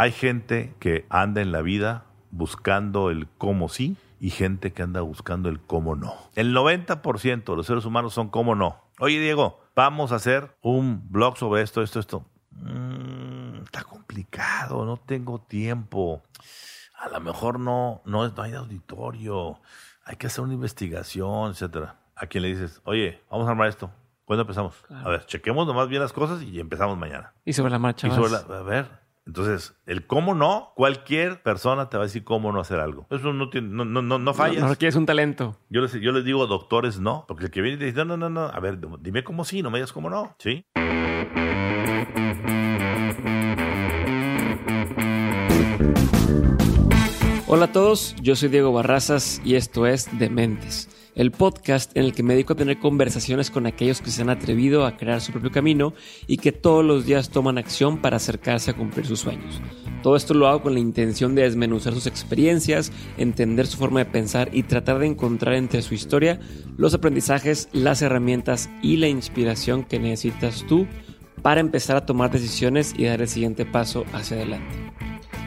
Hay gente que anda en la vida buscando el cómo sí y gente que anda buscando el cómo no. El 90% de los seres humanos son cómo no. Oye, Diego, vamos a hacer un blog sobre esto, esto, esto. Mm, está complicado, no tengo tiempo. A lo mejor no, no, no hay auditorio. Hay que hacer una investigación, etcétera. A quien le dices, oye, vamos a armar esto. ¿Cuándo empezamos? A ver, chequemos nomás bien las cosas y empezamos mañana. Y sobre la marcha. Y sobre la, a ver, entonces, el cómo no, cualquier persona te va a decir cómo no hacer algo. Eso no tiene, no, no, no, no fallas. No, requieres un talento. Yo les, yo les digo doctores no, porque el que viene y te dice, no, no, no, no, a ver, dime cómo sí, no me digas cómo no, ¿sí? Hola a todos, yo soy Diego Barrazas y esto es Dementes el podcast en el que me dedico a tener conversaciones con aquellos que se han atrevido a crear su propio camino y que todos los días toman acción para acercarse a cumplir sus sueños. Todo esto lo hago con la intención de desmenuzar sus experiencias, entender su forma de pensar y tratar de encontrar entre su historia los aprendizajes, las herramientas y la inspiración que necesitas tú para empezar a tomar decisiones y dar el siguiente paso hacia adelante.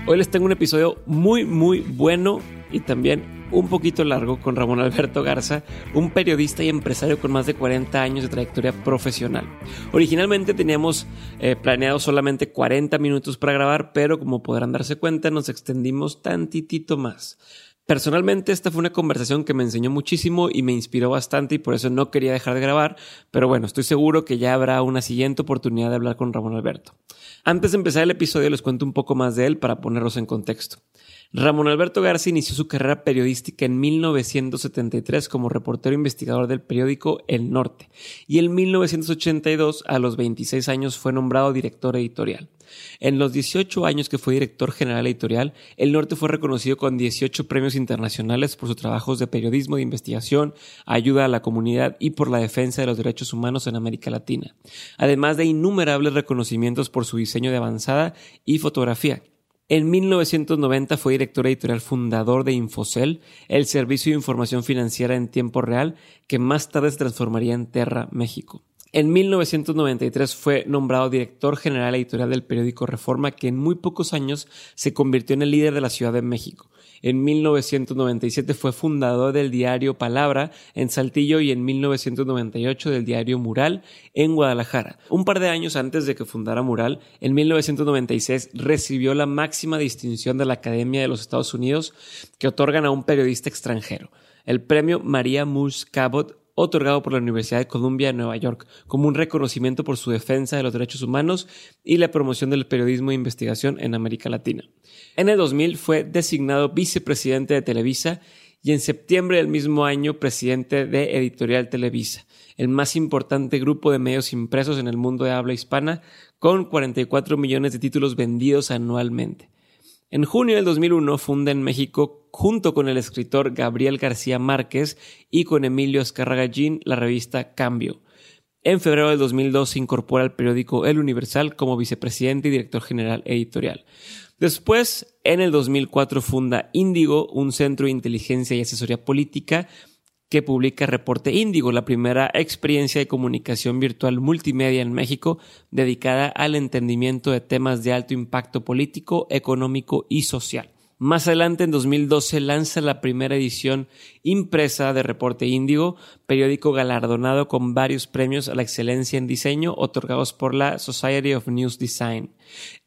Hoy les tengo un episodio muy muy bueno y también un poquito largo con Ramón Alberto Garza, un periodista y empresario con más de 40 años de trayectoria profesional. Originalmente teníamos eh, planeado solamente 40 minutos para grabar, pero como podrán darse cuenta nos extendimos tantitito más. Personalmente esta fue una conversación que me enseñó muchísimo y me inspiró bastante y por eso no quería dejar de grabar, pero bueno, estoy seguro que ya habrá una siguiente oportunidad de hablar con Ramón Alberto. Antes de empezar el episodio les cuento un poco más de él para ponerlos en contexto. Ramón Alberto Garza inició su carrera periodística en 1973 como reportero investigador del periódico El Norte y en 1982, a los 26 años, fue nombrado director editorial. En los 18 años que fue director general editorial, El Norte fue reconocido con 18 premios internacionales por sus trabajos de periodismo de investigación, ayuda a la comunidad y por la defensa de los derechos humanos en América Latina, además de innumerables reconocimientos por su diseño de avanzada y fotografía. En 1990 fue director editorial fundador de Infocel, el servicio de información financiera en tiempo real que más tarde se transformaría en Terra México. En 1993 fue nombrado director general editorial del periódico Reforma, que en muy pocos años se convirtió en el líder de la Ciudad de México. En 1997 fue fundador del diario Palabra en Saltillo y en 1998 del diario Mural en Guadalajara. Un par de años antes de que fundara Mural, en 1996 recibió la máxima distinción de la Academia de los Estados Unidos que otorgan a un periodista extranjero, el premio María Moores Cabot otorgado por la Universidad de Columbia en Nueva York como un reconocimiento por su defensa de los derechos humanos y la promoción del periodismo de investigación en América Latina. En el 2000 fue designado vicepresidente de Televisa y en septiembre del mismo año presidente de Editorial Televisa, el más importante grupo de medios impresos en el mundo de habla hispana, con 44 millones de títulos vendidos anualmente. En junio del 2001 funda en México, junto con el escritor Gabriel García Márquez y con Emilio Escarragallín, la revista Cambio. En febrero del 2002 se incorpora al periódico El Universal como vicepresidente y director general editorial. Después, en el 2004 funda Índigo, un centro de inteligencia y asesoría política que publica Reporte Índigo, la primera experiencia de comunicación virtual multimedia en México dedicada al entendimiento de temas de alto impacto político, económico y social. Más adelante, en 2012, lanza la primera edición impresa de Reporte Índigo, periódico galardonado con varios premios a la excelencia en diseño otorgados por la Society of News Design.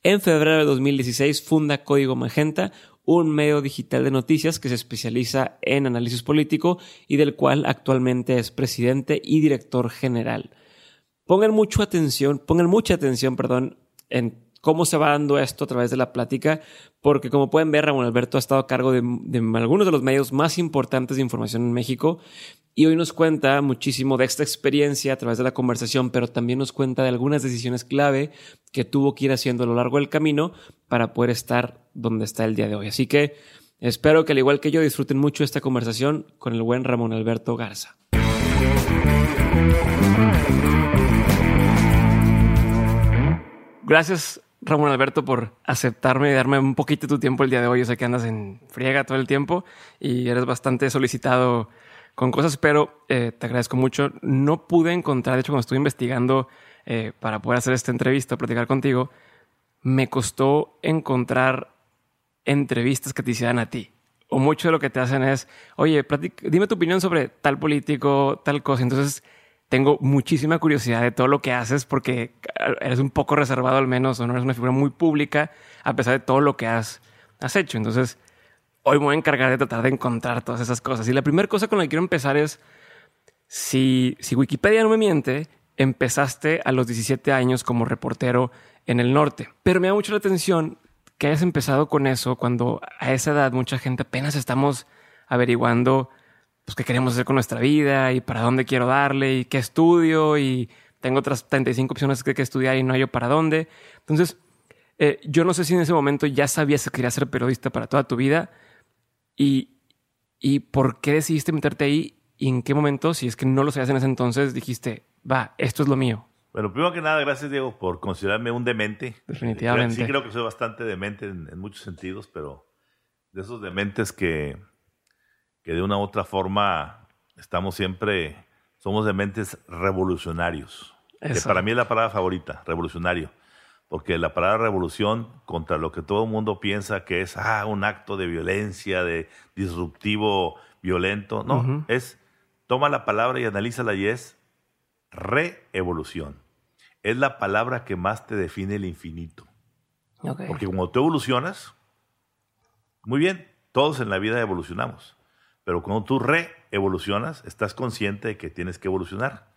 En febrero de 2016 funda Código Magenta, un medio digital de noticias que se especializa en análisis político y del cual actualmente es presidente y director general. Pongan mucha atención, pongan mucha atención, perdón, en cómo se va dando esto a través de la plática, porque como pueden ver, Ramón Alberto ha estado a cargo de, algunos de los medios más importantes de información en México y hoy nos cuenta muchísimo de esta experiencia a través de la conversación, pero también nos cuenta de algunas decisiones clave que tuvo que ir haciendo a lo largo del camino para poder estar donde está el día de hoy. Así que espero que al igual que yo disfruten mucho esta conversación con el buen Ramón Alberto Garza. Gracias Ramón Alberto, por aceptarme y darme un poquito de tu tiempo el día de hoy. Yo sé que andas en friega todo el tiempo y eres bastante solicitado con cosas, pero eh, te agradezco mucho. No pude encontrar, de hecho, cuando estuve investigando eh, para poder hacer esta entrevista, platicar contigo, me costó encontrar entrevistas que te hicieran a ti. O mucho de lo que te hacen es, oye, dime tu opinión sobre tal político, tal cosa. Entonces, tengo muchísima curiosidad de todo lo que haces porque eres un poco reservado al menos, o no eres una figura muy pública, a pesar de todo lo que has, hecho. Entonces, hoy me voy a encargar de tratar de encontrar todas esas cosas. Y la primera cosa con la que quiero empezar es, si, si Wikipedia no me miente, empezaste a los 17 años como reportero en el norte. Pero me da mucho la atención que hayas empezado con eso cuando a esa edad mucha gente apenas estamos averiguando pues, qué queremos hacer con nuestra vida y para dónde quiero darle y qué estudio y tengo otras 35 opciones que, que estudiar y no hay yo para dónde. Entonces, eh, yo no sé si en ese momento ya sabías que querías ser periodista para toda tu vida y, y por qué decidiste meterte ahí y en qué momento, si es que no lo sabías en ese entonces, dijiste, va, esto es lo mío. Bueno, primero que nada, gracias Diego por considerarme un demente. Definitivamente. Sí creo que soy bastante demente en, muchos sentidos, pero de esos dementes que, que de una u otra forma estamos siempre, somos dementes revolucionarios. Que para mí es la palabra favorita, revolucionario. Porque la palabra revolución contra lo que todo el mundo piensa que es ah, un acto de violencia, de disruptivo violento, no, es toma la palabra y analízala y es reevolución. Es la palabra que más te define el infinito. Porque cuando tú evolucionas, muy bien, todos en la vida evolucionamos. Pero cuando tú reevolucionas, estás consciente de que tienes que evolucionar.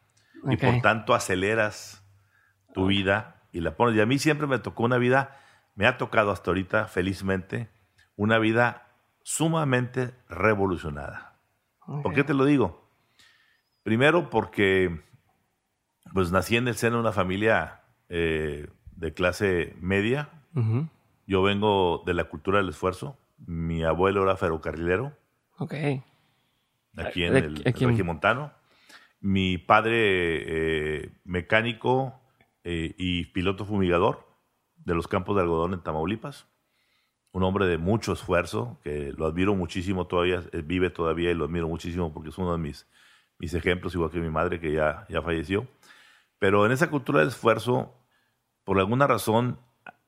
Y por tanto aceleras tu vida y la pones. Y a mí siempre me tocó una vida, me ha tocado hasta ahorita, felizmente, una vida sumamente revolucionada. ¿Por qué te lo digo? Primero porque pues nací en el seno de una familia eh, de clase media. Yo vengo de la cultura del esfuerzo. Mi abuelo era ferrocarrilero. Ok. Aquí en el, Regimontano. Mi padre eh, mecánico eh, y piloto fumigador de los campos de algodón en Tamaulipas. Un hombre de mucho esfuerzo, que lo admiro muchísimo todavía, vive todavía y lo admiro muchísimo porque es uno de mis, mis ejemplos, igual que mi madre que ya, ya falleció. Pero en esa cultura del esfuerzo, por alguna razón,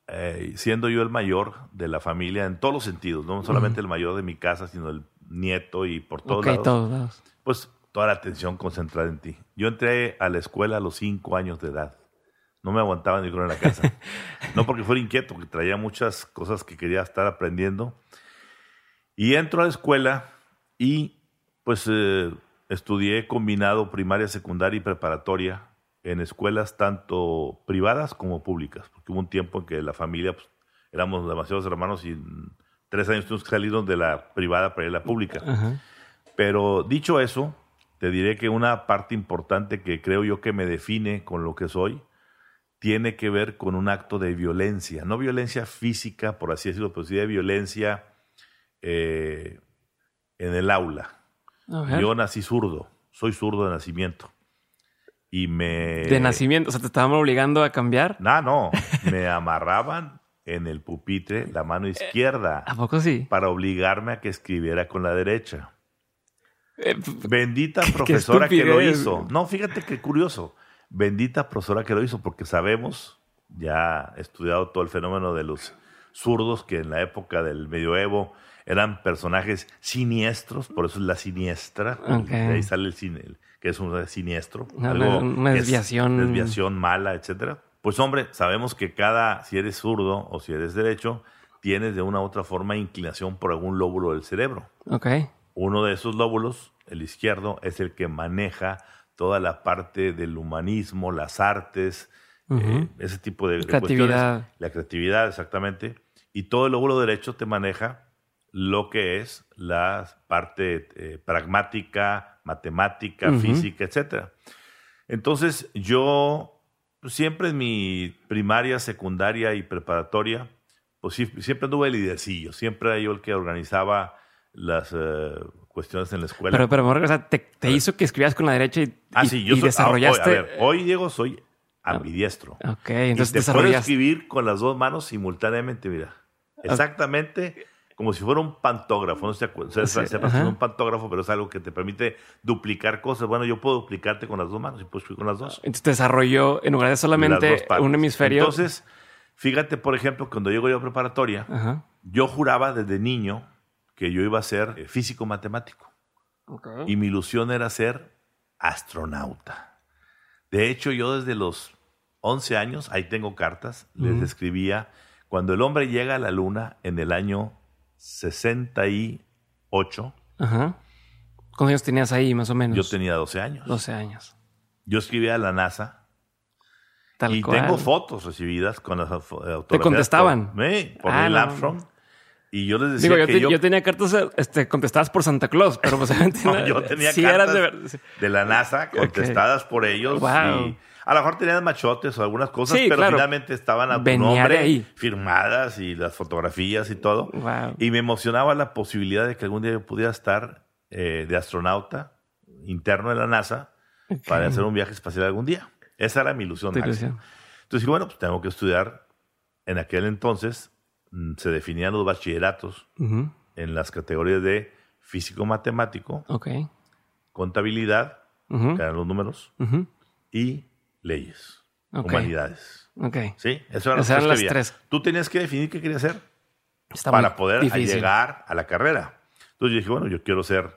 eh, siendo yo el mayor de la familia en todos los sentidos, no solamente el mayor de mi casa, sino el nieto y por todos, lados, pues toda la atención concentrada en ti. Yo entré a la escuela a los cinco años de edad. No me aguantaba ni con en la casa. no porque fuera inquieto, porque traía muchas cosas que quería estar aprendiendo. Y entro a la escuela y pues eh, estudié combinado primaria, secundaria y preparatoria en escuelas tanto privadas como públicas, porque hubo un tiempo en que la familia pues, éramos demasiados hermanos y tres años tuvimos que salir de la privada para ir a la pública. Pero dicho eso, te diré que una parte importante que creo yo que me define con lo que soy tiene que ver con un acto de violencia, no violencia física, por así decirlo, pero sí de violencia eh, en el aula. Yo nací zurdo, soy zurdo de nacimiento y me... De nacimiento, o sea, te estaban obligando a cambiar. No, no, me amarraban en el pupitre la mano eh, izquierda. ¿A poco sí? Para obligarme a que escribiera con la derecha. Eh, Bendita profesora que lo hizo. No, fíjate qué curioso. Bendita profesora que lo hizo, porque sabemos, ya he estudiado todo el fenómeno de los zurdos, que en la época del medioevo eran personajes siniestros, por eso es la siniestra. De ahí sale el, cine, que es un siniestro, una desviación. desviación mala, etcétera. Pues hombre, sabemos que cada, si eres zurdo o si eres derecho, tienes de una u otra forma inclinación por algún lóbulo del cerebro. Ok. Uno de esos lóbulos, el izquierdo, es el que maneja toda la parte del humanismo, las artes, eh, ese tipo de, creatividad. La creatividad, exactamente. Y todo el lóbulo derecho te maneja lo que es la parte eh, pragmática, matemática, física, etc. Entonces yo siempre en mi primaria, secundaria y preparatoria, pues siempre anduve lidercillo, siempre era yo el que organizaba las eh, cuestiones en la escuela. Pero, pero te, hizo que escribías con la derecha y, ah, sí, yo desarrollaste... hoy, a ver, hoy, Diego, soy ambidiestro. Ok, entonces y te puedo escribir con las dos manos simultáneamente, mira. Exactamente como si fuera un pantógrafo, no sé si se, un pantógrafo, pero es algo que te permite duplicar cosas. Bueno, yo puedo duplicarte con las dos manos y puedo escribir con las dos. Entonces te desarrolló, en lugar de solamente un hemisferio. Entonces, Fíjate, por ejemplo, cuando llego yo a preparatoria, Ajá. yo juraba desde niño que yo iba a ser eh, físico matemático. Y mi ilusión era ser astronauta. De hecho, yo desde los 11 años, ahí tengo cartas, les Ujú. escribía, cuando el hombre llega a la luna en el año 68, Ajá. ¿Cuántos años tenías ahí, más o menos? yo tenía 12 años. 12 años. Yo escribía a la NASA Tal y cual. tengo fotos recibidas con las autografías ¿Te contestaban? Por, eh, por Ah, Neil no. Armstrong. Y yo les decía Digo, yo, que te- yo, yo tenía cartas este, contestadas por Santa Claus, pero pues No, yo tenía sí cartas de de la NASA contestadas por ellos. Wow. Y a lo mejor tenían machotes o algunas cosas, Sí, pero claro. finalmente estaban a tu nombre, ahí. firmadas y las fotografías y todo. Wow. Y me emocionaba la posibilidad de que algún día yo pudiera estar eh, de astronauta interno de la NASA para hacer un viaje espacial algún día. Esa era mi ilusión. Ilusión. Entonces dije, bueno, pues tengo que estudiar. En aquel entonces mm, se definían los bachilleratos en las categorías de físico-matemático, contabilidad, Ujú. que eran los números, y leyes, humanidades. Ok. ¿Sí? Eso era lo Esas que eran las escribía. tres. Tú tenías que definir qué querías hacer Está para poder llegar a la carrera. Entonces yo dije, bueno, yo quiero ser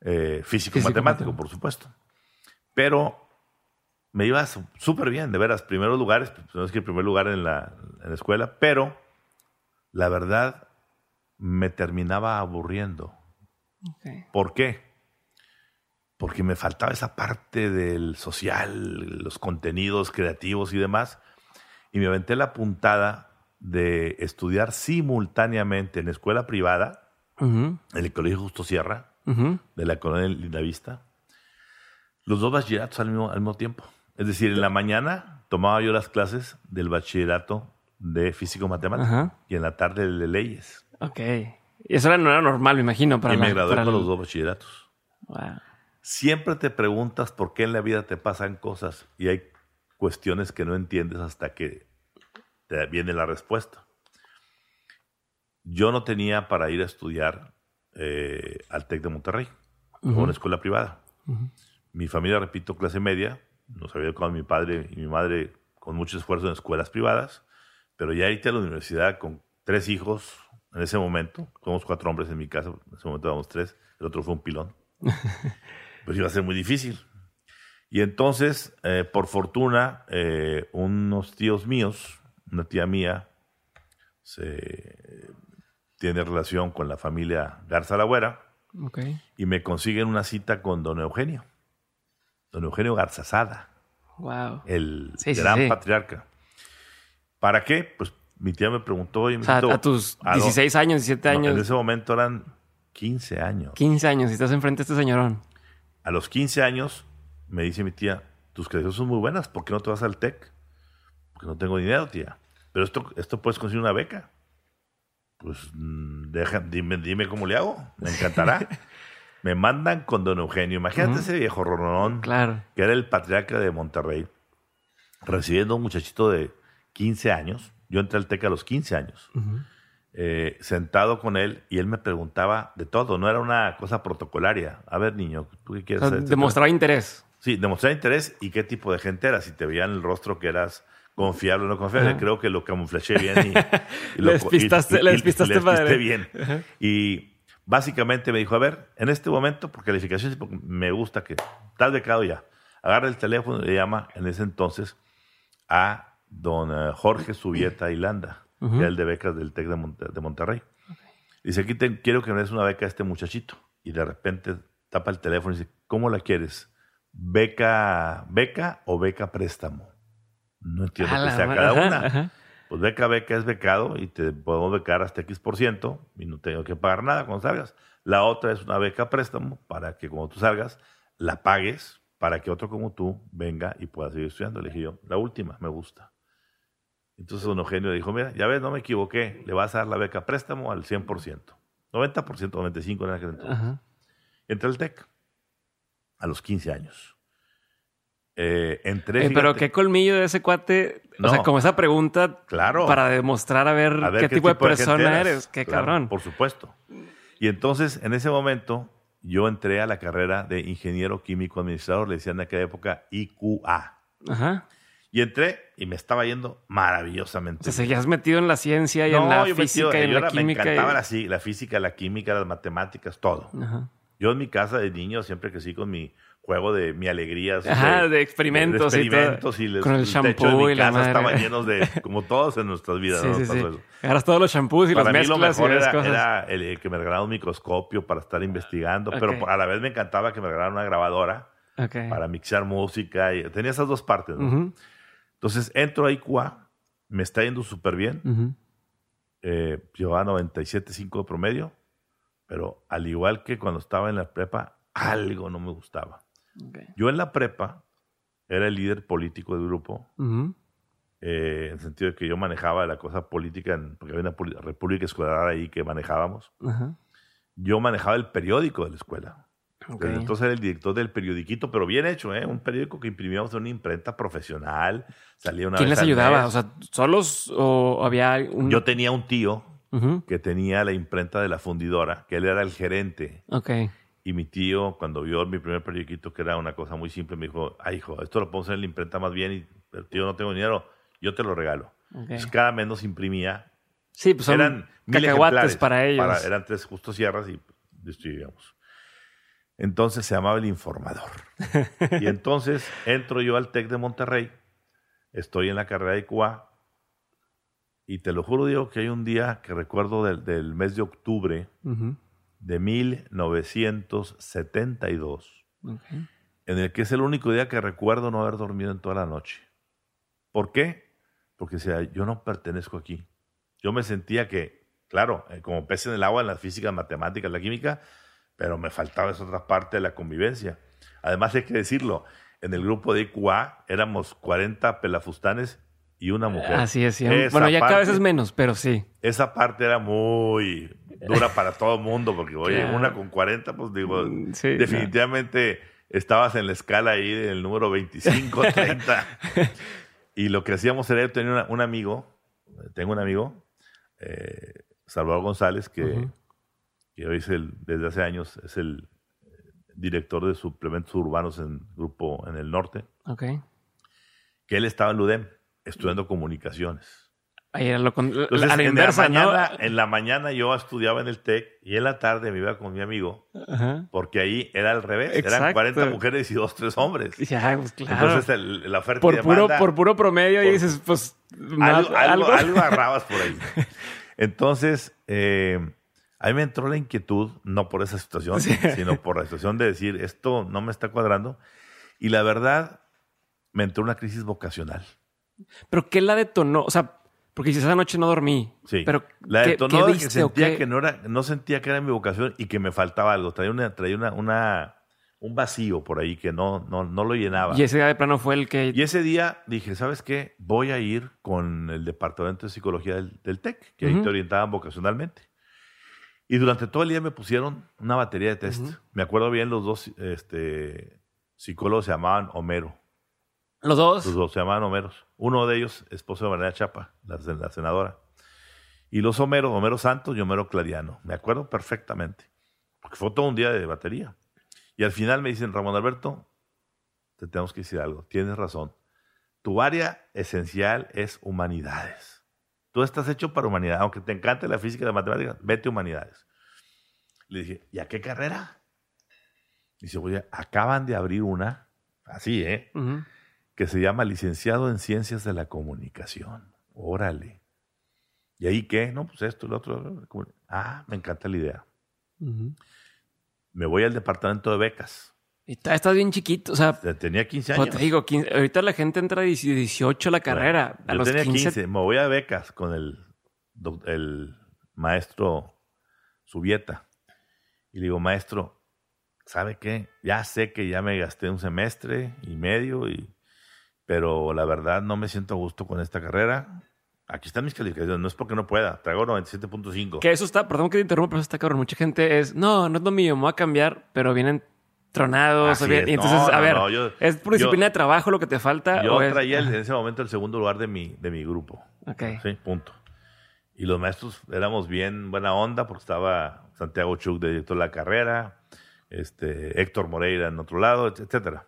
eh, físico-matemático, por supuesto. Pero me iba súper bien, de veras, primeros lugares, pues, no es que el primer lugar en la, en la escuela, pero la verdad me terminaba aburriendo. Ok. ¿Por qué? Porque me faltaba esa parte del social, los contenidos creativos y demás. Y me aventé la puntada de estudiar simultáneamente en escuela privada, Ujú. en el Colegio Justo Sierra, Ujú. de la colonia Lindavista, los dos bachilleratos al mismo, al mismo tiempo. Es decir, en la mañana tomaba yo las clases del bachillerato de físico-matemático Ajá. y en la tarde el de leyes. Ok. Y eso no era normal, me imagino. Para y me la- gradué para con el- los dos bachilleratos. Wow. Siempre te preguntas por qué en la vida te pasan cosas y hay cuestiones que no entiendes hasta que te viene la respuesta. Yo no tenía para ir a estudiar eh, al TEC de Monterrey, o Ujú. una escuela privada. Mi familia, repito, clase media, nos había educado mi padre y mi madre con mucho esfuerzo en escuelas privadas, pero ya irte a la universidad con tres hijos en ese momento, somos cuatro hombres en mi casa, en ese momento éramos tres, el otro fue un pilón, pues iba a ser muy difícil. Y entonces, eh, por fortuna, eh, unos tíos míos, una tía mía, se tiene relación con la familia Garza Lagüera, Ok. y me consiguen una cita con don Eugenio. Don Eugenio Garzazada, Wow. el Sí, gran sí. patriarca. ¿Para qué? Pues mi tía me preguntó y me O sea, a tus a do- 16 años, 17 No, años, en ese momento eran 15 años. 15 años y estás enfrente de este señorón. A los 15 años me dice mi tía, tus credenciales son muy buenas, ¿por qué no te vas al TEC? Porque no tengo dinero, tía. Pero esto, esto puedes conseguir una beca. Pues mm, deja, dime, dime cómo le hago. Me encantará. me mandan con don Eugenio. Imagínate ese viejo ronronón Claro. que era el patriarca de Monterrey, recibiendo a un muchachito de 15 años. Yo entré al TEC a los 15 años. Ujú. Eh, sentado con él y él me preguntaba de todo, no era una cosa protocolaria. A ver, niño, ¿tú qué O quieres sea, hacer? demostraba interés. Sí, demostrar interés y qué tipo de gente eras. Si te veían el rostro que eras confiable o no confiable, Ajá. creo que lo camuflaché bien y, y Le lo despistaste- le despistaste le despisté padre. bien. Ajá. Y básicamente me dijo, a ver, en este momento, por calificaciones, me gusta que estás becado ya, agarra el teléfono y le llama en ese entonces a don eh, Jorge Subieta Hilanda, Que era el de becas del TEC de, Monte- de Monterrey. Dice, aquí te- quiero que me des una beca a este muchachito. Y de repente tapa el teléfono y dice, ¿cómo la quieres? ¿Beca, beca o beca préstamo? No entiendo que sea cada ajá, una. ajá. Pues beca, beca es becado y te podemos becar hasta X por ciento y no tengo que pagar nada cuando salgas. La otra es una beca préstamo para que cuando tú salgas la pagues para que otro como tú venga y pueda seguir estudiando. Le dije yo, la última, me gusta. Entonces don Eugenio dijo, mira, ya ves, no me equivoqué, le vas a dar la beca préstamo al 100%. 90%, 95% en aquel entonces. Ajá. Entré al TEC a los 15 años. Eh, entré, Eh, pero qué colmillo de ese cuate. O No. sea, como esa pregunta Claro. para demostrar a ver, a ver qué, tipo de persona eres. Qué Claro, cabrón. Por supuesto. Y entonces, en ese momento, yo entré a la carrera de ingeniero químico administrador, le decían en aquella época IQA. Ajá. Y entré y me estaba yendo maravillosamente. O sea, seguías metido en la ciencia y en la yo física metido- y en yo la era- me química. encantaba y- la, ci- la física, la química, las matemáticas, todo. Ajá. Yo en mi casa de niño siempre crecí con mi juego de mi alegría. así Ajá, de experimentos de y todo. experimentos y, les- Con el shampoo de mi y la casa madre. estaban llenos de, como todos en nuestras vidas. Sí, ¿no? sí, sí. Agarras todos los shampoos y Para los mí lo mezclas y mejor ves era, cosas. era el, el que me regalaran un microscopio para estar investigando, Ok. pero a la vez me encantaba que me regalaran una grabadora Ok. para mixar música. Y tenía esas dos partes. ¿no? Ujú, Entonces entro a IQA, me está yendo súper bien. ujú. eh, llevaba 97.5 de promedio, pero al igual que cuando estaba en la prepa, algo no me gustaba. Yo en la prepa era el líder político del grupo, eh, en el sentido de que yo manejaba la cosa política, en- porque había una república escolar ahí que manejábamos. Yo manejaba el periódico de la escuela. Entonces era el director del periodiquito, pero bien hecho, ¿eh? Un periódico que imprimíamos en una imprenta profesional, salía una ¿Quién vez les ayudaba? mes. O sea, ¿solos o había un...? Yo tenía un tío que tenía la imprenta de la fundidora, que él era el gerente. Ok. Y mi tío, cuando vio mi primer periodiquito, que era una cosa muy simple, me dijo, ay, hijo, esto lo pongo en la imprenta más bien y pero, tío, no tengo dinero, yo te lo regalo. Entonces, cada mes nos imprimía. Sí, pues son eran mil cacahuates para ellos. eran tres justos sierras y distribuíamos. Entonces se llamaba El Informador. y entonces entro yo al TEC de Monterrey, estoy en la carrera de QA, y te lo juro, digo, que hay un día que recuerdo del, del mes de octubre de 1972, Ok. en el que es el único día que recuerdo no haber dormido en toda la noche. ¿Por qué? Porque sea, yo no pertenezco aquí. Yo me sentía que, claro, eh, como pez en el agua en las físicas, matemáticas, la química, pero me faltaba esa otra parte de la convivencia. Además, hay que decirlo, en el grupo de IQA éramos 40 pelafustanes y una mujer. Así es, sí. Bueno, ya cada vez es menos, pero sí. esa parte era muy dura para todo el mundo, porque, oye, Claro. una con 40, pues digo, Mm, sí, definitivamente estabas en la escala ahí del número 25, 30. y lo que hacíamos era, yo tenía una- un amigo, tengo un amigo, eh, Salvador González, que. Que hoy es el, desde hace años es el eh, director de suplementos urbanos en grupo en el norte, Ok. que él estaba en LUDEM estudiando comunicaciones. Ahí era lo con... Entonces, a la en, inversa, la mañana, ¿no? en la mañana yo estudiaba en el TEC y en la tarde me iba con mi amigo, Ajá. porque ahí era al revés. Eran Exacto. 40 mujeres y dos, tres hombres. Ya, pues claro. Entonces el- la oferta y por, puro, por puro promedio y dices, pues... algo, más- algo, algo agarrabas por ahí. Entonces, eh, a mí me entró la inquietud, no por esa situación, Sí. sino por la situación de decir, esto no me está cuadrando. Y la verdad, me entró una crisis vocacional. Pero ¿qué la detonó? O sea, porque dices, esa noche no dormí. Sí. Pero la ¿qué- detonó qué de que sentía que no era, no sentía que era mi vocación y que me faltaba algo. Traía una, traía una, una- un vacío por ahí que no, no, no lo llenaba. Y ese día de plano fue el que... Y ese día dije, ¿sabes qué? Voy a ir con el departamento de psicología del, del TEC, que ahí te orientaban vocacionalmente. Y durante todo el día me pusieron una batería de test. Me acuerdo bien, los dos este, psicólogos se llamaban Homero. Los dos. Los dos se llamaban Homeros. Uno de ellos, esposo de María Chapa, la, la senadora. Y los Homeros, Homero Santos y Homero Clariano. Me acuerdo perfectamente. Porque fue todo un día de batería. Y al final me dicen, Ramón Alberto, te tenemos que decir algo. Tienes razón. Tu área esencial es humanidades. Tú estás hecho para humanidades. Aunque te encante la física y la matemática, vete a humanidades. Le dije, ¿y a qué carrera? Dice, oye, acaban de abrir una, así, ¿eh? Que se llama Licenciado en Ciencias de la Comunicación. Órale. ¿Y ahí qué? No, pues esto, lo otro. Ah, me encanta la idea. Me voy al departamento de becas. Estás bien chiquito. O sea, Tenía 15 pues años. te digo, 15 ahorita la gente entra a 18 a la carrera. a Yo los tenía 15, 15. Me voy a becas con el maestro Subieta. Y le digo, maestro, ¿sabe qué? Ya sé que ya me gasté un semestre y medio, y, pero la verdad no me siento a gusto con esta carrera. Aquí están mis calificaciones, no es porque no pueda. Traigo 97.5. Que eso está, perdón que te interrumpa, pero eso está cabrón. Mucha gente es, no, no es lo mío, me voy a cambiar, pero vienen tronados. Así es. y entonces, No, a ver, no, yo- ¿es por yo- disciplina de trabajo lo que te falta? Yo o es- traía el- en ese momento el segundo lugar de mi, de mi grupo. Ok. Sí, punto. Y los maestros éramos bien buena onda porque estaba Santiago Chuk de director de la carrera, este, Héctor Moreira en otro lado, et- etcétera.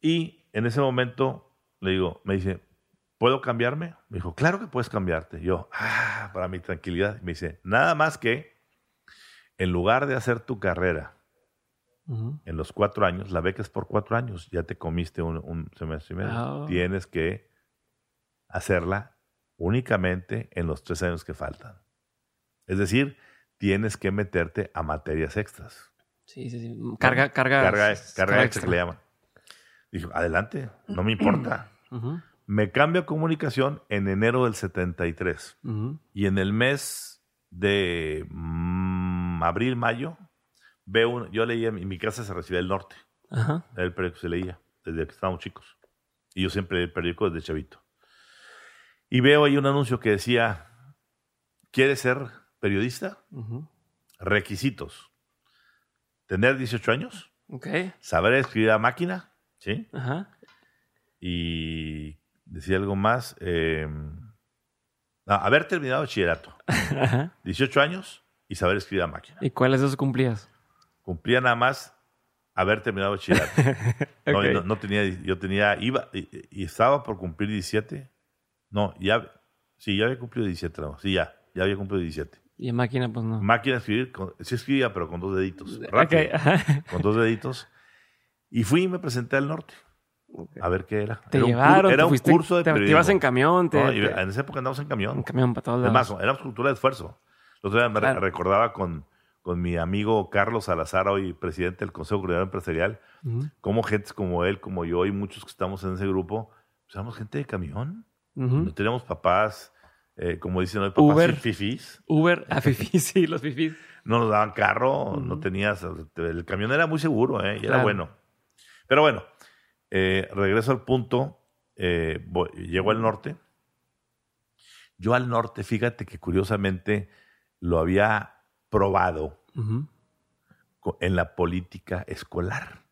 Y en ese momento le digo, me dice, ¿puedo cambiarme? Me dijo, claro que puedes cambiarte. Yo, ah, para mi tranquilidad. Me dice, nada más que en lugar de hacer tu carrera En los cuatro años, la beca es por cuatro años, ya te comiste un, un semestre y medio. Ah. Tienes que hacerla únicamente en los tres años que faltan. Es decir, tienes que meterte a materias extras. Sí, sí, sí. Carga, carga. Carga, carga extra que le llaman. Dije, adelante, no me importa. Me cambio a comunicación en enero del 73. ujú. Y en el mes de abril, mayo, veo un- yo leía, en mi casa se recibía el norte. Ajá. Era el periódico que se leía desde que estábamos chicos. Y yo siempre leí el periódico desde chavito. Y veo ahí un anuncio que decía, ¿quieres ser periodista? ujú. Requisitos. Tener 18 años, Ok. saber escribir a máquina, ¿sí? Ajá. Y decía algo más, eh, no, haber terminado bachillerato, Ajá. 18 años y saber escribir a máquina. ¿Y cuáles de esos cumplías? Cumplía nada más haber terminado bachillerato. No, Ok. no, no tenía, yo tenía, iba, y, y estaba por cumplir 17. No, ya, sí, ya había cumplido 17, no, sí, ya, ya había cumplido 17. Y en máquina, pues no. Máquina de escribir, con- sí escribía, pero con dos deditos, rápido, ajá. con dos deditos. Y fui y me presenté al norte, a ver qué era. Te era un, llevaron, era te un curso de te, te periodismo. ibas en camión, te, No, te- en esa época andábamos en camión. en camión para todos lados. más, éramos cultura de esfuerzo. El otro día me Claro. recordaba con, con mi amigo Carlos Salazar, hoy presidente del Consejo Coordinador Empresarial, cómo gentes como él, como yo y muchos que estamos en ese grupo, pues éramos gente de camión. No teníamos papás, eh, como dicen hoy, papás Uber. fifís. Uber a Fifi, sí, los Fifis. No nos daban carro, no tenías. El camión era muy seguro, ¿eh? Y era bueno. Pero bueno, eh, regreso al punto. voy- llego al norte. Yo al norte, fíjate que curiosamente lo había probado En la política escolar.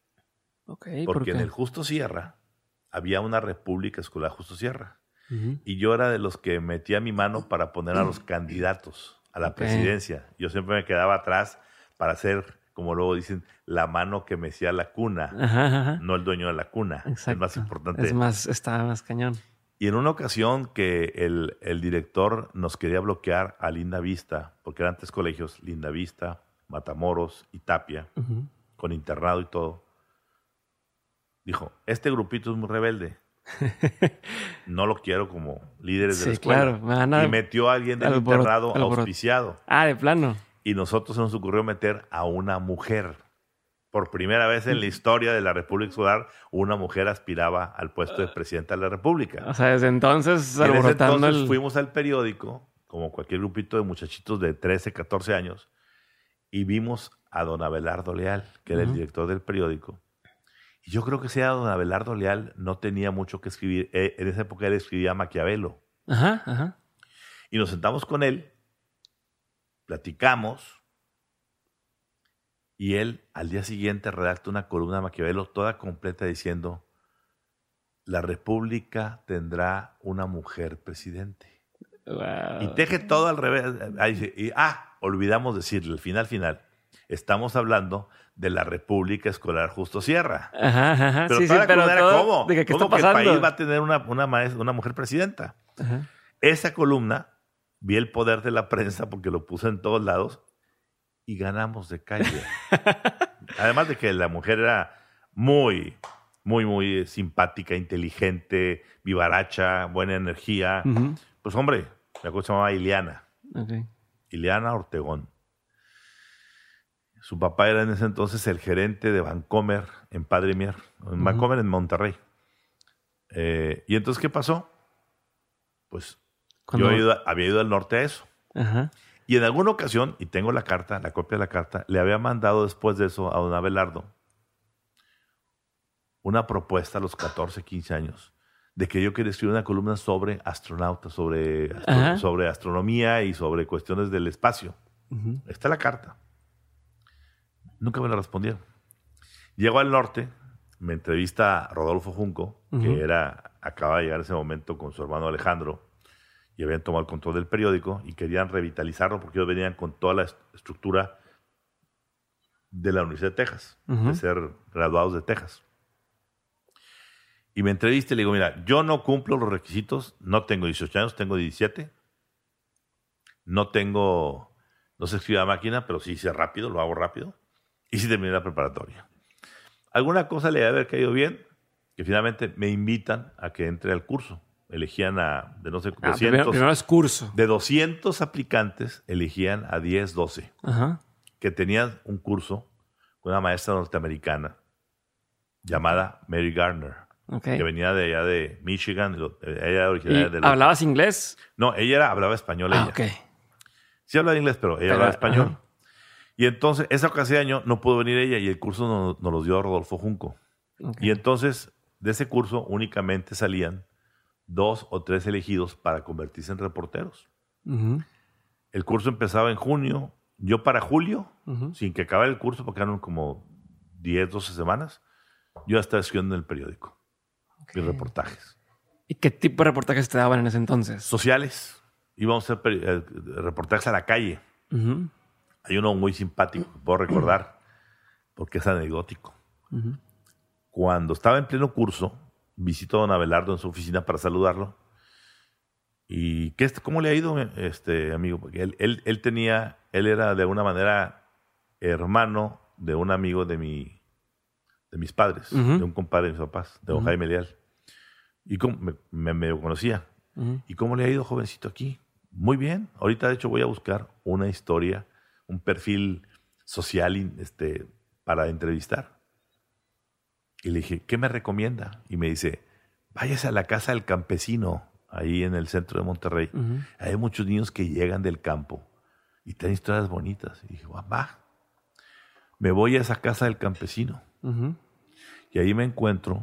Ok, ¿por Porque en el Justo Sierra había una república escolar Justo Sierra. Y yo era de los que metía mi mano para poner a los candidatos a la presidencia. Yo siempre me quedaba atrás para ser, como luego dicen, la mano que mecía la cuna, Ajá, ajá. no el dueño de la cuna. Exacto. Es más importante. Es más, está más cañón. Y en una ocasión que el, el director nos quería bloquear a Linda Vista, porque eran tres colegios, Linda Vista, Matamoros y Tapia, con internado y todo, dijo, este grupito es muy rebelde. No lo quiero como líderes de la escuela. claro. me van a- Y metió a alguien del internado auspiciado. Ah, de plano. Y nosotros se nos ocurrió meter a una mujer. Por primera vez en la historia de la República Escolar, una mujer aspiraba al puesto de presidenta de la República. O sea, desde entonces en ese entonces el... fuimos al periódico, como cualquier grupito de muchachitos de 13, 14 años, y vimos a don Abelardo Leal, que era el director del periódico. Y yo creo que sea don Abelardo Leal no tenía mucho que escribir. Eh, En esa época él escribía Maquiavelo. Ajá, ajá. Y nos sentamos con él, platicamos, y él al día siguiente redacta una columna de Maquiavelo toda completa diciendo, la República tendrá una mujer presidente. Wow. Y teje todo al revés. Ahí dice, y, ah, olvidamos decirle, el final final, estamos hablando de la República Escolar Justo Sierra. Ajá, ajá. Pero sí, sí, toda la pero columna era, todo- ¿cómo? ¿De que, qué ¿Cómo que el país va a tener una, una, maes- una mujer presidenta? Ajá. Esa columna, vi el poder de la prensa porque lo puse en todos lados y ganamos de calle. Además de que la mujer era muy, muy, muy simpática, inteligente, vivaracha, buena energía. Pues hombre, la cosa se llamaba Ileana. Ileana Ortegón. Su papá era en ese entonces el gerente de Vancomer en Padre Mier, en. Vancomer en Monterrey. Eh, y entonces, ¿qué pasó? Pues yo había ido, había ido al norte a eso. Ajá. Y en alguna ocasión, y tengo la carta, la copia de la carta, le había mandado después de eso a don Abelardo una propuesta a los 14, 15 años de que yo quería escribir una columna sobre astronautas, sobre, astro- sobre astronomía y sobre cuestiones del espacio. Ujú. Está la carta. Nunca me la respondieron. Llego al norte, me entrevista Rodolfo Junco, que era, acaba de llegar ese momento con su hermano Alejandro, y habían tomado el control del periódico y querían revitalizarlo porque ellos venían con toda la est- estructura de la Universidad de Texas, de ser graduados de Texas. Y me entrevista y le digo, mira, yo no cumplo los requisitos, no tengo 18 años, tengo 17. No tengo, no sé escribir a máquina, pero sí hice rápido, lo hago rápido. Y sí terminé la preparatoria. Alguna cosa le debe haber caído bien, que finalmente me invitan a que entre al curso. Elegían a, de no sé, Ah, 200, primero, primero es curso. de 200 aplicantes, elegían a 10, 12 Ajá. que tenían un curso con una maestra norteamericana llamada Mary Garner, Que venía de allá de Michigan. lo- Ella era ¿Y originaria de... ¿Hablabas inglés? No, ella era, hablaba español. Ah, ella. Sí hablaba inglés, pero ella Pero, hablaba español. ajá. Y entonces, esa ocasión año no pudo venir ella y el curso nos, nos lo dio Rodolfo Junco. Y entonces, de ese curso únicamente salían dos o tres elegidos para convertirse en reporteros. El curso empezaba en junio. Yo para julio sin que acabara el curso, porque eran como 10, 12 semanas, yo estaba escribiendo en el periódico mis reportajes. ¿Y qué tipo de reportajes te daban en ese entonces? Sociales, íbamos a hacer eh, reportajes a la calle. Hay uno muy simpático que puedo recordar, porque es anecdótico. Cuando estaba en pleno curso, visito a don Abelardo en su oficina para saludarlo. ¿Y qué, cómo le ha ido, este amigo? Porque él, él, él tenía, él era de alguna manera hermano de un amigo de mi, de mis padres, de un compadre de mis papás, de don Ujú. Jaime Leal. Y cómo- me, me, me conocía. ¿Y cómo le ha ido, jovencito, aquí? Muy bien. Ahorita, de hecho, voy a buscar una historia, un perfil social este, para entrevistar. Y le dije, ¿qué me recomienda? Y me dice, váyase a la casa del campesino, ahí en el centro de Monterrey. Hay muchos niños que llegan del campo y tienen historias bonitas. Y dije, "Va. Me voy a esa casa del campesino. Ujú. Y ahí me encuentro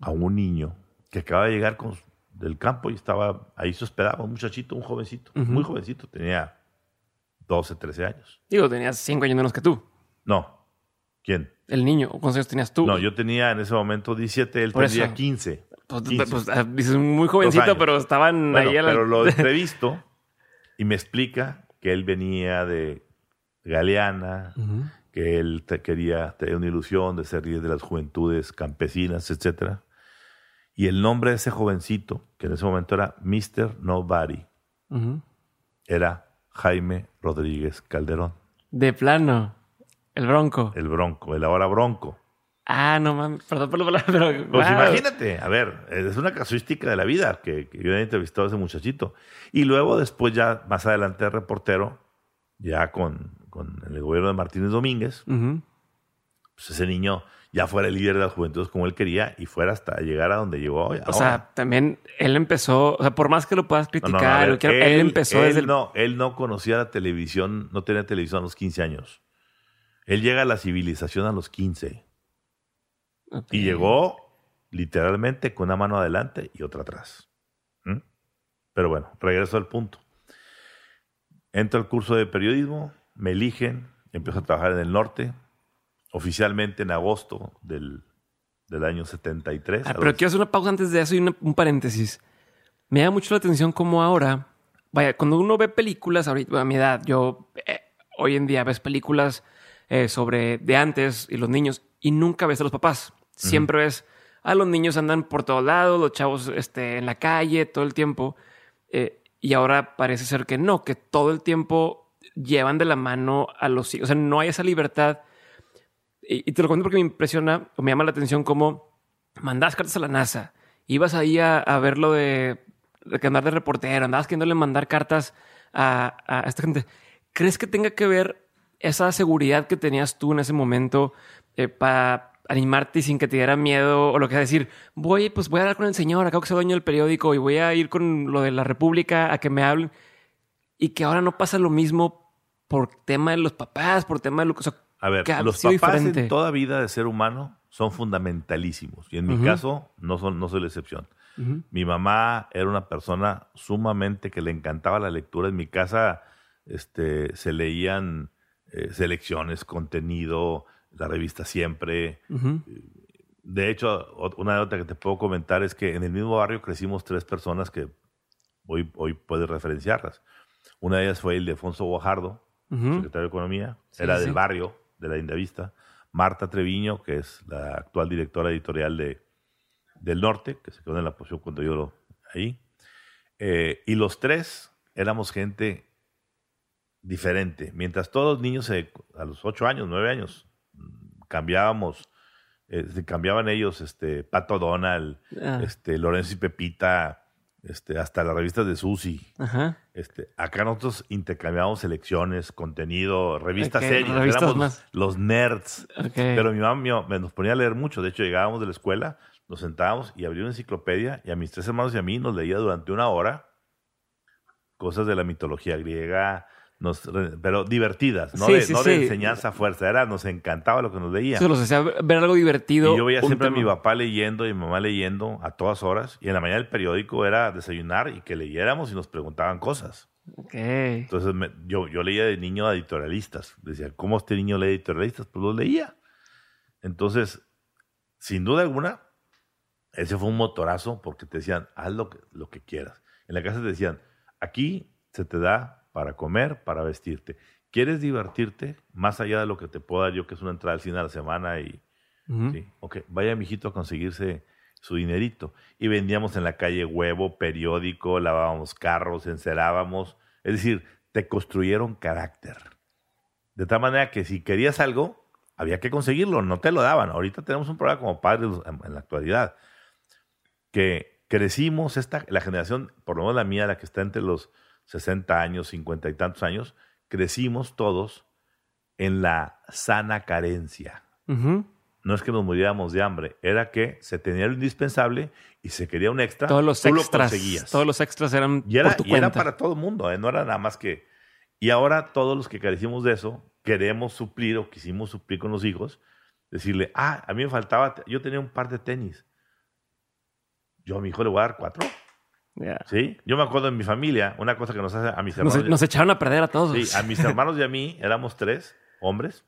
a un niño que acaba de llegar con, del campo y estaba ahí se hospedaba, un muchachito, un jovencito, muy jovencito, tenía 12, 13 años. Digo, tenías cinco años menos que tú. No, ¿quién? El niño. ¿Cuántos años tenías tú? No, yo tenía en ese momento 17, él Por tendría eso. 15. Pues, 15. pues, ah, dices muy jovencito, pero estaban Bueno, ahí a la... pero lo entrevisto y me explica que él venía de Galeana, Ujú. Que él te- quería tener una ilusión de ser líder de las juventudes campesinas, etc. Y el nombre de ese jovencito, que en ese momento era Mr. Nobody, era Jaime Rodríguez Calderón, De plano. El bronco. el bronco, el ahora bronco. Ah, no mames. Perdón por la palabra, pero... Pues wow. imagínate, a ver, es una casuística de la vida que, que yo he entrevistado a ese muchachito. Y luego después ya, más adelante, reportero, ya con, con el gobierno de Martínez Domínguez, pues ese niño ya fuera el líder de las juventudes como él quería y fuera hasta llegar a donde llegó hoy. O sea, también él empezó... O sea, por más que lo puedas No, no, criticar... no, ver, él, empezó él desde el... No, él no conocía la televisión, no tenía televisión a los 15 años. Él llega a la civilización a los 15 Ok. y llegó literalmente con una mano adelante y otra atrás. ¿Mm? Pero bueno, regreso al punto. Entro al curso de periodismo, me eligen, empiezo a trabajar en el norte, oficialmente en agosto del, del año 73. Ah, pero los- quiero hacer una pausa antes de eso y una- un paréntesis. Me da mucho la atención cómo ahora, vaya, cuando uno ve películas, ahorita a mi edad, yo eh, hoy en día ves películas eh, sobre de antes y los niños y nunca ves a los papás. Siempre ves a los niños andan por todos lados, los chavos este, en la calle todo el tiempo. eh, y ahora parece ser que no, que todo el tiempo llevan de la mano a los hijos. O sea, no hay esa libertad. Y, y te lo cuento porque me impresiona o me llama la atención cómo mandabas cartas a la NASA, ibas ahí a, a ver lo de, de andar de reportero, andabas queriéndole mandar cartas a, a esta gente. ¿Crees que tenga que ver esa seguridad que tenías tú en ese momento eh, para animarte sin que te diera miedo o lo que sea decir, voy, pues voy a hablar con el señor, acabo que soy dueño del periódico y voy a ir con lo de la República a que me hablen y que ahora no pasa lo mismo por tema de los papás, por tema de lo que... o sea, A ver, los papás diferente. en toda vida de ser humano son fundamentalísimos. Y en mi caso, no, son, no soy la excepción. Mi mamá era una persona sumamente que le encantaba la lectura. En mi casa este, se leían eh, selecciones, contenido, la revista siempre. Ujú. De hecho, una nota que te puedo comentar es que en el mismo barrio crecimos tres personas que hoy, hoy puedes referenciarlas. Una de ellas fue el de Secretario de Economía, Sí, era sí. del barrio, de la Indavista. Marta Treviño, que es la actual directora editorial de, del norte, que se quedó en la posición cuando yo lo ahí. Eh, y los tres éramos gente diferente. Mientras todos los niños a los ocho años, nueve años, cambiábamos, eh, cambiaban ellos, este, Pato Donald, Ah. este, Lorenzo y Pepita, este, hasta las revistas de Susi. Ajá. Este, acá nosotros intercambiábamos selecciones, contenido, revistas Ok, serias, revistas éramos más. los nerds. Pero mi mamá me nos ponía a leer mucho. De hecho, llegábamos de la escuela, nos sentábamos y abría una enciclopedia y a mis tres hermanos y a mí nos leía durante una hora cosas de la mitología griega, nos, pero divertidas, no, Sí, de, sí, no de sí. enseñanza a fuerza. Era, nos encantaba lo que nos leía. Eso los hacía ver algo divertido. Y yo veía siempre a mi tema. papá leyendo y mi mamá leyendo a todas horas. Y en la mañana el periódico era desayunar y que leyéramos y nos preguntaban cosas. Ok. Entonces me- yo, yo leía de niño a editorialistas. Decía, ¿cómo este niño lee editorialistas? Pues los leía. Entonces, sin duda alguna, ese fue un motorazo porque te decían, haz lo que, lo que quieras. En la casa te decían, aquí se te da para comer, para vestirte. ¿Quieres divertirte? Más allá de lo que te puedo dar yo, que es una entrada al cine a la semana y, Ujú. Sí, ok. Vaya mijito a conseguirse su dinerito. Y vendíamos en la calle huevo, periódico, lavábamos carros, encerábamos. Es decir, te construyeron carácter. De tal manera que si querías algo, había que conseguirlo, no te lo daban. Ahorita tenemos un problema como padres en, en la actualidad, que crecimos, esta, la generación, por lo menos la mía, la que está entre los 60 años, 50 y tantos años, crecimos todos en la sana carencia no es que nos muriéramos de hambre, era que se tenía lo indispensable y se quería un extra, Todos los tú extras. lo conseguías. Todos los extras eran y era, por tu y era para todo el mundo, ¿eh? no era nada más que... Y ahora todos los que carecimos de eso, queremos suplir o quisimos suplir con los hijos, decirle, ah, a mí me faltaba, yo tenía un par de tenis. Yo a mi hijo le voy a dar cuatro, Ya. ¿sí? Yo me acuerdo en mi familia, una cosa que nos hace a mis Nos, hermanos... nos echaron a perder a todos. sí, a mis hermanos y a mí, éramos tres hombres,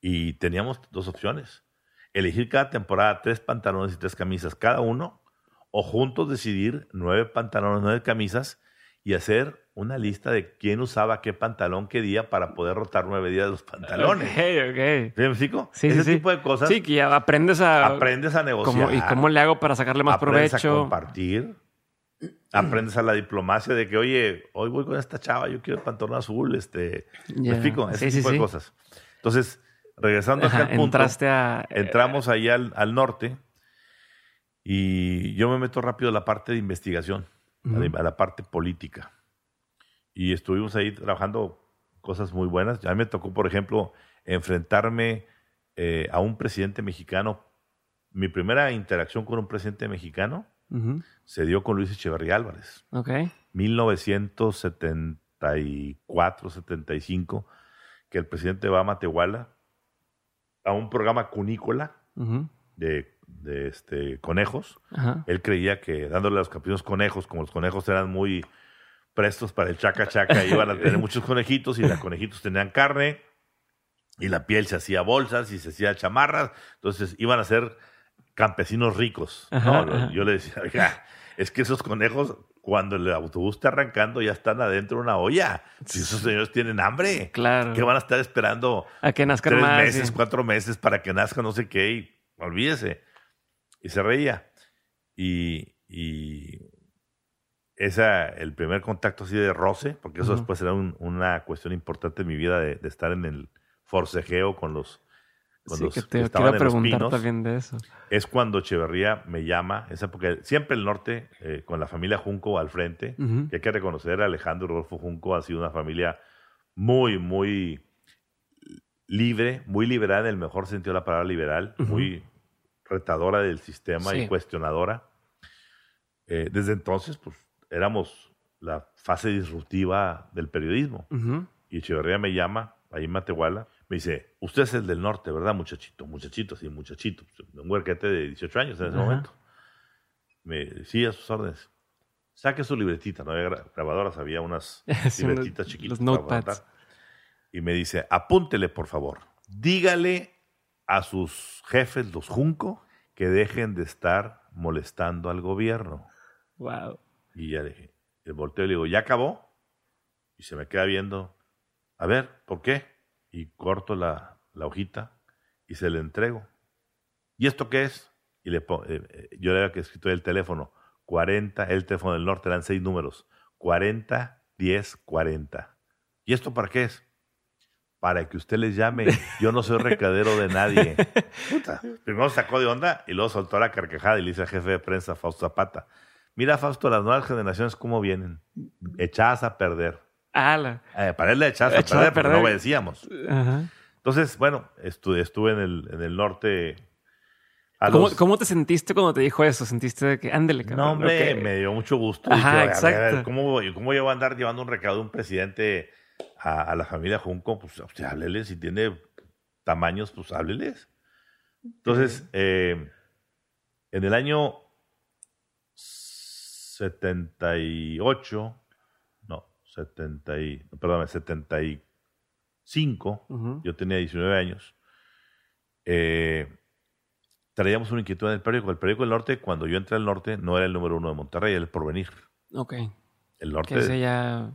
y teníamos dos opciones. Elegir cada temporada tres pantalones y tres camisas cada uno, o juntos decidir nueve pantalones, nueve camisas y hacer una lista de quién usaba qué pantalón qué día para poder rotar nueve días los pantalones. Ok, ok. ¿Sí me explico? Sí, Ese sí, tipo de cosas Sí, que ya aprendes a... aprendes a negociar. cómo- ¿Y cómo le hago para sacarle más aprendes a provecho? compartir. Aprendes a la diplomacia de que, oye, hoy voy con esta chava, yo quiero el pantalón azul, este, ¿me Ya. explico? Ese Sí, tipo de cosas. Entonces, regresando acá Ajá, al punto, entraste a... entramos ahí al, al norte y yo me meto rápido a la parte de investigación, a a la parte política. Y estuvimos ahí trabajando cosas muy buenas. A mí me tocó, por ejemplo, enfrentarme eh, a un presidente mexicano. Mi primera interacción con un presidente mexicano se dio con Luis Echeverría Álvarez. Ok. 1974, 75, que el presidente va a Matehuala a un programa cunícola de, de, este, conejos. Él creía que dándole a los campesinos conejos, como los conejos eran muy prestos para el chaca chaca, iban a tener muchos conejitos y los conejitos tenían carne y la piel se hacía bolsas y se hacía chamarras. Entonces iban a ser campesinos ricos. ¿no? Ajá. Yo le decía, oiga, es que esos conejos, cuando el autobús está arrancando, ya están adentro de una olla. Si esos señores tienen hambre, Claro. que van a estar esperando A que nazcan tres más. meses, sí. cuatro meses para que nazca no sé qué y olvídese. Y se reía. Y, y esa, el primer contacto así de roce, porque eso después era un- una cuestión importante en mi vida de, de estar en el forcejeo con los, con Sí, los que que te estaban quiero en los preguntar pinos. también de eso. Es cuando Echeverría me llama, esa porque siempre el norte, eh, con la familia Junco al frente, Ujú. que hay que reconocer, Alejandro Rodolfo Junco ha sido una familia muy, muy libre, muy liberal en el mejor sentido de la palabra liberal, muy retadora del sistema Sí. y cuestionadora. Eh, desde entonces, pues, éramos la fase disruptiva del periodismo. Y Echeverría me llama, ahí en Matehuala, me dice, usted es el del norte, ¿verdad, muchachito? Muchachito, sí, muchachito. Un huerquete de 18 años en ese momento. Me decía a sus órdenes. Saque su libretita, no había gra- grabadoras, había unas Sí, libretitas chiquitas. Los notepads. Y me dice, apúntele, por favor. Dígale a sus jefes, los Junco, que dejen de estar molestando al gobierno. Wow. Y ya le dije, el volteo y le digo, ¿ya acabó? Y se me queda viendo, a ver, ¿por qué? Y corto la, la hojita y se le entrego. ¿Y esto qué es? y le pon- eh, eh, yo le había que escrito el teléfono 40, el teléfono del norte eran seis números, 40 10 40. ¿Y esto para qué es? Para que usted les llame. Yo no soy recadero de nadie. Puta. Primero sacó de onda y luego soltó la carcajada y le dice al jefe de prensa, Fausto Zapata, mira Fausto, las nuevas generaciones cómo vienen, echadas a perder. Ala. Eh, para él la echadas a perder, porque no obedecíamos. Ajá. Entonces, bueno, estuve, estuve en, el, en el norte. ¿Cómo, los- cómo te sentiste cuando te dijo eso? ¿Sentiste que ándele, cabrón? No, hombre, me dio mucho gusto. Ajá, Dije, a ver, exacto. a ver, ¿cómo, ¿Cómo yo voy a andar llevando un recado de un presidente a, a la familia Junco? Pues, o sea, háblele. Si tiene tamaños, pues hábleles. Entonces, eh, en el año 78, no, 70 y, perdóname, 75, Ujú. yo tenía 19 años, eh, traíamos una inquietud en el periódico. El periódico del norte, cuando yo entré al norte, no era el número uno de Monterrey, era el porvenir. Ok. El norte. Que ese ya...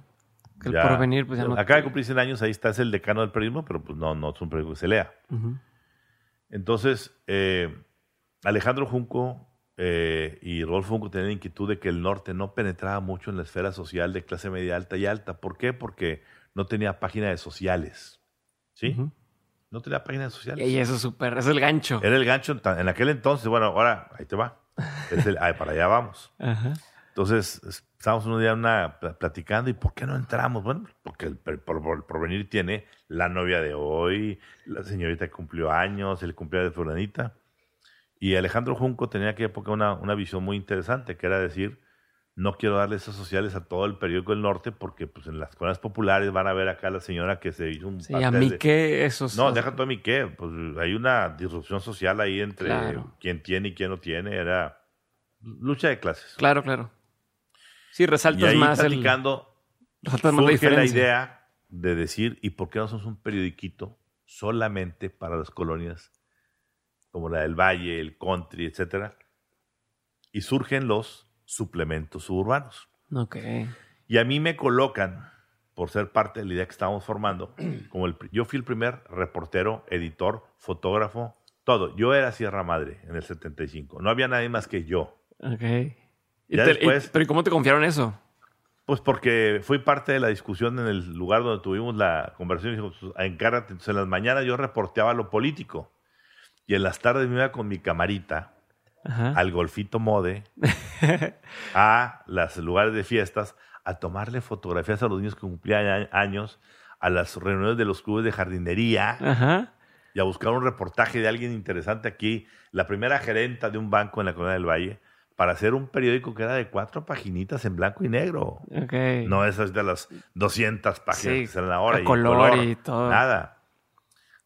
Que el ya- porvenir, pues ya no... Acaba de cumplir 100 años, ahí está, es el decano del periodismo, pero pues no, no es un periódico que se lea. Entonces, eh, Alejandro Junco eh, y Rodolfo Junco tenían la inquietud de que el norte no penetraba mucho en la esfera social de clase media alta y alta. ¿Por qué? Porque no tenía página de sociales. ¿Sí? No tenía página de sociales. Y eso es súper... Es el gancho. Era el gancho en aquel entonces. Bueno, ahora ahí te va. Es el- ay, para allá vamos. Entonces, es- estábamos un día una, platicando y ¿por qué no entramos? Bueno, porque el, el porvenir tiene la novia de hoy, la señorita que cumplió años, el cumpleaños de fulanita. Y Alejandro Junco tenía en aquella época una, una visión muy interesante, que era decir, no quiero darle esas sociales a todo el periódico del norte porque pues en las escuelas populares van a ver acá a la señora que se hizo un Sí, a mí de- esos... no, deja tú a mí qué. Pues hay una disrupción social ahí entre Claro. quien tiene y quien no tiene. Era lucha de clases. Claro, claro. Sí, Y resaltas ahí más el... Resaltas más la surge la diferencia. idea de decir, ¿y por qué no somos un periodiquito solamente para las colonias como la del Valle, el Country, etcétera? Y surgen los suplementos suburbanos. Ok. Y a mí me colocan, por ser parte de la idea que estábamos formando, como el, yo fui el primer reportero, editor, fotógrafo, todo. Yo era Sierra Madre en el 75. No había nadie más que yo. Ok. Y Ya te- y- después- pero ¿y cómo te confiaron eso? Pues porque fui parte de la discusión en el lugar donde tuvimos la conversación. Dijo, pues, encárgate. Entonces, en las mañanas yo reporteaba lo político. Y en las tardes me iba con mi camarita Ajá. al Golfito Mode, a los lugares de fiestas, a tomarle fotografías a los niños que cumplían años, a las reuniones de los clubes de jardinería Ajá. y a buscar un reportaje de alguien interesante aquí, la primera gerenta de un banco en la Colonia del Valle, para hacer un periódico que era de cuatro paginitas en blanco y negro. No esas de las 200 páginas Sí, que salen ahora. a y color y todo. Nada.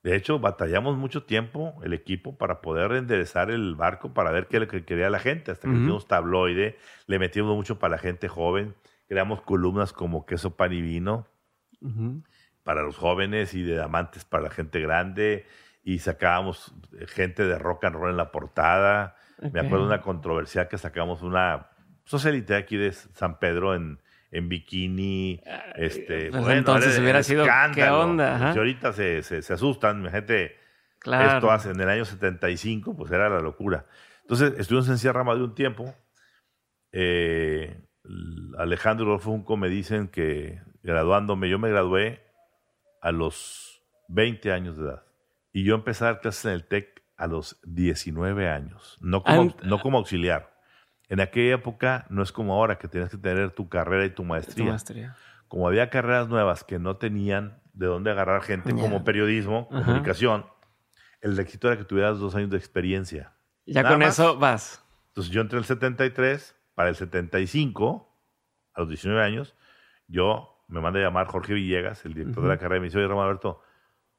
De hecho, batallamos mucho tiempo el equipo para poder enderezar el barco para ver qué es lo que quería la gente. Hasta que Ujú. hicimos tabloide, le metimos mucho para la gente joven. Creamos columnas como queso, pan y vino para los jóvenes y de amantes para la gente grande. Y sacábamos gente de rock and roll en la portada. Me acuerdo de una controversial que sacamos una socialite aquí de San Pedro en, en bikini. Este, pues bueno, entonces era hubiera sido, ¿qué onda? Si ahorita se, se, se asustan, mi gente. Claro. Esto hace en el año 75, pues era la locura. Entonces, estuvimos en Sierra Madre un tiempo. Eh, Alejandro Junco me dicen que graduándome, yo me gradué a los 20 años de edad. Y yo empecé a dar clases en el TEC a los 19 años, no como, no como auxiliar. En aquella época no es como ahora que tienes que tener tu carrera y tu Tu maestría. maestría. Como había carreras nuevas que no tenían de dónde agarrar gente como periodismo, Ajá. comunicación, el requisito era que tuvieras dos años de experiencia. Ya Nada con más. eso vas. Entonces yo entré en el 73, para el 75, a los 19 años, yo me manda a llamar Jorge Villegas, el director de la carrera, y me dice, oye, Ramón Alberto,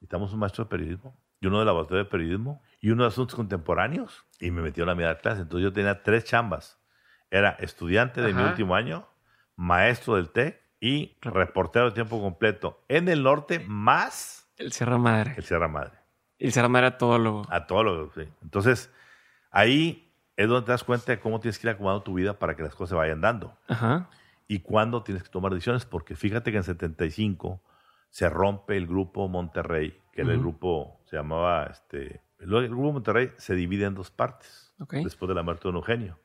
necesitamos un maestro de periodismo y uno de laboratorio de periodismo y uno de asuntos contemporáneos. Y me metieron a mi clase. Entonces yo tenía tres chambas. Era estudiante de mi último año, maestro del TEC y reportero de tiempo completo en el norte más El Sierra Madre. el Sierra Madre. El Sierra Madre era todo A todo lo sí. Entonces, ahí es donde te das cuenta de cómo tienes que ir acomodando tu vida para que las cosas se vayan dando. Ajá. Y cuándo tienes que tomar decisiones, porque fíjate que en 75 se rompe el grupo Monterrey, que era el grupo, se llamaba este, el Grupo Monterrey se divide en dos partes después de la muerte de don Eugenio.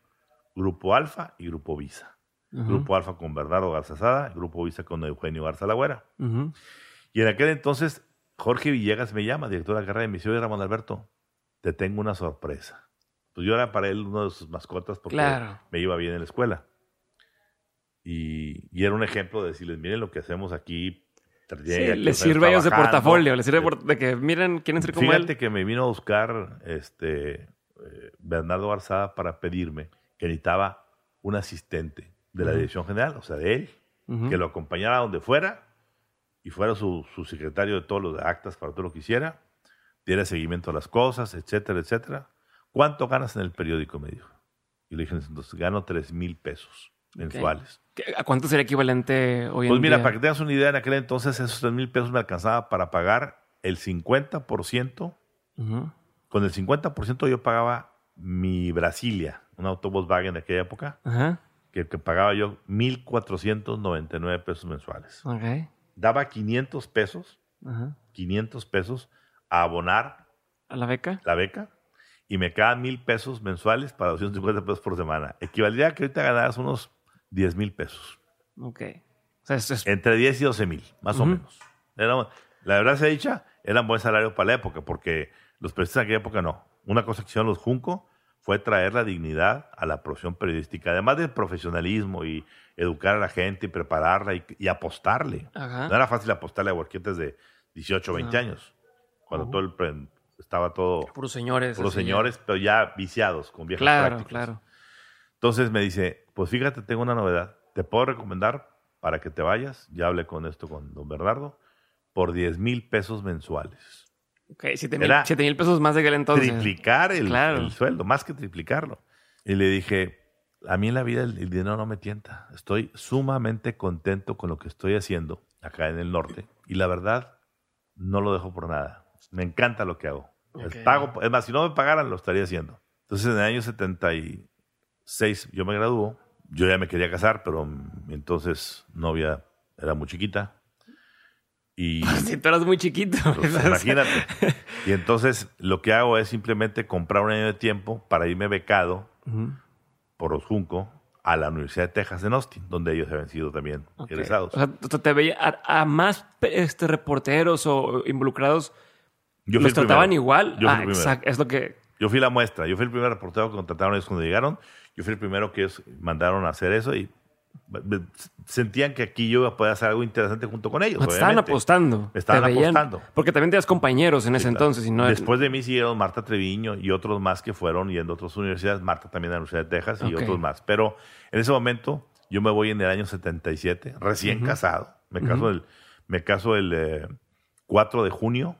Grupo Alfa y Grupo Visa. Grupo Alfa con Bernardo Garza Sada, Grupo Visa con Eugenio Garza Lagüera. Ujú. Y en aquel entonces, Jorge Villegas me llama, director de la carrera, y me dice, oye, Ramón Alberto, te tengo una sorpresa. Pues yo era para él uno de sus mascotas porque Claro. me iba bien en la escuela. Y, y era un ejemplo de decirles, miren lo que hacemos aquí. Sí, Llega, les sirve a ellos de portafolio, les sirve de que miren, quieren ser como Fíjate él. que me vino a buscar este, eh, Bernardo Garzada para pedirme que necesitaba un asistente de la dirección general, o sea, de él, que lo acompañara donde fuera y fuera su, su secretario de todos los actas para todo lo que hiciera, diera seguimiento a las cosas, etcétera, etcétera. ¿Cuánto ganas en el periódico? Me dijo. Y le dije, entonces gano 3 mil pesos mensuales. ¿Qué- ¿A cuánto sería equivalente hoy Pues en mira, día? para que tengas una idea, en aquel entonces esos 3 mil pesos me alcanzaba para pagar el 50%. Ujú. Con el 50% yo pagaba mi Brasilia, un auto Volkswagen de aquella época, Ajá. que, que pagaba yo 1.499 pesos mensuales. Daba 500 pesos, Ajá. 500 pesos a abonar ¿A la beca? la beca y me quedaban mil pesos mensuales para 250 pesos por semana. Equivaldría a que ahorita ganaras unos 10 mil pesos. Ok. O sea, eso es... Entre 10 y 12 mil, más o menos. Era- la verdad sea dicha, era un buen salario para la época, porque los periodistas en aquella época no. Una cosa que hicieron los Junco fue traer la dignidad a la profesión periodística, además del profesionalismo y educar a la gente y prepararla y, y apostarle. Ajá. No era fácil apostarle a huerquetes de 18 o 20 No. años, cuando todo el pre- estaba todo Puros señores. puros señores, pero ya viciados con viejas Claro, prácticas. claro. Entonces me dice, pues fíjate, tengo una novedad. Te puedo recomendar para que te vayas. Ya hablé con esto con don Bernardo. Por 10 mil pesos mensuales. Ok, 7 mil, pesos más de aquel entonces. Triplicar el, Claro. el sueldo, más que triplicarlo. Y le dije, a mí en la vida el, el dinero no me tienta. Estoy sumamente contento con lo que estoy haciendo acá en el norte. Y la verdad, no lo dejo por nada. Me encanta lo que hago. Es, Ok. pago, es más, si no me pagaran, lo estaría haciendo. Entonces, en el año 76 yo me graduó. Yo ya me quería casar, pero entonces novia era muy chiquita. Y Si tú eras muy chiquito. pues, imagínate. Y entonces lo que hago es simplemente comprar un año de tiempo para irme becado Ujú. por los Junco a la Universidad de Texas en Austin, donde ellos habían sido también Ok. egresados. O sea, te veía a, a más este, reporteros o involucrados Yo fui los el primero. trataban igual. Yo ah, exacto. Es lo que. Yo fui la muestra. Yo fui el primer reportero que contrataron ellos cuando llegaron. Yo fui el primero que ellos mandaron a hacer eso y me- sentían que aquí yo iba a poder hacer algo interesante junto con ellos. te estaban obviamente. apostando. Estaban apostando. Porque también tenías compañeros en ese Sí, entonces. Y no Después de mí siguieron Marta Treviño y otros más que fueron yendo a otras universidades. Marta también a la Universidad de Texas y otros más. Pero en ese momento yo me voy en el año 77, recién Ujú. casado. Me caso, el, me caso el eh, 4 de junio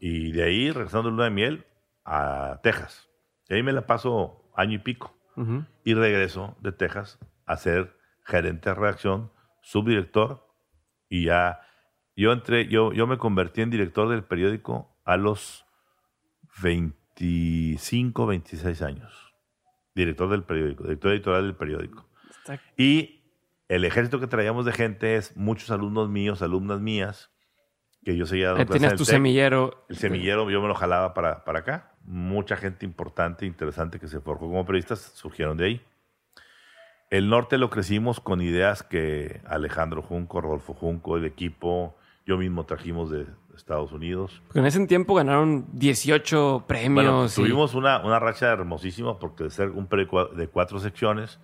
y de ahí regresando de luna de miel a Texas. Y ahí me la paso año y pico. Y regreso de Texas a ser gerente de redacción, subdirector y ya yo entré, yo, yo me convertí en director del periódico a los 25, 26 años. Director del periódico, director editorial del periódico. Está- Y el ejército que traíamos de gente es muchos alumnos míos, alumnas mías, que yo seguía dando tenías tu semillero. El semillero yo me lo jalaba para, para acá. Mucha gente importante, interesante que se forjó como periodistas surgieron de ahí. El norte lo crecimos con ideas que Alejandro Junco, Rodolfo Junco, el equipo, yo mismo trajimos de Estados Unidos. Porque en ese tiempo ganaron 18 premios. Bueno, y- tuvimos una, una racha hermosísima porque de ser un periódico de cuatro secciones,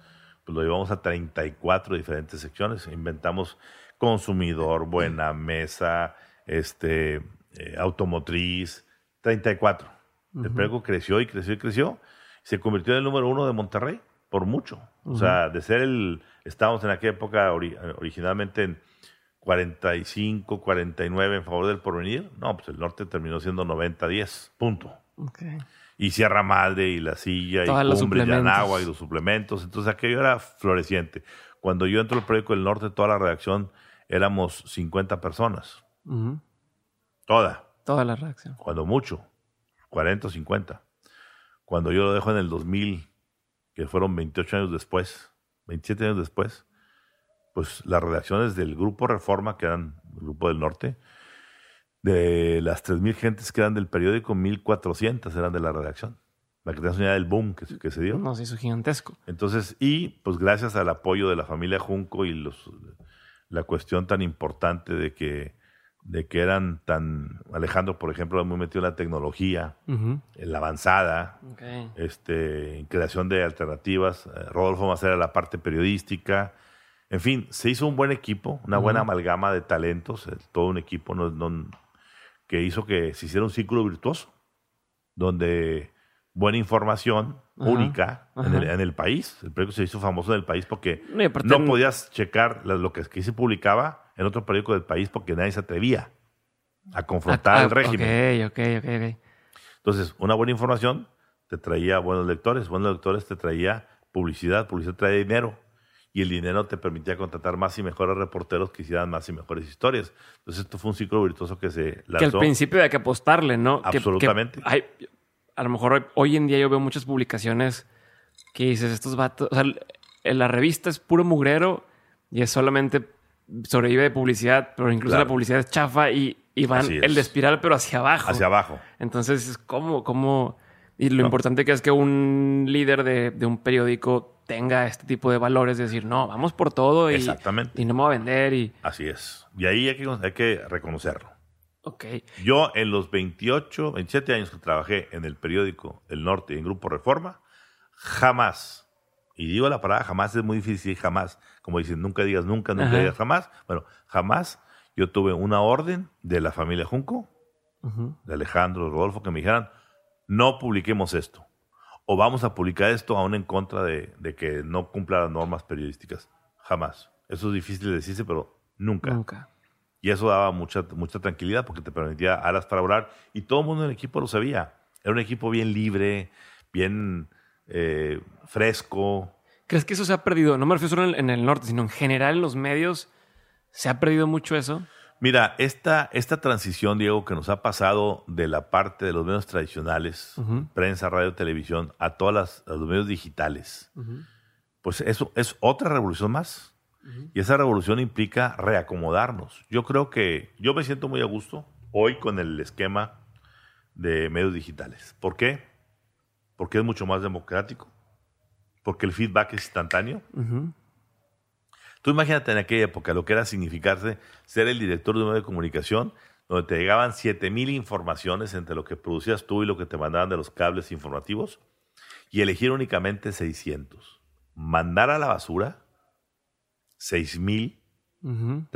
pues lo llevamos a 34 diferentes secciones. Inventamos consumidor, buena mesa, este, eh, automotriz, 34. El Ujú. periódico creció y creció y creció. Se convirtió en el número uno de Monterrey, por mucho. O sea, de ser el... Estábamos en aquella época ori- originalmente en 45, 49 en favor del porvenir. No, pues el norte terminó siendo 90-10, punto. Ok. Y Sierra Madre y La Silla y los Cumbre y. Anagua y los suplementos. Entonces aquello era floreciente. Cuando yo entro al periódico del norte, toda la redacción éramos 50 personas. Toda. Toda la reacción. Cuando mucho. 40 o 50. Cuando yo lo dejo en el 2000, que fueron 28 años después, 27 años después, pues las redacciones del Grupo Reforma, que eran el Grupo del Norte, de las 3.000 gentes que eran del periódico, 1.400 eran de la redacción. Para que tengas una del boom que, se- que se dio. No, se hizo gigantesco. Entonces, y pues gracias al apoyo de la familia Junco y los, la cuestión tan importante de que, de que eran tan, Alejandro, por ejemplo, era muy metido en la tecnología, en la avanzada, este, en creación de alternativas. Eh, Rodolfo Macera la parte periodística. En fin, se hizo un buen equipo, una buena amalgama de talentos, eh, todo un equipo no- no- que hizo que se hiciera un círculo virtuoso, donde buena información Ajá, única en el, en el país. El periódico se hizo famoso en el país porque No, podías checar lo que, que se publicaba en otro periódico del país porque nadie se atrevía a confrontar Ah, el régimen. Ok, ok, ok, ok. Entonces, una buena información te traía buenos lectores, buenos lectores te traía publicidad, publicidad traía dinero y el dinero te permitía contratar más y mejores reporteros que hicieran más y mejores historias. Entonces, esto fue un ciclo virtuoso que se Que al lanzó. principio hay que apostarle, ¿no? Que- que Absolutamente. hay- a lo mejor hoy, hoy en día yo veo muchas publicaciones que dices, estos vatos, o sea, en la revista es puro mugrero y es solamente sobrevive de publicidad, pero incluso Claro. la publicidad es chafa y, y van es. el de espiral, pero hacia abajo. hacia abajo. Entonces, es como, como, y lo No. importante que es que un líder de, de un periódico tenga este tipo de valores, de decir, no, vamos por todo y, Exactamente. y no me voy a vender y, Así es. Y ahí hay que, hay que reconocerlo. ok. Yo en los 28, 27 años que trabajé en el periódico El Norte y en Grupo Reforma, jamás, y digo la palabra jamás, es muy difícil jamás, como dicen, nunca digas nunca, nunca Ajá. digas jamás. Bueno, jamás yo tuve una orden de la familia Junco, Ujú. de Alejandro, Rodolfo, que me dijeran, no publiquemos esto, o vamos a publicar esto aún en contra de, de que no cumpla las normas periodísticas. Jamás. Eso es difícil de decirse, pero nunca. Nunca. Y eso daba mucha, mucha tranquilidad porque te permitía alas para volar y todo el mundo en el equipo lo sabía. Era un equipo bien libre, bien eh, fresco. ¿Crees que eso se ha perdido? No me refiero solo en, el norte, sino en general en los medios. ¿Se ha perdido mucho eso? Mira, esta, esta transición, Diego, que nos ha pasado de la parte de los medios tradicionales, prensa, radio, televisión, a todas las, a los medios digitales, pues eso es otra revolución más. Y esa revolución implica reacomodarnos. Yo creo que yo me siento muy a gusto hoy con el esquema de medios digitales. ¿Por qué? Porque es mucho más democrático. Porque el feedback es instantáneo. Tú imagínate en aquella época lo que era significarse ser el director de un medio de comunicación donde te llegaban 7000 informaciones entre lo que producías tú y lo que te mandaban de los cables informativos y elegir únicamente 600. Mandar a la basura 6300 Ujú.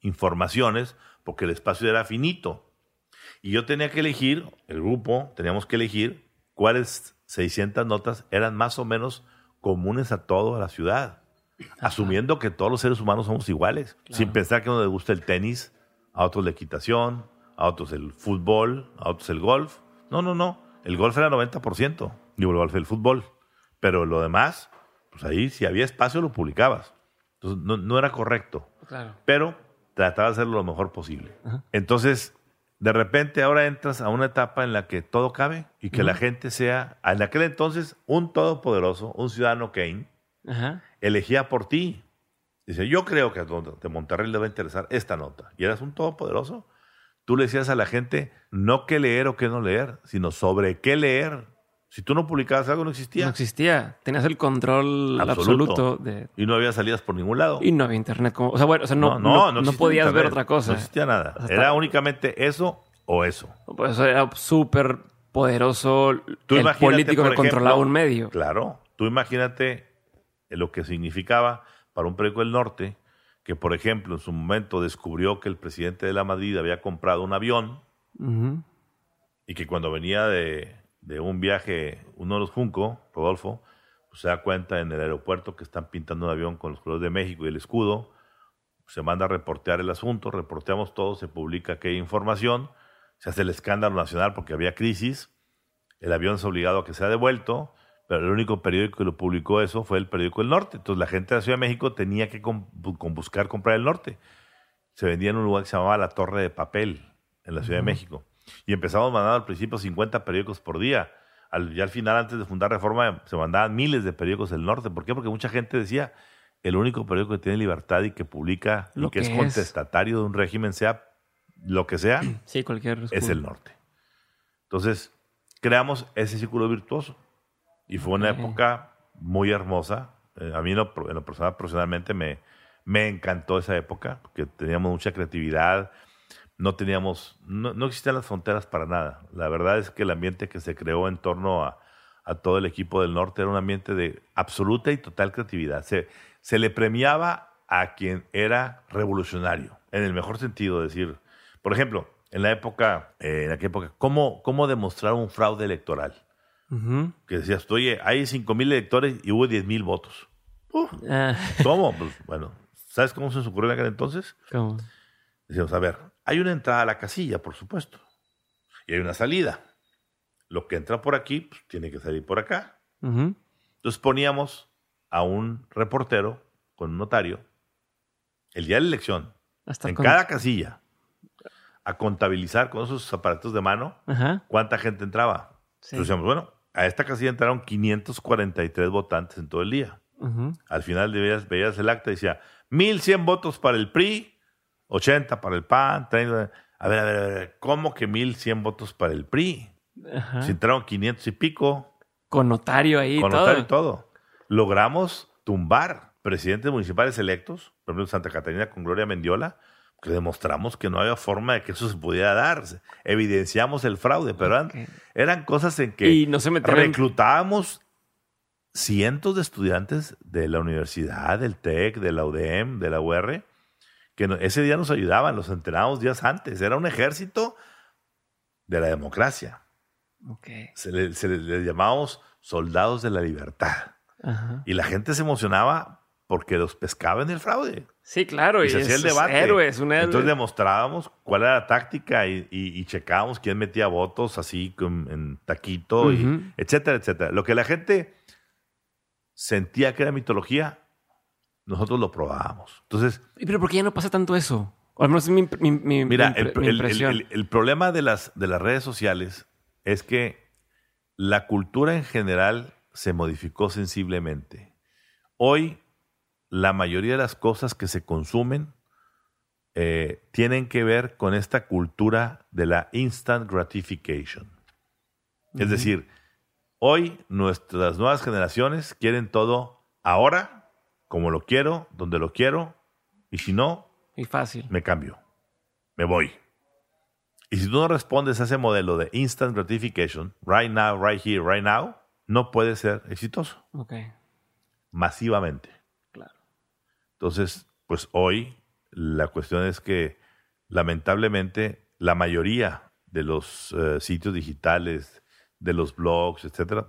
informaciones porque el espacio era finito. Y yo tenía que elegir, el grupo, teníamos que elegir cuáles 600 notas eran más o menos comunes a toda la ciudad, asumiendo que todos los seres humanos somos iguales, sin pensar que a uno le gusta el tenis, a otros la equitación, a otros el fútbol, a otros el golf. No, no, no. El golf era 90%, digo, el golf el fútbol. Pero lo demás, pues ahí si había espacio lo publicabas. Entonces no, no era correcto Claro. pero trataba de hacerlo lo mejor posible. Entonces, de repente ahora entras a una etapa en la que todo cabe y que la gente sea, en aquel entonces, un todopoderoso, un ciudadano Kane, Ajá. elegía por ti. Dice, yo creo que a de Monterrey le va a interesar esta nota. Y eras un todopoderoso. Tú le decías a la gente no qué leer o qué no leer, sino sobre qué leer. Si tú no publicabas algo, no existía. No existía. Tenías el control Absoluto. absoluto, de... Y no había salidas por ningún lado. Y no había internet. Como... O sea, bueno, o sea, no, no, no existía podías ver otra cosa. No existía nada. O sea, Era únicamente eso o eso. Por eso era súper poderoso Tú el imagínate, político que controlaba un medio. Claro. Tú imagínate lo que significaba para un periódico del norte que, por ejemplo, en su momento descubrió que el presidente de la Madrid había comprado un avión y que cuando venía de, de un viaje, uno de los Junco, Rodolfo, pues se da cuenta en el aeropuerto que están pintando un avión con los colores de México y el escudo, se manda a reportear el asunto, reporteamos todo, se publica aquella información, se hace el escándalo nacional porque había crisis, el avión es obligado a que sea devuelto, pero el único periódico que lo publicó eso fue el periódico El Norte. Entonces la gente de la Ciudad de México tenía que con buscar comprar El Norte. Se vendía en un lugar que se llamaba La Torre de Papel, en la Ciudad de México. Y empezamos mandando al principio 50 periódicos por día. Al, ya al final, antes de fundar Reforma, se mandaban miles de periódicos del norte. ¿Por qué? Porque mucha gente decía, el único periódico que tiene libertad y que publica Lo y que, es que es. contestatario de un régimen, sea lo que sea, Sí, cualquier es el norte. Entonces, creamos ese círculo virtuoso. Y fue una época muy hermosa. Eh, a mí, en lo, en lo personal, profesionalmente, me, me encantó esa época, porque teníamos mucha creatividad, no teníamos, no, no existían las fronteras para nada. La verdad es que el ambiente que se creó en torno a, a todo el equipo del norte era un ambiente de absoluta y total creatividad. Se, se le premiaba a quien era revolucionario, en el mejor sentido, decir, por ejemplo, en la época, eh, en aquella época, ¿cómo, ¿cómo demostrar un fraude electoral? Que decías, oye, hay 5 mil electores y hubo 10 mil votos. Ah, ¿Cómo? Pues bueno, ¿sabes cómo se nos ocurrió en aquel entonces? ¿cómo? Decíamos, a ver, hay una entrada a la casilla, por supuesto, y hay una salida. Lo que entra por aquí, pues, tiene que salir por acá. Ujú. Entonces poníamos a un reportero con un notario el día de la elección, Hasta en con- cada casilla, a contabilizar con esos aparatos de mano Ajá. cuánta gente entraba. Sí. Entonces decíamos, bueno, a esta casilla entraron 543 votantes en todo el día. Al final veías, veías el acta y decía 1100 votos para el PRI, 80 para el PAN, 30. A ver, a ver, a ver, ¿cómo que 1100 votos para el PRI? Ajá. Si entraron 500 y pico, Con notario ahí con todo. notario y todo. Logramos tumbar presidentes municipales electos, por ejemplo Santa Catarina con Gloria Mendiola, que demostramos que no había forma de que eso se pudiera dar. Evidenciamos el fraude, pero eran, cosas en que Y no se reclutábamos cientos de estudiantes de la universidad, del TEC, de la UDEM, de la UR, que ese día nos ayudaban, los entrenábamos días antes. Era un ejército de la democracia. Ok. Se le, se le- le llamábamos soldados de la libertad. Ajá. Y la gente se emocionaba porque los pescaba en el fraude. Sí, claro. Y Y, se hacía el debate. Héroes, un héroe. Entonces demostrábamos cuál era la táctica y, y- y checábamos quién metía votos así con- en taquito, y Ujú. etcétera, etcétera. Lo que la gente sentía que era mitología, nosotros lo probábamos. Entonces, ¿Y ¿Pero por qué ya no pasa tanto eso? O al menos es mi, imp- mi- mi- mira, mi el, problema de las, de las redes sociales es que la cultura en general se modificó sensiblemente. Hoy, la mayoría de las cosas que se consumen eh, tienen que ver con esta cultura de la instant gratification. Es decir, hoy nuestras nuevas generaciones quieren todo ahora, como lo quiero, donde lo quiero, y si no, Y fácil. me cambio, me voy. Y si tú no respondes a ese modelo de instant gratification, right now, right here, right now, no puede ser exitoso Ok. masivamente. Claro. Entonces, pues hoy la cuestión es que lamentablemente la mayoría de los eh, sitios digitales, de los blogs, etcétera,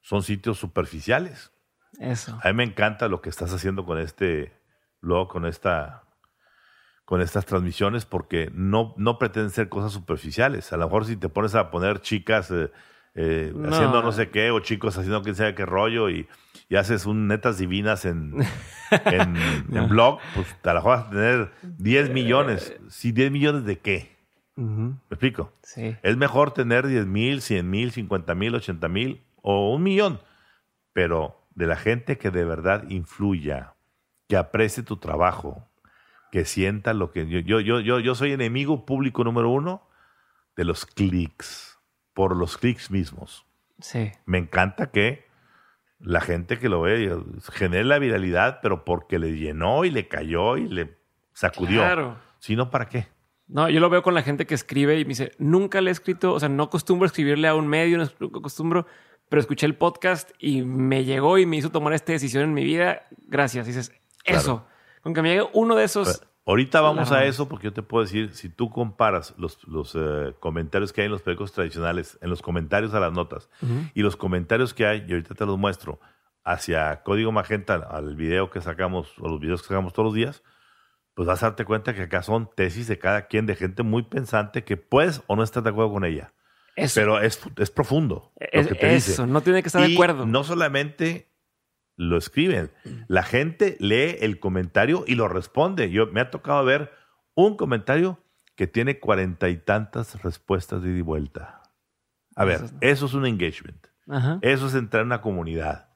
son sitios superficiales. Eso. A mí me encanta lo que estás haciendo con este blog, con esta con estas transmisiones, porque no, no pretenden ser cosas superficiales. A lo mejor si te pones a poner chicas eh, eh, No. haciendo no sé qué, o chicos haciendo quién sabe qué rollo, y, y haces un netas divinas en, en, en blog, pues a lo mejor vas a tener 10 millones. ¿Sí, 10 millones de qué? ¿Me explico? Sí. Es mejor tener 10 mil, 100 mil, 50 mil, 80 mil o un millón, pero de la gente que de verdad influya, que aprecie tu trabajo, que sienta lo que yo, yo, yo, yo, yo soy enemigo público número uno de los clics, por los clics mismos. Sí. Me encanta que la gente que lo ve genere la viralidad, pero porque le llenó y le cayó y le sacudió. Claro. Si no, ¿para qué? No, yo lo veo con la gente que escribe y me dice, nunca le he escrito, o sea, no acostumbro a escribirle a un medio, no acostumbro, pero escuché el podcast y me llegó y me hizo tomar esta decisión en mi vida. Gracias. Y dices, Claro. eso. Con que me llegue uno de esos. Pues, Ahorita vamos a eso porque yo te puedo decir, si tú comparas los, los eh, comentarios que hay en los periódicos tradicionales, en los comentarios a las notas, y los comentarios que hay, y ahorita te los muestro, hacia Código Magenta, al video que sacamos, o los videos que sacamos todos los días, pues vas a darte cuenta que acá son tesis de cada quien, de gente muy pensante que puedes o no estás de acuerdo con ella. Eso. Pero es, es profundo Es- lo que te eso, dice. no tiene que estar de acuerdo. No solamente lo escriben, la gente lee el comentario y lo responde. Yo me ha tocado ver un comentario que tiene cuarenta y tantas respuestas de ida y vuelta. A ver, Eso es- eso es un engagement. Ajá. Eso es entrar en una comunidad.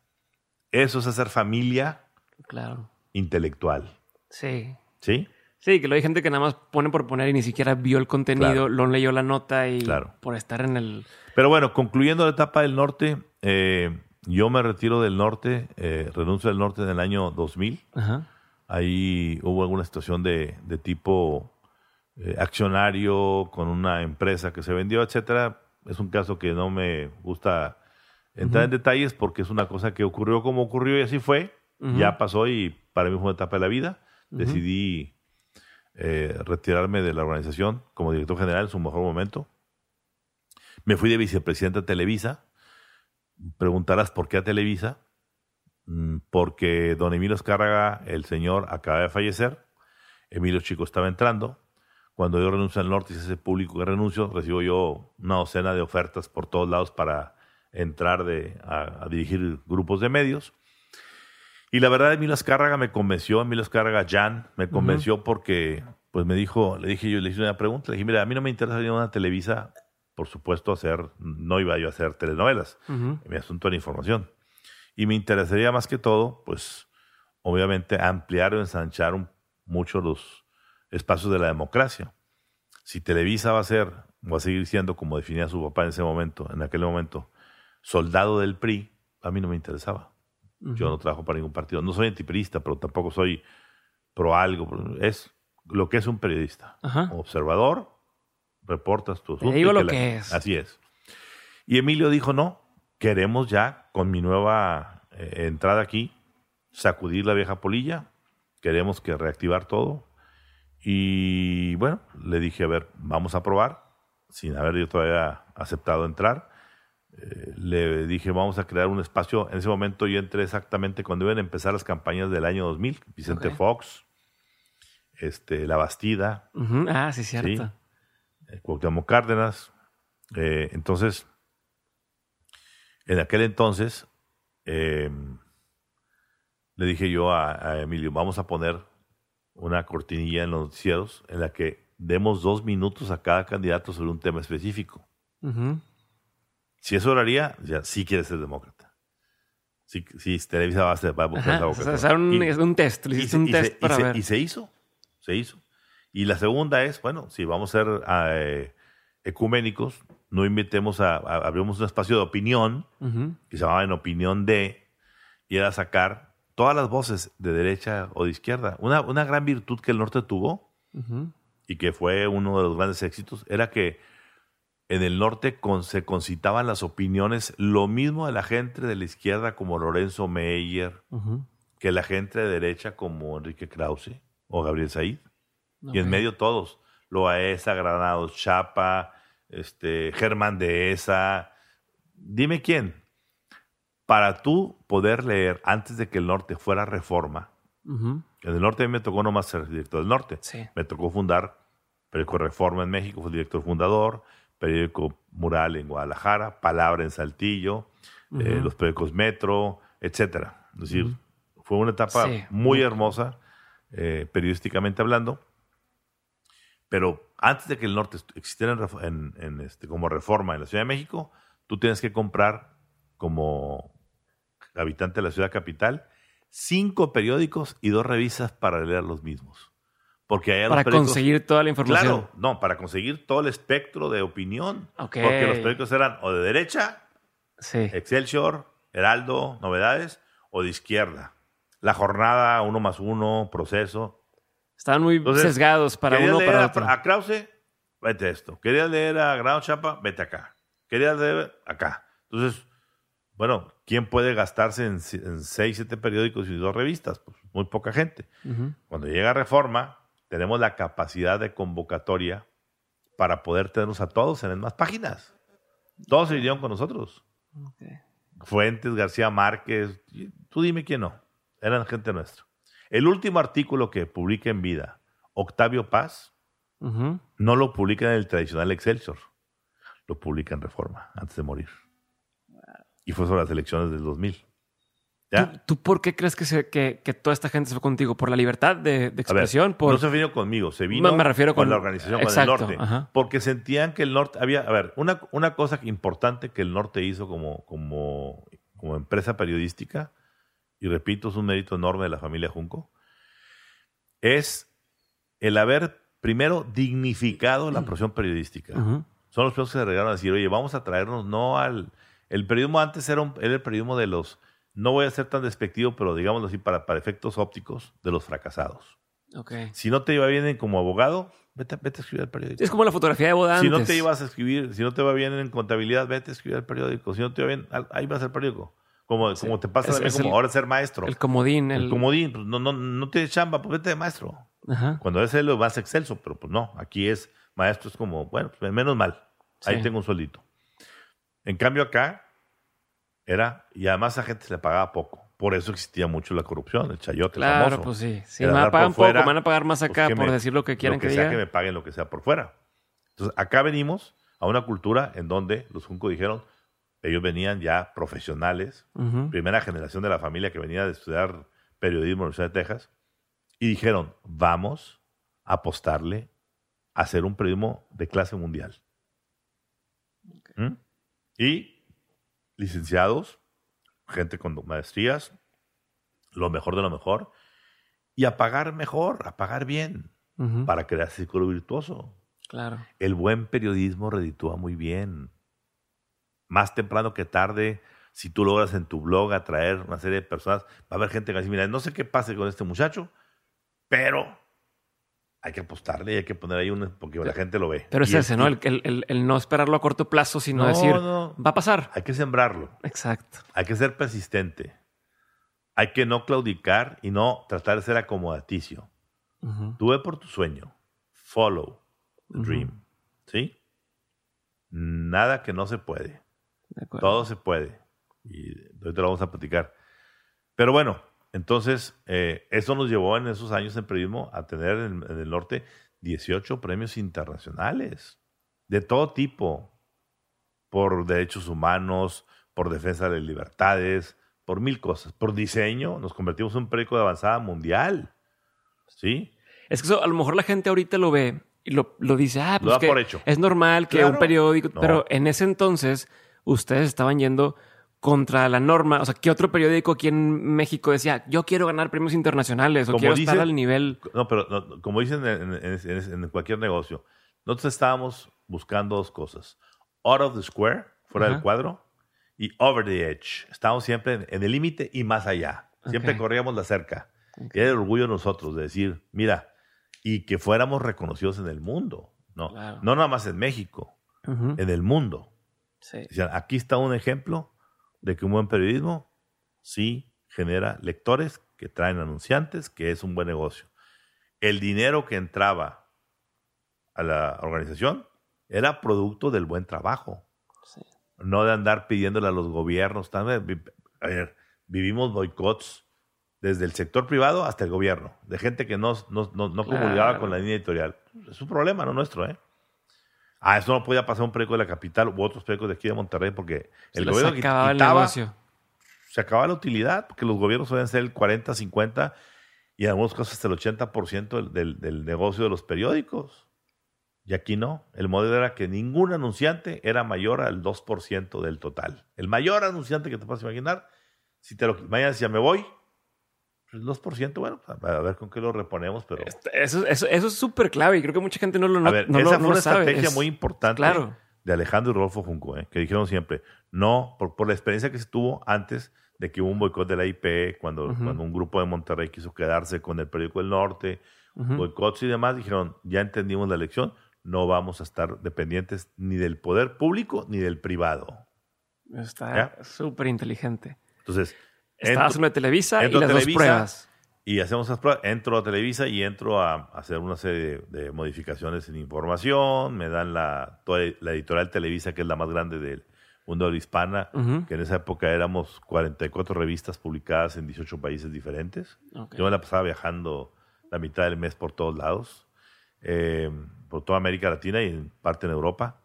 Eso es hacer familia Claro. intelectual. Sí. ¿Sí? Sí, que lo hay gente que nada más pone por poner y ni siquiera vio el contenido, Claro. lo leyó la nota y Claro. por estar en el... Pero bueno, concluyendo la etapa del norte, eh, yo me retiro del norte, eh, renuncio del norte en el año 2000. Ajá. Ahí hubo alguna situación de, de tipo eh, accionario con una empresa que se vendió, etcétera. Es un caso que no me gusta entrar en detalles porque es una cosa que ocurrió como ocurrió y así fue. Ya pasó y para mí fue una etapa de la vida. Decidí eh, retirarme de la organización como director general en su mejor momento. Me fui de vicepresidente a Televisa. Preguntarás por qué a Televisa. Mm, Porque don Emilio Escárraga, el señor, acaba de fallecer. Emilio Chico estaba entrando. Cuando yo renuncio al norte y se hace público que renuncio, recibo yo una docena de ofertas por todos lados para entrar de, a, a dirigir grupos de medios. Y la verdad, Emilio Escárraga me convenció, Emilio Escárraga Jan me convenció porque pues me dijo, le dije yo, le hice una pregunta, le dije, mira, a mí no me interesa venir a una Televisa, por supuesto, hacer, no iba yo a hacer telenovelas, Ujú. mi asunto era información. Y me interesaría más que todo, pues, obviamente, ampliar o ensanchar un- mucho los espacios de la democracia. Si Televisa va a ser, va a seguir siendo, como definía su papá en ese momento, en aquel momento, soldado del PRI, a mí no me interesaba. Yo no trabajo para ningún partido. No soy antiprista, pero tampoco soy pro algo. Es lo que es un periodista. Ajá. Observador, reportas tu asunto. digo lo la- que es. Así es. Y Emilio dijo, no, queremos ya, con mi nueva eh, entrada aquí, sacudir la vieja polilla. Queremos que reactivar todo. Y bueno, le dije, a ver, vamos a probar, sin haber yo todavía aceptado entrar. Eh, le dije, vamos a crear un espacio. En ese momento yo entré exactamente cuando iban a empezar las campañas del año 2000. Vicente. Fox, este, La Bastida. Ah, sí, cierto. eh, Cuauhtémoc Cárdenas. Eh, entonces, en aquel entonces, eh, le dije yo a, a Emilio, vamos a poner una cortinilla en los noticieros en la que demos dos minutos a cada candidato sobre un tema específico. Si eso lo haría, ya sí quiere ser demócrata. Si, si Televisa va a, va a buscar Ajá. O sea, un, Y- es un test. Le hiciste un se- test y para se- ver. Y se hizo, se hizo. Y la segunda es, bueno, si vamos a ser eh, ecuménicos, no invitemos a, a- abrimos un espacio de opinión, que se llamaba En Opinión de, y era sacar todas las voces de derecha o de izquierda. Una, una gran virtud que el norte tuvo, y que fue uno de los grandes éxitos, era que en el norte con- se concitaban las opiniones, lo mismo de la gente de la izquierda como Lorenzo Meyer, que la gente de derecha como Enrique Krause o Gabriel Said. Y en medio todos, Loaesa, Granados, Chapa, este, Germán Dehesa. Dime quién. Para tú poder leer antes de que el norte fuera reforma, en el norte a mí me tocó nomás ser director del norte. Sí. Me tocó fundar periódico Reforma en México, fue el director fundador, periódico Mural en Guadalajara, Palabra en Saltillo, eh, los periódicos Metro, etcétera. Es decir, fue una etapa Sí, muy hermosa, eh, periodísticamente hablando. Pero antes de que el norte existiera en ref- en- en este, como reforma en la Ciudad de México, tú tienes que comprar como habitante de la ciudad capital cinco periódicos y dos revistas para leer los mismos. Porque allá los Para periódicos- conseguir toda la información. Claro, no, para conseguir todo el espectro de opinión. Porque los periódicos eran o de derecha, Sí. Excelsior, Heraldo, Novedades, o de izquierda. La jornada, uno más uno, proceso. Estaban muy Entonces, sesgados para ¿Querías uno leer para a, otro. a Krause? Vete a esto. ¿Querías leer a Grado Chapa? Vete acá. ¿Querías leer acá? Entonces, bueno, ¿quién puede gastarse en, en seis, siete periódicos y dos revistas? Pues muy poca gente. Cuando llega Reforma, tenemos la capacidad de convocatoria para poder tenernos a todos en las más páginas. Todos se vinieron con nosotros. Fuentes, García Márquez, tú dime quién no. Eran gente nuestra. El último artículo que publica en vida, Octavio Paz, no lo publica en el tradicional Excelsior. Lo publica en Reforma, antes de morir. Y fue sobre las elecciones del 2000. ¿Ya? ¿Tú, tú por qué crees que, se- que, que toda esta gente se fue contigo? ¿Por la libertad de, de A ver, expresión? por... No se vino conmigo, se vino Me- me refiero con, con- la organización, Exacto, con el norte. ajá. Porque sentían que el norte había. A ver, una, una cosa importante que el norte hizo como, como, como empresa periodística, y repito, es un mérito enorme de la familia Junco, es el haber primero dignificado la profesión periodística. Son los primeros que se regaron a decir, oye, vamos a traernos no al... El periodismo antes era, un- era el periodismo de los, no voy a ser tan despectivo, pero digámoslo así, para, para efectos ópticos, de los fracasados. Ok. Si no te iba bien como abogado, vete, vete a escribir al periódico. Es como la fotografía de boda Si no te ibas a escribir, si no te va bien en contabilidad, vete a escribir al periódico. Si no te va bien, ahí vas al periódico. Como, Sí. como te pasa Es- también es como el- ahora ser maestro. El comodín. El, El comodín, pues no, no, no tienes chamba, pues vete de maestro. Ajá. Cuando es lo más excelso, pero pues no, aquí es maestro, es como, bueno, pues, menos mal, ahí Sí. tengo un sueldito. En cambio acá era, y además a gente se le pagaba poco. Por eso existía mucho la corrupción, el chayote, Claro, famoso. pues sí. Si me pagan por fuera, poco, me van a pagar más pues, acá por me- decir lo que quieran lo que, que, sea diga. que me paguen lo que sea por fuera. Entonces, acá venimos a una cultura en donde los Junco dijeron, ellos venían ya profesionales, primera generación de la familia que venía de estudiar periodismo en la Universidad de Texas, y dijeron, vamos a apostarle a hacer un periodismo de clase mundial. ¿Mm? Y licenciados, gente con maestrías, lo mejor de lo mejor, y a pagar mejor, a pagar bien, para crear ese círculo virtuoso. Claro. El buen periodismo reditúa muy bien. Más temprano que tarde, si tú logras en tu blog atraer una serie de personas, va a haber gente que va a decir, mira, no sé qué pase con este muchacho, pero hay que apostarle y hay que poner ahí un... porque la gente lo ve. Pero es Y ese, ¿no? El, el- el- el no esperarlo a corto plazo, sino No, decir, no. va a pasar. Hay que sembrarlo, Exacto. hay que ser persistente, hay que no claudicar y no tratar de ser acomodaticio. Ujú. Tú ve por tu sueño, follow the dream, ¿sí? Nada que no se puede. De. Todo se puede. Y ahorita lo vamos a platicar. Pero bueno, entonces, eh, eso nos llevó en esos años en periodismo a tener en, en el norte 18 premios internacionales de todo tipo, por derechos humanos, por defensa de libertades, por mil cosas. Por diseño, nos convertimos en un periódico de avanzada mundial. ¿Sí? Es que eso, a lo mejor la gente ahorita lo ve y lo, lo dice, ah, pues que por hecho. es normal que Claro. un periódico, No. pero en ese entonces ustedes estaban yendo contra la norma. O sea, ¿qué otro periódico aquí en México decía, yo quiero ganar premios internacionales o Como quiero dice- estar al nivel? No, pero no, como dicen en, en- en- cualquier negocio, nosotros estábamos buscando dos cosas. Out of the square, fuera Ajá. del cuadro, y over the edge. Estábamos siempre en, en el límite y más allá. Siempre Ok. corríamos la cerca. Y era el orgullo de nosotros de decir, mira, y que fuéramos reconocidos en el mundo. No, Claro. no nada más en México, Ujú. en el mundo. Sí. Decían, aquí está un ejemplo de que un buen periodismo sí genera lectores que traen anunciantes, que es un buen negocio. El dinero que entraba a la organización era producto del buen trabajo, Sí. no de andar pidiéndole a los gobiernos. También, vi- a ver, vivimos boicots desde el sector privado hasta el gobierno, de gente que no, no, no, no Claro. comulgaba con la línea editorial. Es un problema, no nuestro, ¿eh? Ah, eso no podía pasar un periódico de la capital u otros periódicos de aquí de Monterrey porque Se el les gobierno acababa el quitaba, negocio. se acababa la utilidad, porque los gobiernos suelen ser el 40, 50 y en algunos casos hasta el 80% del, del, del negocio de los periódicos. Y aquí no. El modelo era que ningún anunciante era mayor al 2% del total. El mayor anunciante que te puedas imaginar, si te lo mañana decía me voy, el 2%, bueno, a a ver con qué lo reponemos, pero... Este, Eso, eso, eso es súper clave y creo que mucha gente no lo, no, a ver, no lo- esa no fue una sabe. estrategia Es- muy importante Claro. de Alejandro y Rodolfo Junco, ¿eh? que dijeron siempre, no, por, por la experiencia que se tuvo antes de que hubo un boicot de la IP, cuando, cuando un grupo de Monterrey quiso quedarse con el periódico del norte, boicots y demás, dijeron, ya entendimos la elección, no vamos a estar dependientes ni del poder público ni del privado. Está súper inteligente. Entonces, Entro- en la Televisa y las Televisa, dos pruebas. y hacemos esas pruebas, entro a Televisa y entro a hacer una serie de, de modificaciones en información, me dan la, toda la editorial Televisa, que es la más grande del mundo de la hispana, que en esa época éramos 44 revistas publicadas en 18 países diferentes. Yo me la pasaba viajando la mitad del mes por todos lados, eh, por toda América Latina y en parte en Europa.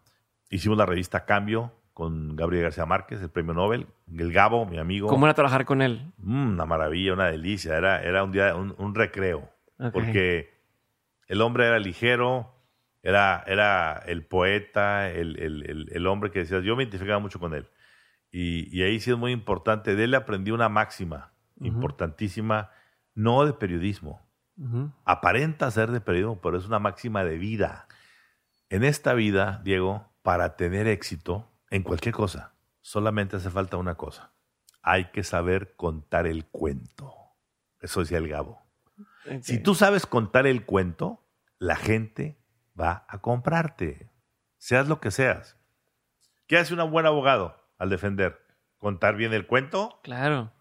Hicimos la revista Cambio con Gabriel García Márquez, el premio Nobel, el Gabo, mi amigo. ¿Cómo era trabajar con él? Mm, una maravilla, una delicia. Era, era un día, un, un recreo. Porque el hombre era ligero, era, era el poeta, el, el- el- el hombre que decías, yo me identificaba mucho con él. Y, y ahí sí es muy importante. De él aprendí una máxima importantísima, no de periodismo. Aparenta ser de periodismo, pero es una máxima de vida. En esta vida, Diego, para tener éxito en cualquier cosa, solamente hace falta una cosa. Hay que saber contar el cuento. Eso decía el Gabo. Si tú sabes contar el cuento, la gente va a comprarte. Seas lo que seas. ¿Qué hace un buen abogado al defender? Contar bien el cuento, Claro.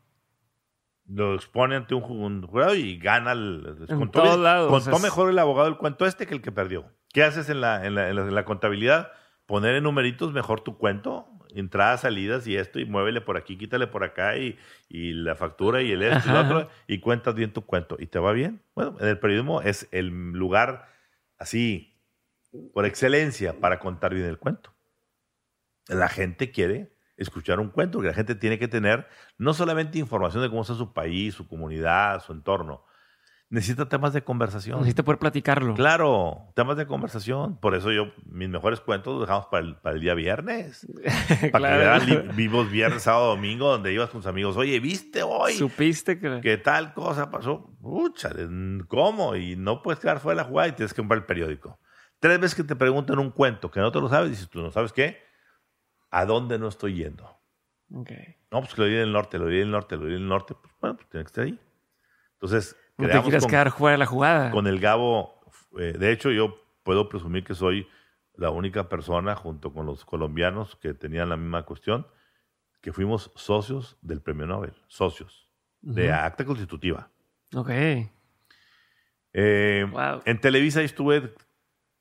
lo expone ante un, un jurado y gana. El, En contó todos lados, contó mejor el abogado el cuento este que el que perdió. ¿Qué haces en la, en la, en la- en la contabilidad? Poner en numeritos mejor tu cuento, entradas, salidas y esto, y muévele por aquí, quítale por acá, y, y la factura y el esto y lo otro, y cuentas bien tu cuento. ¿Y te va bien? Bueno, en el periodismo es el lugar así, por excelencia, para contar bien el cuento. La gente quiere escuchar un cuento, porque la gente tiene que tener no solamente información de cómo está su país, su comunidad, su entorno. Necesita temas de conversación. Necesita poder platicarlo. Claro, temas de conversación. Por eso yo, mis mejores cuentos los dejamos para el, para el día viernes. Para Claro. que vean vivos viernes, sábado, domingo, donde ibas con tus amigos. Oye, ¿viste hoy Supiste que. que tal cosa pasó? Pucha, ¿cómo? Y no puedes quedar fuera de la jugada y tienes que comprar el periódico. Tres veces que te preguntan un cuento que no te lo sabes, dices tú, ¿no sabes qué? ¿A dónde no estoy yendo? Ok. No, pues que lo di en el norte, lo di en el norte, lo di en el norte. Pues bueno, pues tiene que estar ahí. Entonces, No te quieres con- quedar fuera de la jugada. con el Gabo, eh, de hecho yo puedo presumir que soy la única persona junto con los colombianos que tenían la misma cuestión, que fuimos socios del premio Nobel, socios de Ujú. acta constitutiva. Ok. Eh, Wow. En Televisa estuve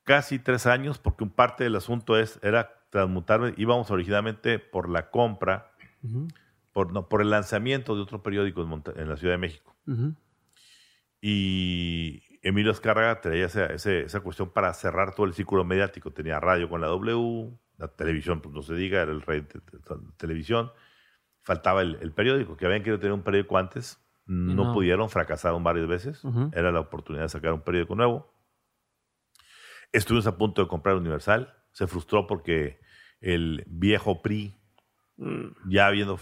casi tres años porque un parte del asunto es, era transmutarme, íbamos originalmente por la compra, Ujú. por, no, por el lanzamiento de otro periódico en, Monte- en la Ciudad de México. Ujú. Y Emilio Azcárraga traía esa, esa cuestión para cerrar todo el círculo mediático. Tenía radio con la W, la televisión, pues no se diga, era el rey de, televisión. Faltaba el, el periódico, que habían querido tener un periódico antes, no, no. pudieron, fracasaron varias veces. Era la oportunidad de sacar un periódico nuevo. Estuvimos a punto de comprar Universal. Se frustró porque el viejo PRI, Mm. ya habiendo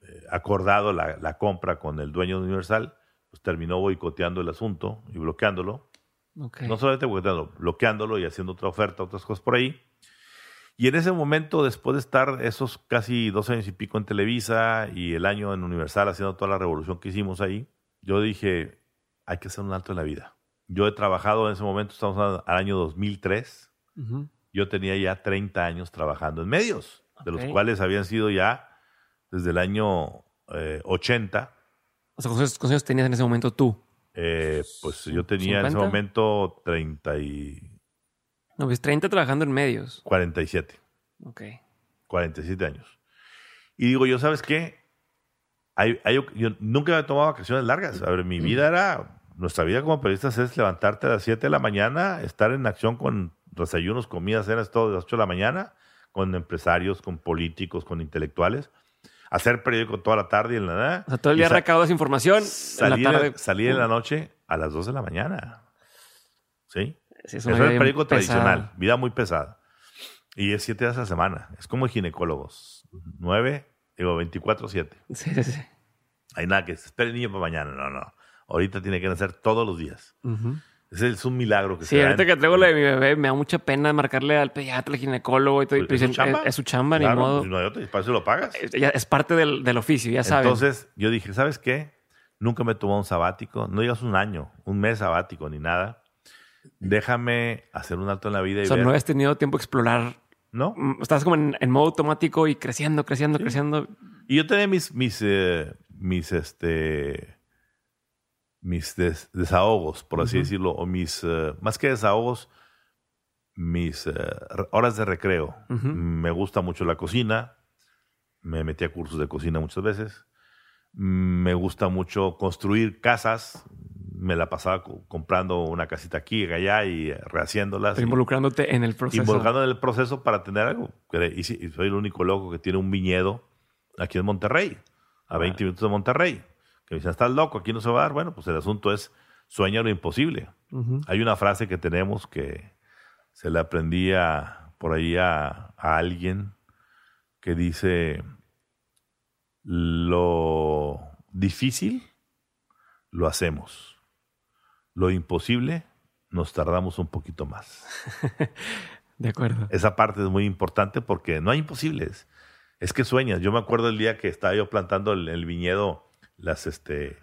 eh, acordado la, la compra con el dueño de Universal, pues terminó boicoteando el asunto y bloqueándolo. No solamente boicoteándolo, bloqueándolo y haciendo otra oferta, otras cosas por ahí. Y en ese momento, después de estar esos casi dos años y pico en Televisa y el año en Universal haciendo toda la revolución que hicimos ahí, yo dije, hay que hacer un alto en la vida. Yo he trabajado en ese momento, estamos al año 2003, Ujú. yo tenía ya 30 años trabajando en medios, de los cuales habían sido ya desde el año eh, 80. O sea, ¿cuántos años tenías en ese momento tú? eh, pues yo tenía en ese 50? momento 30 y No, pues 30 trabajando en medios. 47, Ok. 47 años. Y digo, yo, ¿sabes qué? Hay- hay- yo nunca he tomado vacaciones largas. A ver, mi vida era, nuestra vida como periodistas es levantarte a las 7 de la mañana, estar en acción con desayunos, comidas, cenas, todo de las 8 de la mañana, con empresarios, con políticos, con intelectuales, hacer periódico toda la tarde y en la nada. O sea, todo el día recaudas información. En salir, la tarde. salir en la noche a las 2 de la mañana. ¿Sí? Sí, es Eso una es el periódico pesada. tradicional, vida muy pesada. Y es siete días a la semana. Es como ginecólogos. Nueve, digo, 24-7. Sí, sí, sí. Hay nada que se espere el niño para mañana. No, no. Ahorita tiene que nacer todos los días. Ese es un milagro que Sí, se ahorita que traigo lo de mi bebé, me da mucha pena marcarle al pediatra, al ginecólogo y todo. y Pues, ¿es su chamba? Es, es su chamba, Claro, ni modo. pues, no hay otro, y para eso lo pagas. Es, es parte del, del oficio, ya saben. Entonces yo dije, ¿sabes qué? Nunca me he tomado un sabático. No digas un año, un mes sabático ni nada. Déjame hacer un alto en la vida y o sea, ver. no has tenido tiempo de explorar. ¿No? Mm, Estás como en, en modo automático y creciendo, creciendo, creciendo. Y yo tenía mis, mis, eh, mis, este, mis des- desahogos, por así decirlo, o mis, eh, más que desahogos, mis re- horas de recreo. Me gusta mucho la cocina, me metí a cursos de cocina muchas veces. Me gusta mucho construir casas, me la pasaba co- comprando una casita aquí y allá y eh, rehaciéndolas. Y- involucrándote en el proceso. involucrando en el proceso para tener algo. Y soy el único loco que tiene un viñedo aquí en Monterrey, a 20 minutos de Monterrey. Que me dicen, estás loco, aquí no se va a dar. Bueno, pues el asunto es sueña lo imposible. Hay una frase que tenemos que se le aprendía por ahí a, a alguien que dice, lo difícil lo hacemos, lo imposible nos tardamos un poquito más. De acuerdo. Esa parte es muy importante porque no hay imposibles. Es que sueñas. Yo me acuerdo el día que estaba yo plantando el, el viñedo, las, este,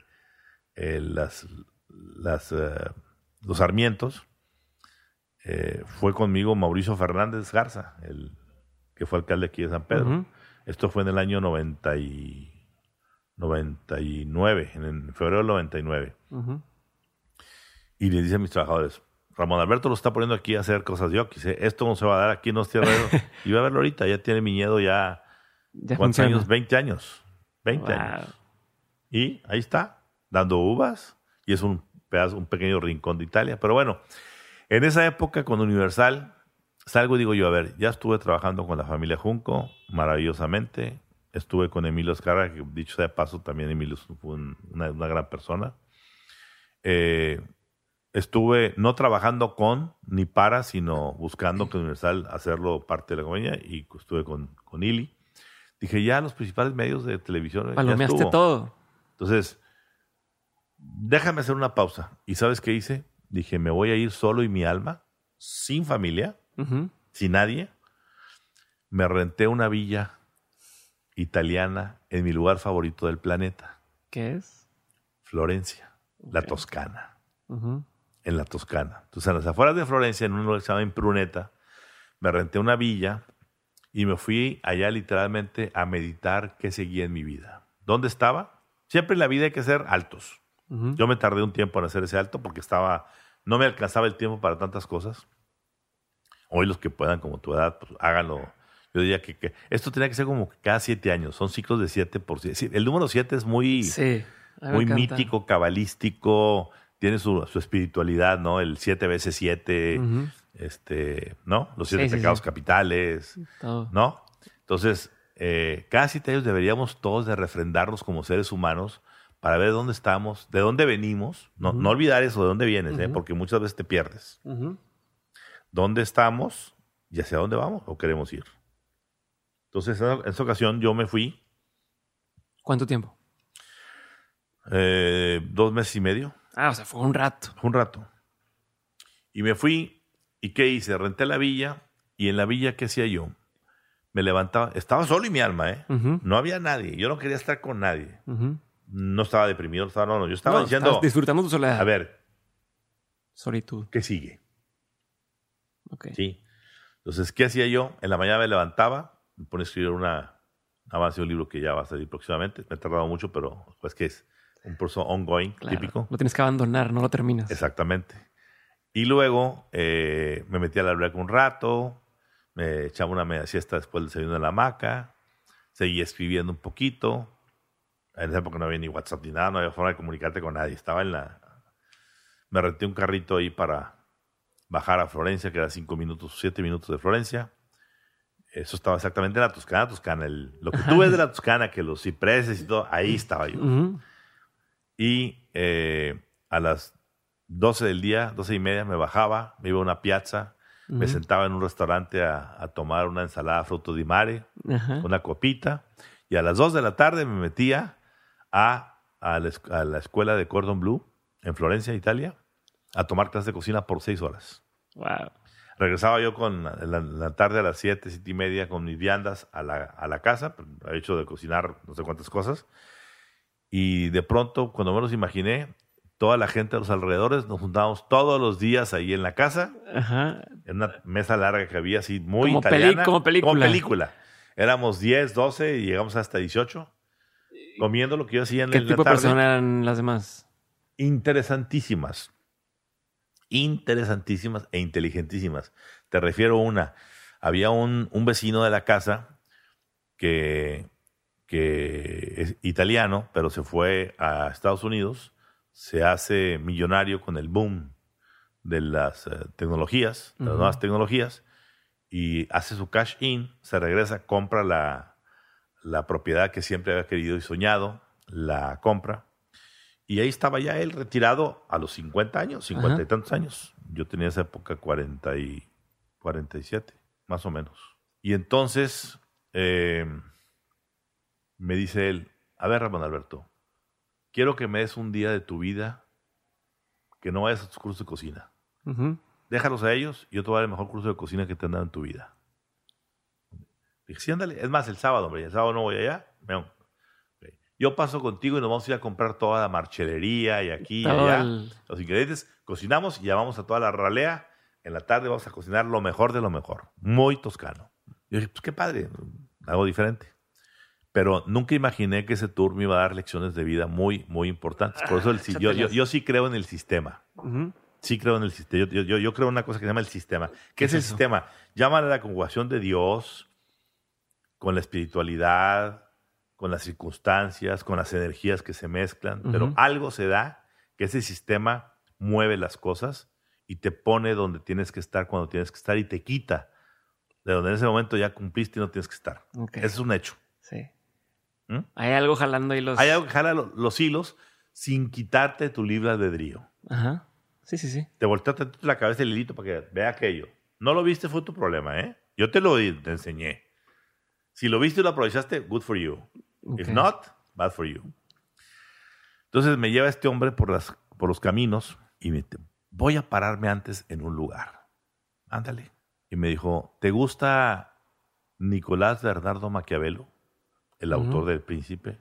eh, las, las, eh, los sarmientos. Eh, fue conmigo Mauricio Fernández Garza, el que fue alcalde aquí de San Pedro. Esto fue en el año 90 y 99, en, febrero del 99. Ujú. Y le dice a mis trabajadores, Ramón Alberto lo está poniendo aquí a hacer cosas de Oquis, ¿eh? Esto no se va a dar aquí en los tierreros. y va a verlo ahorita, ya tiene viñedo ya, Ya ¿cuántos funciona. años? 20 años. 20 Wow. años. Y ahí está, dando uvas. Y es un pedazo, un pequeño rincón de Italia. Pero bueno, en esa época con Universal, salgo y digo yo, a ver, ya estuve trabajando con la familia Junco, maravillosamente. Estuve con Emilio Escarra, que dicho sea de paso, también Emilio fue un- una, una gran persona. Eh, estuve no trabajando con ni para, sino buscando que Universal hacerlo parte de la compañía y estuve con, con Ili. Dije, ya los principales medios de televisión. ya Palomeaste estuvo. todo. Entonces, déjame hacer una pausa. ¿Y sabes qué hice? Dije, me voy a ir solo y mi alma, sin familia, sin nadie. Me renté una villa italiana en mi lugar favorito del planeta, ¿Qué es? Florencia, la. Toscana. En la Toscana. Entonces, en las afueras de Florencia, en un lugar que se llama Impruneta, me renté una villa y me fui allá literalmente a meditar qué seguía en mi vida. ¿Dónde estaba? Siempre en la vida hay que ser altos. Ujú. Yo me tardé un tiempo en hacer ese alto porque estaba, no me alcanzaba el tiempo para tantas cosas. Hoy los que puedan, como tu edad, pues háganlo. Yo diría que, que esto tenía que ser como cada siete años. Son ciclos de siete por siete. El número siete es muy, Sí. muy mítico, cabalístico, tiene su, su espiritualidad, ¿no? El siete veces siete, Ujú. este, ¿no? Los siete sí, pecados sí. capitales, Todo. ¿no? Entonces, eh, cada siete años deberíamos todos de refrendarnos como seres humanos para ver dónde estamos, de dónde venimos, no, olvidar eso, de dónde vienes, ¿eh? Porque muchas veces te pierdes. ¿Dónde estamos y hacia dónde vamos o queremos ir? Entonces, en esa ocasión yo me fui ¿Cuánto tiempo? eh, dos meses y medio Ah, o sea, fue un rato. un rato. Y me fui, ¿y qué hice? Renté la villa, y en la villa, ¿qué hacía yo? Me levantaba, estaba solo y mi alma, ¿eh? No había nadie, yo no quería estar con nadie. No estaba deprimido, no estaba, no, no, yo estaba No, diciendo, disfrutando tu soledad. a ver, Solitud. ¿qué sigue? Ok. Sí. Entonces, ¿qué hacía yo? En la mañana me levantaba, me ponía a escribir una avance de un libro que ya va a salir próximamente. Me he tardado mucho, pero pues que es un proceso ongoing, Claro. típico. Lo tienes que abandonar, no lo terminas. Exactamente. Y luego eh, me metí a la alberca un rato, me echaba una media siesta después del desayuno en la hamaca, seguí escribiendo un poquito. En esa época no había ni WhatsApp ni nada, no había forma de comunicarte con nadie. Estaba en la... Me renté un carrito ahí para bajar a Florencia, que era cinco minutos, siete minutos de Florencia. Eso estaba exactamente en la Toscana, Toscana. El- lo que tú ves de la Toscana, que los cipreses y todo, ahí estaba yo. Ujú. Y eh, a las 12 del día, 12 y media, me bajaba, me iba a una piazza, me sentaba en un restaurante a, a tomar una ensalada fruto di mare, una copita, y a las 2 de la tarde me metía a, a, la, a la escuela de Cordon Bleu en Florencia, Italia, a tomar clases de cocina por 6 horas. Wow. Regresaba yo con la, la- tarde a las 7, 7 y media con mis viandas a la, a la casa, he hecho de cocinar no sé cuántas cosas. Y de pronto, cuando menos imaginé, toda la gente a los alrededores nos juntábamos todos los días ahí en la casa, Ajá. en una mesa larga que había así muy Como italiana. como película. Como película. Éramos 10, 12 y llegamos hasta 18 comiendo lo que yo hacía en ¿Qué la tipo de tarde persona eran las demás? interesantísimas. Interesantísimas e inteligentísimas. Te refiero a una. Había un, un vecino de la casa que, que es italiano, pero se fue a Estados Unidos, se hace millonario con el boom de las eh, tecnologías, de las nuevas tecnologías, y hace su cash in, se regresa, compra la, la propiedad que siempre había querido y soñado, la compra, y ahí estaba ya él retirado a los 50 años, 50 y tantos años. Yo tenía esa época 40 y 47, más o menos. Y entonces eh, me dice él, a ver Ramón Alberto, quiero que me des un día de tu vida que no vayas a tus cursos de cocina. Déjalos a ellos y yo te voy a dar el mejor curso de cocina que te han dado en tu vida. Dije, sí, ándale. Es más, el sábado, hombre. El sábado no voy allá. Yo paso contigo y nos vamos a ir a comprar toda la marchelería y aquí y allá. el- Los ingredientes. Cocinamos y ya vamos a toda la ralea. En la tarde vamos a cocinar lo mejor de lo mejor. Muy toscano. Yo dije, pues qué padre. Algo diferente. Pero nunca imaginé que ese tour me iba a dar lecciones de vida muy, muy importantes. Por eso el si- yo, yo, yo sí creo en el sistema. Ujú. Sí creo en el sistema. Yo, yo, yo creo en una cosa que se llama el sistema. ¿Qué es el es eso? sistema? Llámale a la conjugación de Dios con la espiritualidad, con las circunstancias, con las energías que se mezclan. Pero Ujú. algo se da que ese sistema mueve las cosas y te pone donde tienes que estar cuando tienes que estar y te quita de donde en ese momento ya cumpliste y no tienes que estar. Ok. Ese es un hecho. Sí. ¿Mm? Hay algo jalando ahí los. Hay algo que jala lo- los hilos sin quitarte tu libre albedrío. Ajá. Sí, sí, sí. te volteó tantito la cabeza el hilito para que vea aquello. No lo viste, fue tu problema, ¿eh? Yo te lo te enseñé. Si lo viste y lo aprovechaste, good for you. If not, bad for you. Entonces me lleva este hombre por, las, por los caminos y me dice, voy a pararme antes en un lugar. Ándale. Y me dijo, ¿te gusta Nicolás Bernardo Maquiavelo? El autor del Príncipe,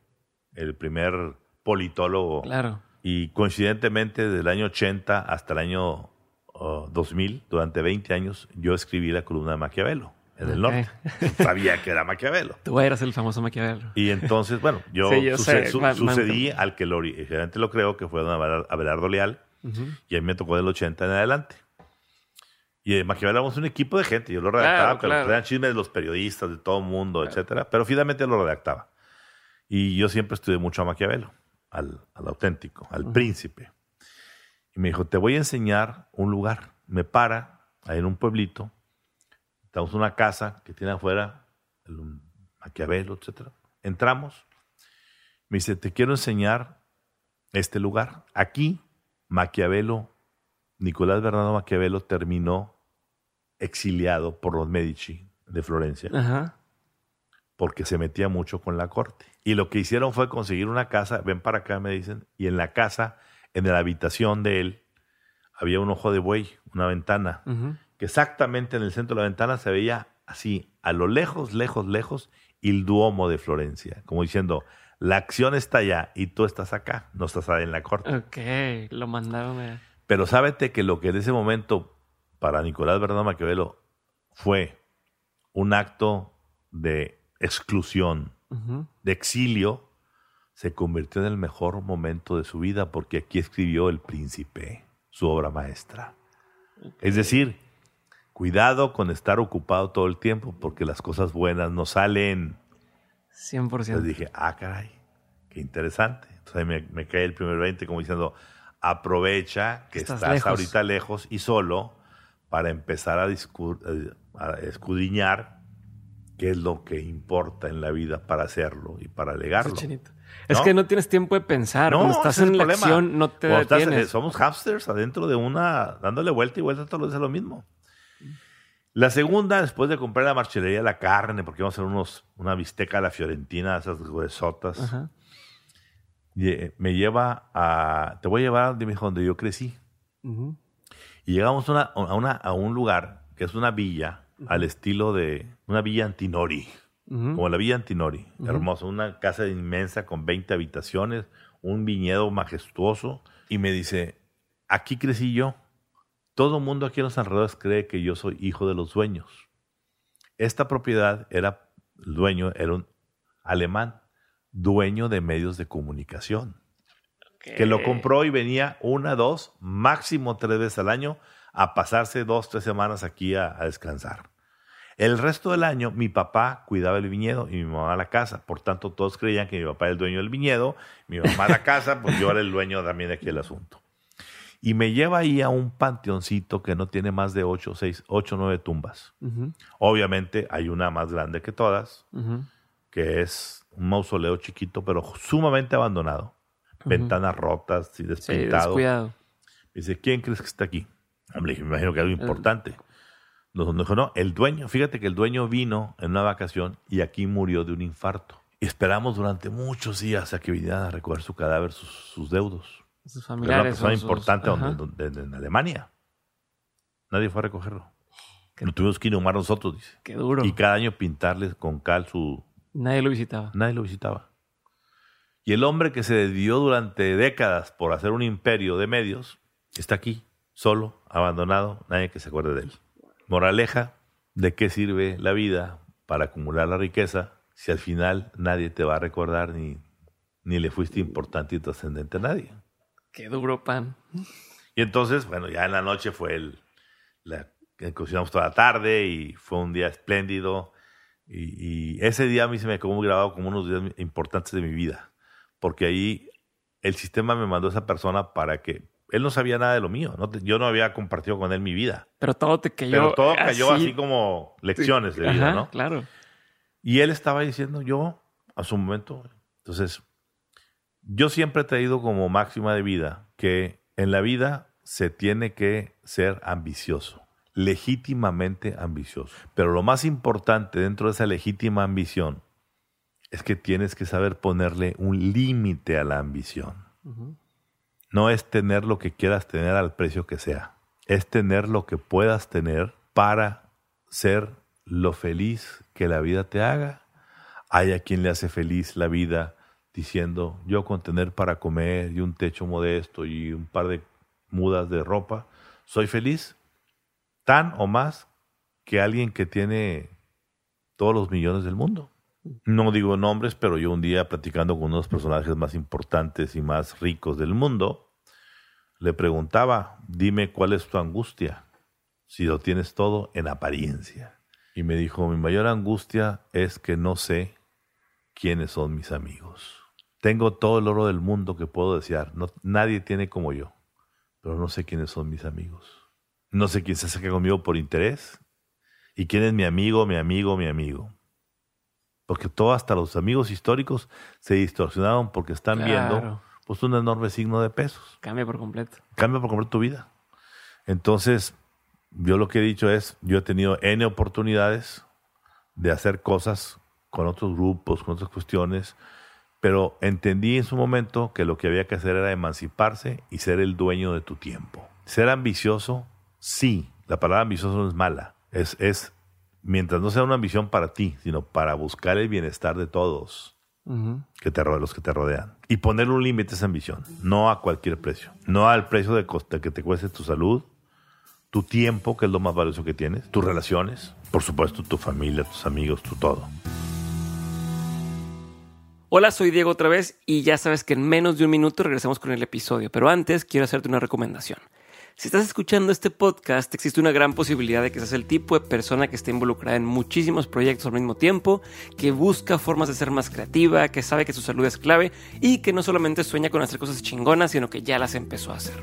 el primer politólogo Claro. y coincidentemente, desde el año 80 hasta el año uh, 2000, durante 20 años, yo escribí la columna de Maquiavelo en el norte. Sabía que era Maquiavelo. Tú eras el famoso Maquiavelo. Y entonces, bueno, yo, Sí, yo suce- sé, su- ma- sucedí al que lo originalmente lo creo, que fue don Abelar- Abelardo Leal, y a mí me tocó del 80 en adelante. Y en Maquiavelo éramos un equipo de gente, yo lo redactaba, Claro, pero claro. eran chismes de los periodistas, de todo el mundo, etcétera, pero finalmente lo redactaba. Y yo siempre estudié mucho a Maquiavelo, al, al auténtico, al príncipe. Y me dijo, te voy a enseñar un lugar. Me para ahí en un pueblito, estamos en una casa que tiene afuera el Maquiavelo, etcétera. Entramos, me dice, te quiero enseñar este lugar. Aquí, Maquiavelo, Nicolás Bernardo Maquiavelo terminó exiliado por los Medici de Florencia Ajá. porque se metía mucho con la corte. Y lo que hicieron fue conseguir una casa, ven para acá, me dicen, y en la casa, en la habitación de él, había un ojo de buey, una ventana, que exactamente en el centro de la ventana se veía así, a lo lejos, lejos, lejos, el Duomo de Florencia, como diciendo, la acción está allá y tú estás acá, no estás ahí en la corte. Ok. Lo mandaron a. Pero sábete que lo que en ese momento para Nicolás Bernardo Maquiavelo fue un acto de exclusión, de exilio, se convirtió en el mejor momento de su vida porque aquí escribió El Príncipe, su obra maestra. Es decir, cuidado con estar ocupado todo el tiempo porque las cosas buenas no salen. 100%. Entonces dije, ah, caray, qué interesante. Entonces ahí me, me cae el primer 20 como diciendo, aprovecha que Estás estás, lejos. ahorita lejos y solo para empezar a, eh, a escudriñar qué es lo que importa en la vida para hacerlo y para legarlo. Chinito. Es ¿No? que no tienes tiempo de pensar. No, Cuando estás es en la problema. acción, no te Cuando estás, detienes. somos hamsters adentro de una, dándole vuelta y vuelta todos los días a lo mismo. La segunda, después de comprar la marchelería la carne, porque vamos a hacer unos, una bisteca a la fiorentina, esas gruesotas, Ajá. me lleva a, te voy a llevar dijo, donde yo crecí. Ujú. Y llegamos a, una, a, una- a un lugar que es una villa al estilo de una villa Antinori, como la villa Antinori, hermoso, una casa inmensa con 20 habitaciones, un viñedo majestuoso. Y me dice, aquí crecí yo. Todo el mundo aquí en los alrededores cree que yo soy hijo de los dueños. Esta propiedad era, el dueño era un alemán, dueño de medios de comunicación que lo compró y venía una, dos, máximo tres veces al año a pasarse dos, tres semanas aquí a, a descansar. El resto del año mi papá cuidaba el viñedo y mi mamá la casa. Por tanto, todos creían que mi papá era el dueño del viñedo, mi mamá la casa, pues yo era el dueño también de aquí el asunto. Y me lleva ahí a un panteoncito que no tiene más de ocho, seis, ocho, nueve tumbas. Ujú. Obviamente hay una más grande que todas, que es un mausoleo chiquito, pero sumamente abandonado. Ventanas rotas y Sí, despintado. Dice, ¿quién crees que está aquí? Hombre, dije, me imagino que algo importante. Nos dijo, no, el dueño, fíjate que el dueño vino en una vacación y aquí murió de un infarto. Y esperamos durante muchos días a que vinieran a recoger su cadáver, sus, sus deudos. Sus Era una familiares. persona sus- importante Ajá. donde- donde- en Alemania. Nadie fue a recogerlo. Qué- Lo tuvimos que inhumar nosotros, dice. Qué duro. Y cada año pintarles con cal su... Nadie lo visitaba. Nadie lo visitaba. Y el hombre que se dedió durante décadas por hacer un imperio de medios está aquí, solo, abandonado, nadie que se acuerde de él. Moraleja, ¿de qué sirve la vida para acumular la riqueza si al final nadie te va a recordar ni, ni le fuiste importante y trascendente a nadie? Qué duro, pan. Y entonces, bueno, ya en la noche fue el, la, que cocinamos toda la tarde y fue un día espléndido. Y, y ese día a mí se me quedó muy grabado como unos días importantes de mi vida, porque ahí el sistema me mandó a esa persona para que él no sabía nada de lo mío, ¿no? Te- yo no había compartido con él mi vida, Pero todo te cayó. pero todo cayó así, como lecciones de vida, ¿no? Claro. Y él estaba diciendo, yo, a su momento, entonces, yo siempre he traído como máxima de vida que en la vida se tiene que ser ambicioso, legítimamente ambicioso. Pero lo más importante dentro de esa legítima ambición es que tienes que saber ponerle un límite a la ambición. No es tener lo que quieras tener al precio que sea. Es tener lo que puedas tener para ser lo feliz que la vida te haga. Hay a quien le hace feliz la vida diciendo, yo con tener para comer y un techo modesto y un par de mudas de ropa, soy feliz. Tan o más que alguien que tiene todos los millones del mundo. No digo nombres, pero yo un día platicando con uno de los personajes más importantes y más ricos del mundo, le preguntaba, dime cuál es tu angustia, si lo tienes todo en apariencia. Y me dijo, mi mayor angustia es que no sé quiénes son mis amigos. Tengo todo el oro del mundo que puedo desear, no, nadie tiene como yo, pero no sé quiénes son mis amigos. No sé quién se acerca conmigo por interés y quién es mi amigo, mi amigo, mi amigo. Porque todo, hasta los amigos históricos, se distorsionaron porque están viendo pues un enorme signo de pesos. Cambia por completo. Cambia por completo tu vida. Entonces, yo lo que he dicho es, yo he tenido N oportunidades de hacer cosas con otros grupos, con otras cuestiones, pero entendí en su momento que lo que había que hacer era emanciparse y ser el dueño de tu tiempo. Ser ambicioso, sí, la palabra ambicioso no es mala, es, es mientras no sea una ambición para ti, sino para buscar el bienestar de todos que te los que te rodean. Y poner un límite a esa ambición, no a cualquier precio. No al precio de costa que te cueste tu salud, tu tiempo, que es lo más valioso que tienes, tus relaciones, por supuesto tu familia, tus amigos, tu todo. Hola, soy Diego otra vez y ya sabes que en menos de un minuto regresamos con el episodio, pero antes quiero hacerte una recomendación. Si estás escuchando este podcast, existe una gran posibilidad de que seas el tipo de persona que esté involucrada en muchísimos proyectos al mismo tiempo, que busca formas de ser más creativa, que sabe que su salud es clave y que no solamente sueña con hacer cosas chingonas, sino que ya las empezó a hacer.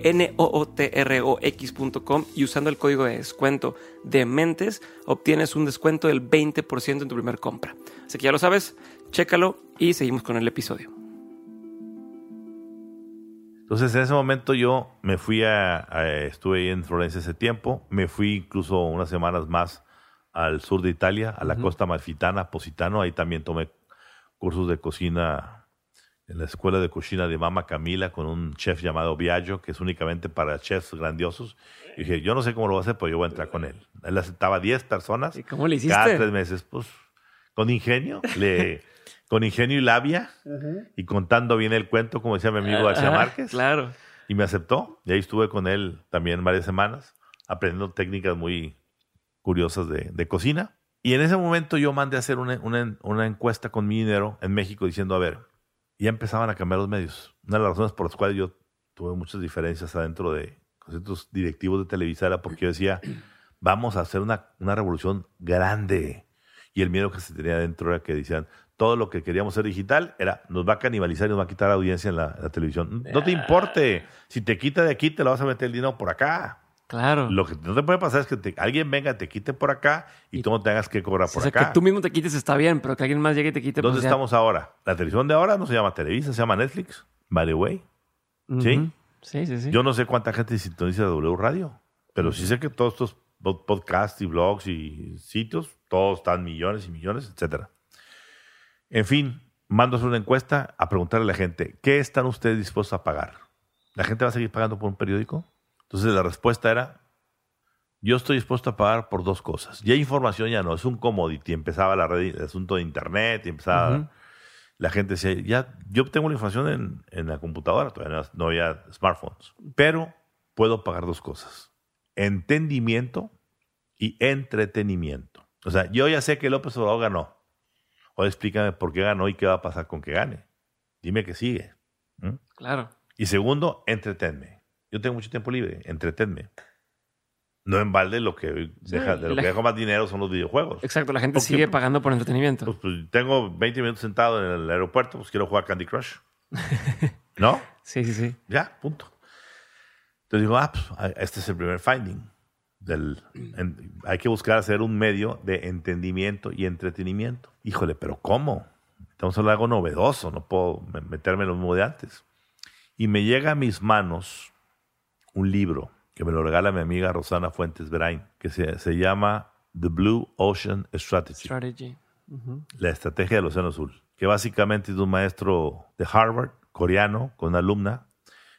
N-O-O-T-R-O-X.com y usando el código de descuento de mentes obtienes un descuento del 20% en tu primer compra. Así que ya lo sabes, chécalo y seguimos con el episodio. Entonces en ese momento yo me fui a, a- estuve ahí en Florencia ese tiempo, me fui incluso unas semanas más al sur de Italia, a la costa malfitana, Positano, ahí también tomé cursos de cocina en la escuela de cocina de Mama Camila con un chef llamado Viaggio, que es únicamente para chefs grandiosos. Y dije, yo no sé cómo lo va a hacer, pero yo voy a entrar con él. Él aceptaba 10 personas ¿Y cómo le hiciste? cada tres meses, pues con ingenio, le, con ingenio y labia, y contando bien el cuento, como decía mi amigo García Ah, Márquez. Claro. Y me aceptó. Y ahí estuve con él también varias semanas, aprendiendo técnicas muy curiosas de, de cocina. Y en ese momento yo mandé a hacer una, una- una encuesta con mi dinero en México diciendo, a ver, ya empezaban a cambiar los medios. Una de las razones por las cuales yo tuve muchas diferencias adentro de ciertos directivos de Televisa era porque yo decía, vamos a hacer una, una revolución grande. Y el miedo que se tenía adentro era que decían, todo lo que queríamos ser digital era nos va a canibalizar y nos va a quitar audiencia en la, en la televisión. No te importe. Si te quita de aquí, te lo vas a meter el dinero por acá. Claro. Lo que no te puede pasar es que te- alguien venga, te quite por acá y, tú no tengas que cobrar por o sea, acá. que tú mismo te quites está bien, pero que alguien más llegue y te quite. ¿Dónde pues ya. estamos ahora? La televisión de ahora no se llama Televisa, se llama Netflix. By the way. ¿Sí? Sí, sí, sí. Yo no sé cuánta gente sintoniza W Radio, pero sí sé que todos estos pod- podcasts y blogs y sitios, todos están millones y millones, etcétera. En fin, hacer una encuesta a preguntarle a la gente, ¿qué están ustedes dispuestos a pagar? ¿La gente va a seguir pagando por un periódico? Entonces la respuesta era, yo estoy dispuesto a pagar por dos cosas. Ya información ya no, es un commodity. Empezaba la red, el asunto de internet, y empezaba... La gente decía, ya, yo tengo la información en, en la computadora, todavía no, no había smartphones, pero puedo pagar dos cosas, entendimiento y entretenimiento. O sea, yo ya sé que López Obrador ganó. Ahora explícame por qué ganó y qué va a pasar con que gane. Dime que sigue. ¿Mm? Claro. Y segundo, entretenme. Yo tengo mucho tiempo libre, entretenme. No en balde lo que deja, de lo que dejo más dinero son los videojuegos. Exacto, la gente sigue pagando por entretenimiento. Pues, pues, tengo 20 minutos sentado en el aeropuerto, pues quiero jugar Candy Crush. ¿No? Sí, sí, sí. Ya, punto. Entonces digo, ah, pues, este es el primer finding. Del, en- hay que buscar hacer un medio de entendimiento y entretenimiento. Híjole, pero ¿cómo? Estamos hablando de algo novedoso, no puedo me- meterme en lo mismo de antes. Y me llega a mis manos un libro que me lo regala mi amiga Rosana Fuentes Brain, que se, se llama The Blue Ocean Strategy la estrategia del Océano Azul, que básicamente es de un maestro de Harvard, coreano, con una alumna,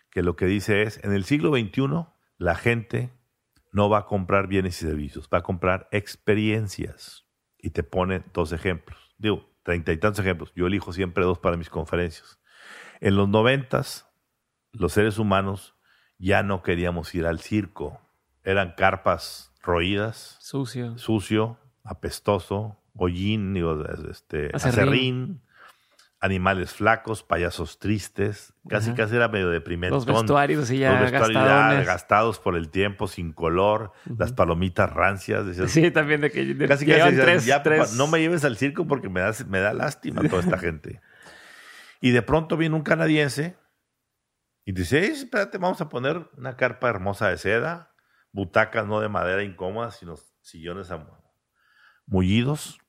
que lo que dice es, en el siglo XXI la gente no va a comprar bienes y servicios, va a comprar experiencias. Y te pone dos ejemplos. Digo, treinta y tantos ejemplos. Yo elijo siempre dos para mis conferencias. En los noventas, los seres humanos ya no queríamos ir al circo. Eran carpas roídas, Sucio. sucio, apestoso, hollín, digo, este, Acerrín. acerrín, animales flacos, payasos tristes, casi Ajá. casi era medio deprimente. Los vestuarios así ya Los vestuarios ya gastados por el tiempo, sin color, las palomitas rancias. decías, Sí, también de que de- casi casi tres, ya, tres- no me lleves al circo porque me da, me da lástima toda esta gente. Y de pronto viene un canadiense y dice, "Ey, espérate, vamos a poner una carpa hermosa de seda, butacas no de madera incómodas, sino sillones mullidos.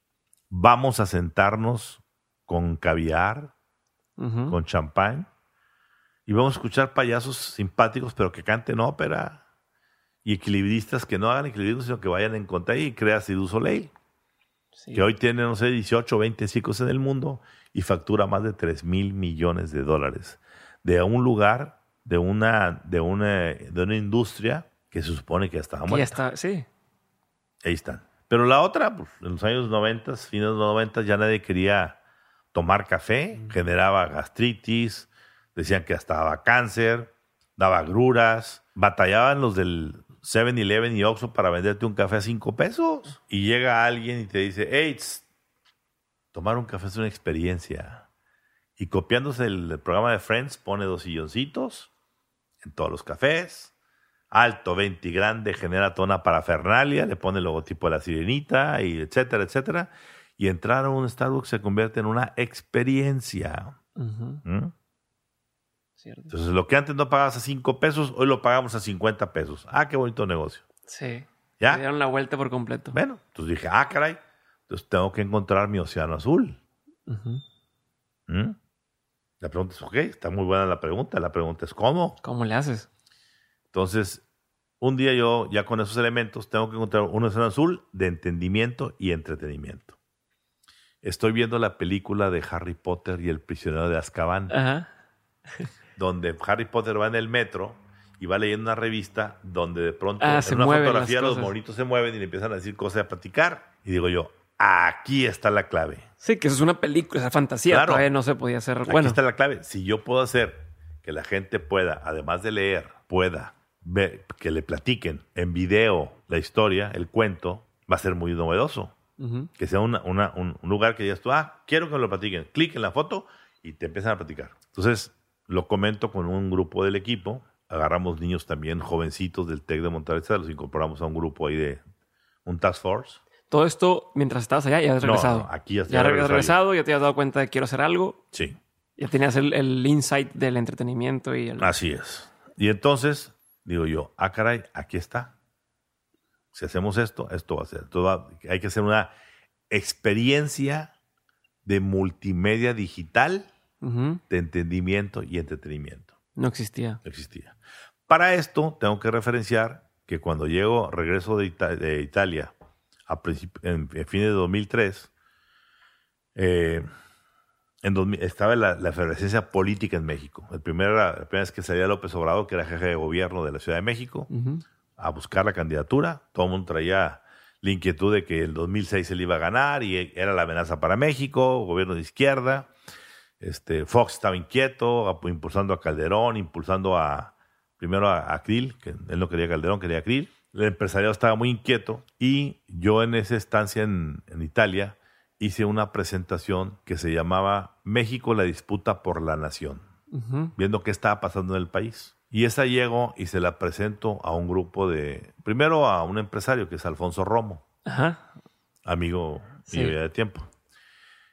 Vamos a sentarnos con caviar, con champán, y vamos a escuchar payasos simpáticos, pero que canten ópera, y equilibristas que no hagan equilibrismo, sino que vayan en contra y crea Cirque du Soleil Sí. que hoy tiene, no sé, 18 o 20 circos en el mundo y factura más de 3 mil millones de dólares. De un lugar, de una, de una, de una industria que se supone que estaba Que ya muerta. está, sí. Ahí están. Pero la otra, pues, en los años 90, fines de los 90, ya nadie quería tomar café, generaba gastritis, decían que hasta daba cáncer, daba agruras, batallaban los del 7-Eleven y Oxxo para venderte un café a 5 pesos. Y llega alguien y te dice, hey, tss, tomar un café es una experiencia. Y copiándose el, programa de Friends, pone dos silloncitos en todos los cafés, alto, 20 y grande, genera toda una parafernalia, le pone el logotipo de la sirenita, y etcétera, etcétera. Y entrar a un Starbucks se convierte en una experiencia. ¿Mm? Cierto. Entonces, lo que antes no pagabas a 5 pesos, hoy lo pagamos a 50 pesos. Ah, qué bonito negocio. Sí. ¿Ya? Le dieron la vuelta por completo. Bueno, entonces dije, ah, caray, entonces tengo que encontrar mi océano azul. Ujú. ¿Mm? La pregunta es, ok, está muy buena la pregunta. La pregunta es, ¿cómo? ¿Cómo le haces? Entonces, un día yo, ya con esos elementos, tengo que encontrar un océano azul de entendimiento y entretenimiento. Estoy viendo la película de Harry Potter y el prisionero de Azkaban, Ajá. donde Harry Potter va en el metro y va leyendo una revista donde de pronto Ah, en una fotografía los monitos se mueven y le empiezan a decir cosas a platicar. Y digo yo, aquí está la clave. Sí, que eso es una película, esa fantasía. Claro. Todavía no se podía hacer. Aquí bueno, está la clave. Si yo puedo hacer que la gente pueda, además de leer, pueda ver, que le platiquen en video la historia, el cuento, va a ser muy novedoso. Que sea una- una- un, un lugar que digas tú, ah, quiero que me lo platiquen. Clic en la foto y te empiezan a platicar. Entonces, lo comento con un grupo del equipo. Agarramos niños también jovencitos del TEC de Monterrey, los incorporamos a un grupo ahí de un task force. Todo esto mientras estabas allá ya No, regresado. no, aquí ya, ya habías regresado, ya te habías dado cuenta de que quiero hacer algo. Sí, Ya tenías el, el insight del entretenimiento y el... así es. Y entonces digo yo, ah, caray, aquí está. Si hacemos esto, esto va a ser. Va- hay que hacer una experiencia de multimedia digital Ujú. de entendimiento y entretenimiento. No existía. No existía. Para esto, tengo que referenciar que cuando llego, regreso de, Ita- de Italia a en, en fines de 2003, eh, en 2000 estaba la, la efervescencia política en México. El primer, la primera vez que salía López Obrador, que era jefe de gobierno de la Ciudad de México, a buscar la candidatura. Todo el mundo traía la inquietud de que el 2006 él iba a ganar y era la amenaza para México, gobierno de izquierda. Este, Fox estaba inquieto, impulsando a Calderón, impulsando a primero a, a Krill, que él no quería Calderón, quería Krill. El empresariado estaba muy inquieto y yo en esa estancia en, en Italia hice una presentación que se llamaba México, la disputa por la nación viendo qué estaba pasando en el país. Y esa llego y se la presento a un grupo de, primero a un empresario que es Alfonso Romo, Ajá. amigo Sí. mío ya de tiempo.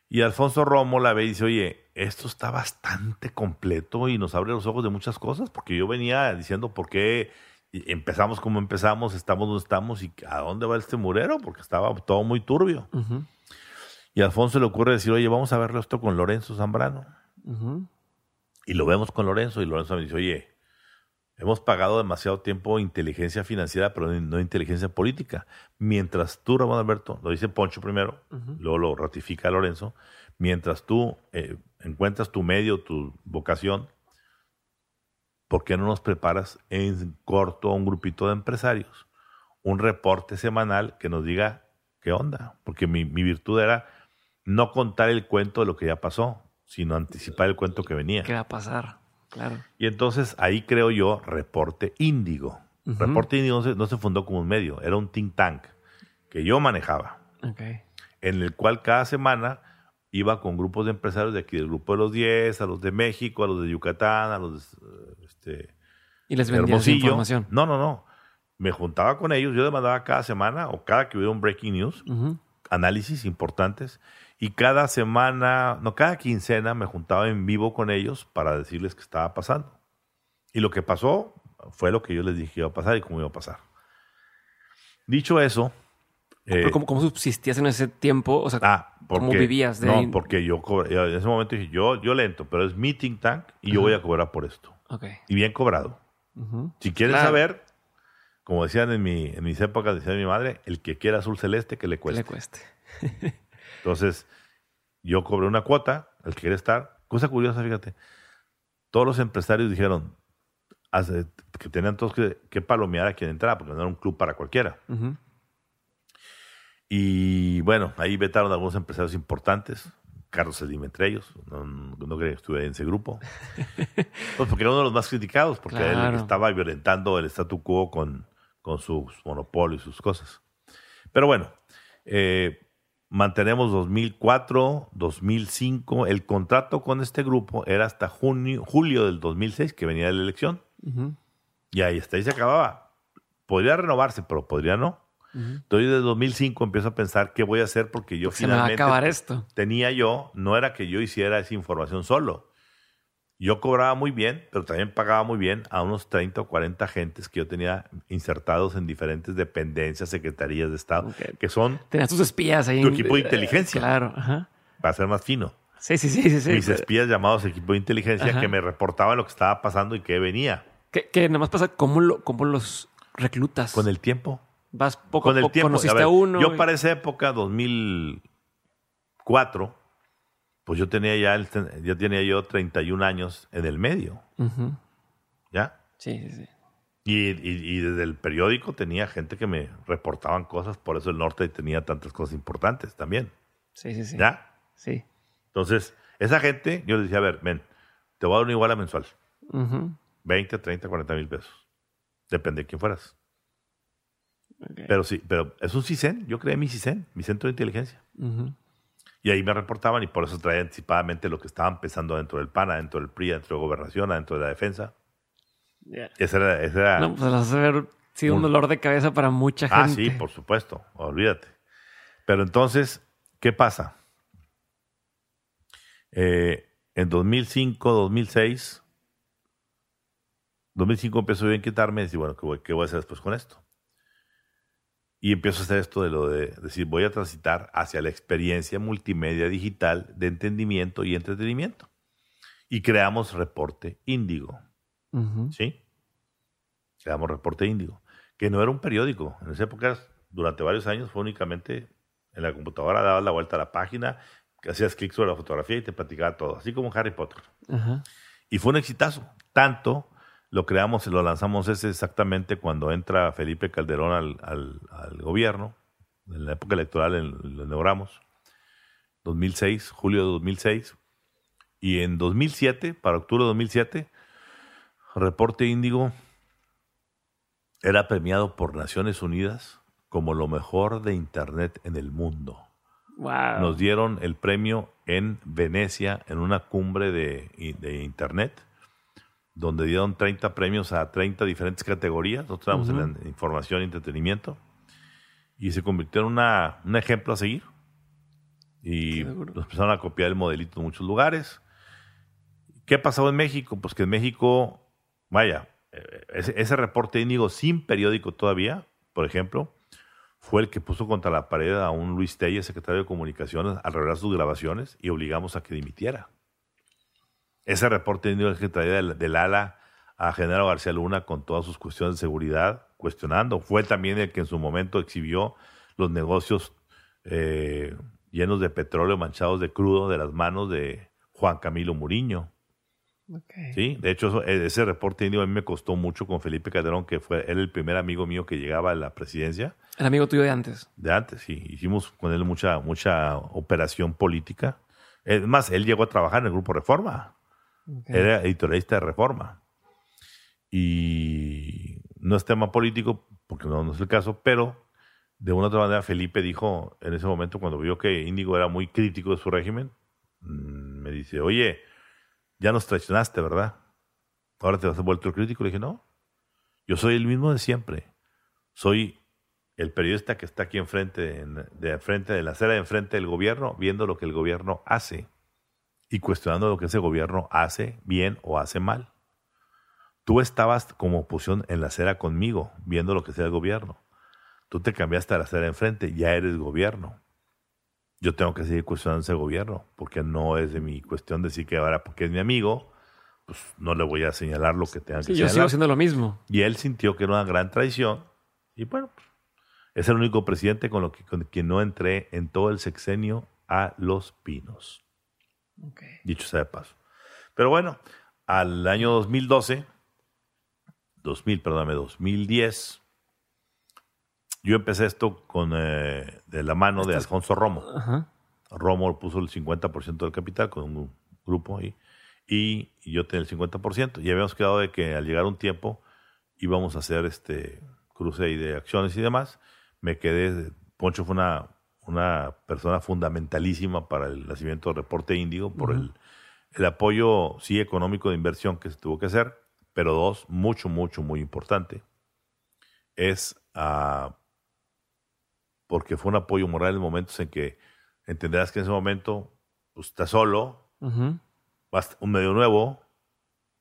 Y Alfonso Romo la ve y dice, oye, esto está bastante completo y nos abre los ojos de muchas cosas, porque yo venía diciendo por qué empezamos como empezamos, estamos donde estamos y a dónde va este murero, porque estaba todo muy turbio. Y a Alfonso le ocurre decir, oye, vamos a verlo esto con Lorenzo Zambrano. Y lo vemos con Lorenzo y Lorenzo me dice, oye, hemos pagado demasiado tiempo inteligencia financiera, pero no inteligencia política. Mientras tú, Ramón Alberto, lo dice Poncho primero, Ujú. luego lo ratifica Lorenzo, mientras tú eh, encuentras tu medio, tu vocación, ¿por qué no nos preparas en corto a un grupito de empresarios? Un reporte semanal que nos diga qué onda. Porque mi, mi virtud era no contar el cuento de lo que ya pasó, sino anticipar el cuento que venía. ¿Qué va a pasar? Claro. Y entonces ahí creo yo Reporte Índigo. Reporte Índigo no se, no se fundó como un medio, era un think tank que yo manejaba, Ok. en el cual cada semana iba con grupos de empresarios de aquí, del grupo de los 10, a los de México, a los de Yucatán, a los de eh, este, Y les vendías información. No, no, no. Me juntaba con ellos, yo les mandaba cada semana o cada que hubiera un breaking news, Ujú. análisis importantes y cada semana, no, cada quincena me juntaba en vivo con ellos para decirles qué estaba pasando. Y lo que pasó fue lo que yo les dije que iba a pasar y cómo iba a pasar. Dicho eso, eh, ¿cómo, cómo subsistías en ese tiempo? O sea, ah, porque, ¿cómo vivías de No, ahí? porque yo en ese momento dije, yo, yo lento, pero es mi think tank y yo voy a cobrar por esto. Ok. Y bien cobrado. Si quieres Claro. saber, como decían en, mi, en mis épocas, decía mi madre, el que quiera azul celeste, que le Que cueste. le cueste. Entonces, yo cobré una cuota, el que quiere estar. Cosa curiosa, fíjate. Todos los empresarios dijeron hace- que tenían todos que, que palomear a quien entrara, porque no era un club para cualquiera. Y bueno, ahí vetaron algunos empresarios importantes, Carlos Slim entre ellos, no, no creo que estuve en ese grupo. Pues porque era uno de los más criticados, porque Claro. que estaba violentando el statu quo con, con sus monopolios y sus cosas. Pero bueno, eh, mantenemos 2004, 2005. El contrato con este grupo era hasta junio, julio del 2006, que venía de la elección. Y ahí hasta ahí se acababa. Podría renovarse, pero podría no. Ujú. Entonces, desde 2005 empiezo a pensar qué voy a hacer porque yo Se me va a finalmente acabar esto. tenía yo, no era que yo hiciera esa información solo. Yo cobraba muy bien, pero también pagaba muy bien a unos 30 o 40 agentes que yo tenía insertados en diferentes dependencias, secretarías de Estado, que son, Tenías tus espías ahí. Tu en- equipo de inteligencia. Claro. Ajá. para ser más fino, Sí, sí, sí, sí. sí. mis espías llamados equipo de inteligencia Ajá. que me reportaban lo que estaba pasando y qué venía Que, que nada más pasa cómo, lo, cómo los reclutas. con el tiempo. Vas poco con a el poco, tiempo. conociste A ver, a uno. Yo y- para esa época, 2004, pues yo tenía ya, el, ya tenía yo 31 años en el medio. ¿ya? Sí, sí, sí. Y, y- y desde el periódico tenía gente que me reportaban cosas, por eso el norte tenía tantas cosas importantes también, Sí, sí, sí. ¿ya? Sí. Entonces, esa gente, yo les decía, a ver, ven, te voy a dar una iguala mensual, Ujú. 20, 30, 40 mil pesos. Depende de quién fueras. Pero sí, pero es un CISEN, yo creé mi CISEN, mi centro de inteligencia. Y ahí me reportaban y por eso traía anticipadamente lo que estaban pensando dentro del PAN, dentro del PRI, dentro de Gobernación, dentro de la defensa. Esa era, esa era- No, pues las hace haber sido un Un- dolor de cabeza para mucha ah, gente. sí, por supuesto, olvídate. Pero entonces, ¿qué pasa? Eh, en 2005, 2006, 2005 empiezo yo a inquietarme y decir, bueno, ¿qué voy, ¿qué voy a hacer después con esto? Y empiezo a hacer esto de lo de decir, voy a transitar hacia la experiencia multimedia digital de entendimiento y entretenimiento. Y creamos Reporte Índigo. ¿Sí? Creamos Reporte Índigo, que no era un periódico. En esa época, durante varios años, fue únicamente en la computadora, dabas la vuelta a la página, hacías clic sobre la fotografía y te platicaba todo, así como Harry Potter. Y fue un exitazo. Tanto lo creamos y lo lanzamos ese exactamente cuando entra Felipe Calderón al, al, gobierno, en la época electoral lo inauguramos, 2006, julio de 2006, y en 2007, para octubre de 2007, Reporte Índigo era premiado por Naciones Unidas como lo mejor de Internet en el mundo. Nos dieron el premio en Venecia, en una cumbre de, de Internet donde dieron 30 premios a 30 diferentes categorías. Nosotros estábamos en la información y entretenimiento. Y se convirtió en una, un ejemplo a seguir. Y nos empezaron a copiar el modelito en muchos lugares. ¿Qué pasó en México? Pues que en México, vaya, eh, ese, reporte índigo sin periódico todavía, por ejemplo, fue el que puso contra la pared a un Luis Telle, secretario de Comunicaciones, al revelar sus grabaciones y obligamos a que dimitiera. Ese reporte que traía del, ala a General García Luna con todas sus cuestiones de seguridad, cuestionando. Fue también el que en su momento exhibió los negocios eh, llenos de petróleo manchados de crudo de las manos de Juan Camilo Muriño. Sí, de hecho, ese reporte indio a mí me costó mucho con Felipe Calderón, que fue él el primer amigo mío que llegaba a la presidencia. El amigo tuyo de antes. De antes, sí. Hicimos con él mucha, mucha operación política. Es más, él llegó a trabajar en el Grupo Reforma. Era editorialista de Reforma. Y no es tema político, porque no, es el caso, pero de una u otra manera Felipe dijo en ese momento, cuando vio que Índigo era muy crítico de su régimen, mm, me dice, oye, ya nos traicionaste, ¿verdad? Ahora te vas a vuelto crítico. Le dije, no, yo soy el mismo de siempre. Soy el periodista que está aquí enfrente, de frente de la acera de enfrente del gobierno, viendo lo que el gobierno hace y cuestionando lo que ese gobierno hace bien o hace mal. Tú estabas como oposición en la acera conmigo, viendo lo que sea el gobierno. Tú te cambiaste a la acera enfrente, ya eres gobierno. Yo tengo que seguir cuestionando ese gobierno, porque no es de mi cuestión decir que ahora, porque es mi amigo, pues no le voy a señalar lo que tenga que señalar. Yo sigo haciendo lo mismo. Y él sintió que era una gran traición, y bueno, es el único presidente con, lo que, con quien no entré en todo el sexenio a Los Pinos. Dicho sea de paso. Pero bueno, al año 2012, 2000, perdóname, 2010, yo empecé esto con eh, de la mano de Alfonso Romo. Romo puso el 50% del capital con un grupo ahí y, yo tenía el 50%. Y habíamos quedado de que al llegar un tiempo íbamos a hacer este cruce de acciones y demás. Me quedé, Poncho fue una una persona fundamentalísima para el nacimiento del reporte índigo, por el, el, apoyo, sí, económico de inversión que se tuvo que hacer, pero dos, mucho, mucho, muy importante, es ah, porque fue un apoyo moral en momentos en que entenderás que en ese momento pues, estás solo, vas un medio nuevo,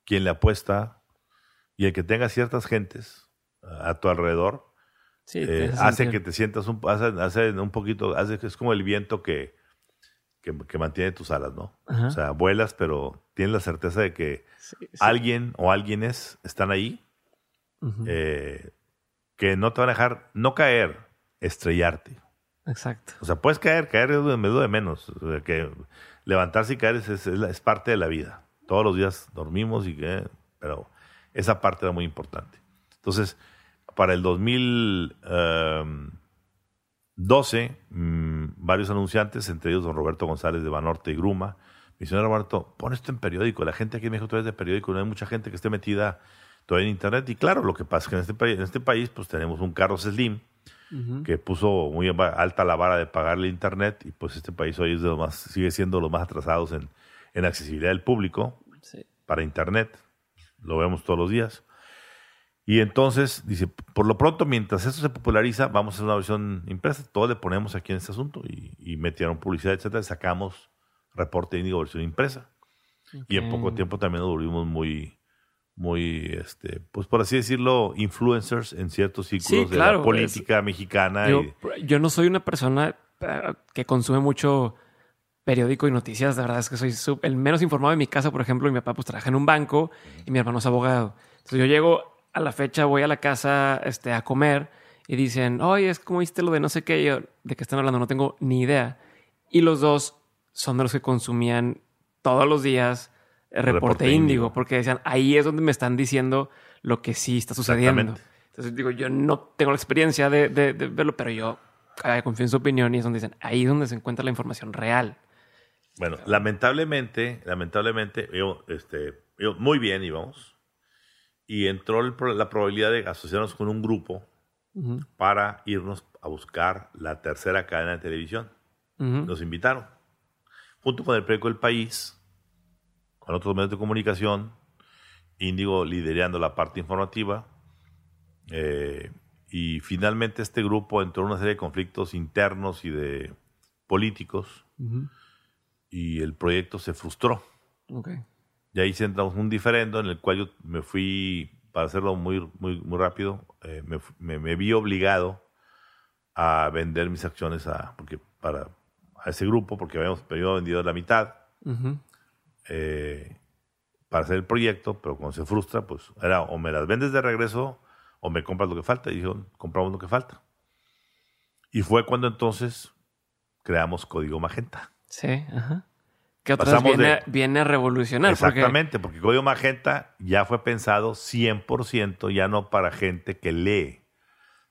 quien le apuesta, y el que tenga ciertas gentes a tu alrededor, eh, hace que te sientas un, hace, un poquito, hace, es como el viento que, que, mantiene tus alas, ¿no? O sea, vuelas, pero tienes la certeza de que alguien o alguienes están ahí eh, que no te van a dejar, no caer, estrellarte. Exacto. O sea, puedes caer, caer es de, de menos. que levantarse y caer es, es, parte de la vida. Todos los días dormimos y que, pero esa parte era muy importante. Entonces, para el 2012, mm, varios anunciantes, entre ellos don Roberto González de Banorte y Gruma, me dijeron, Roberto, pon esto en periódico. La gente aquí en México todavía es de periódico, no hay mucha gente que esté metida todavía en Internet. Y claro, lo que pasa es que en este, país, en este país pues tenemos un Carlos Slim, que puso muy alta la vara de pagarle Internet y pues este país hoy es de más, sigue siendo los más atrasados en, accesibilidad del público para Internet. Lo vemos todos los días. Y entonces dice, por lo pronto, mientras esto se populariza, vamos a hacer una versión impresa. Todo le ponemos aquí en este asunto y, y metieron publicidad, etcétera. Sacamos reporte índigo versión impresa. Y en poco tiempo también nos volvimos muy, muy, este, pues por así decirlo, influencers en ciertos círculos de claro, la política mexicana. Yo, y- yo no soy una persona eh, que consume mucho periódico y noticias. De verdad es que soy sup- el menos informado de mi casa, por ejemplo. Mi papá pues trabaja en un banco y mi hermano es abogado. Entonces yo llego a la fecha, voy a la casa este, a comer y dicen, oye, es como viste lo de no sé qué. Yo, ¿de qué están hablando? No tengo ni idea. Y los dos son de los que consumían todos los días el reporte, Reporte índigo, porque decían, ahí es donde me están diciendo lo que sí está sucediendo. Entonces digo, yo no tengo la experiencia de, de- de verlo, pero yo eh, confío en su opinión y es donde dicen, ahí es donde se encuentra la información real. Bueno, lamentablemente, lamentablemente, yo, este, yo, muy bien íbamos. Y entró el la probabilidad de asociarnos con un grupo Ujú, para irnos a buscar la tercera cadena de televisión. ujú. Nos invitaron. Junto con el periódico El País, con otros medios de comunicación, Índigo liderando la parte informativa. eh, y finalmente este grupo entró en una serie de conflictos internos y de políticos Ujú. y el proyecto se frustró. Ok. Y ahí entramos un diferendo en el cual yo me fui, para hacerlo muy, muy, muy rápido, eh, me, me- me vi obligado a vender mis acciones a, porque para, a ese grupo, porque habíamos habíamos vendido la mitad eh, para hacer el proyecto, pero cuando se frustra, pues era o me las vendes de regreso o me compras lo que falta. Y yo, compramos lo que falta. Y fue cuando entonces creamos Código Magenta. Sí, ajá. Que otra vez Pasamos viene, de- viene a revolucionar. porque- Exactamente, porque Código Magenta ya fue pensado 100% ya no para gente que lee,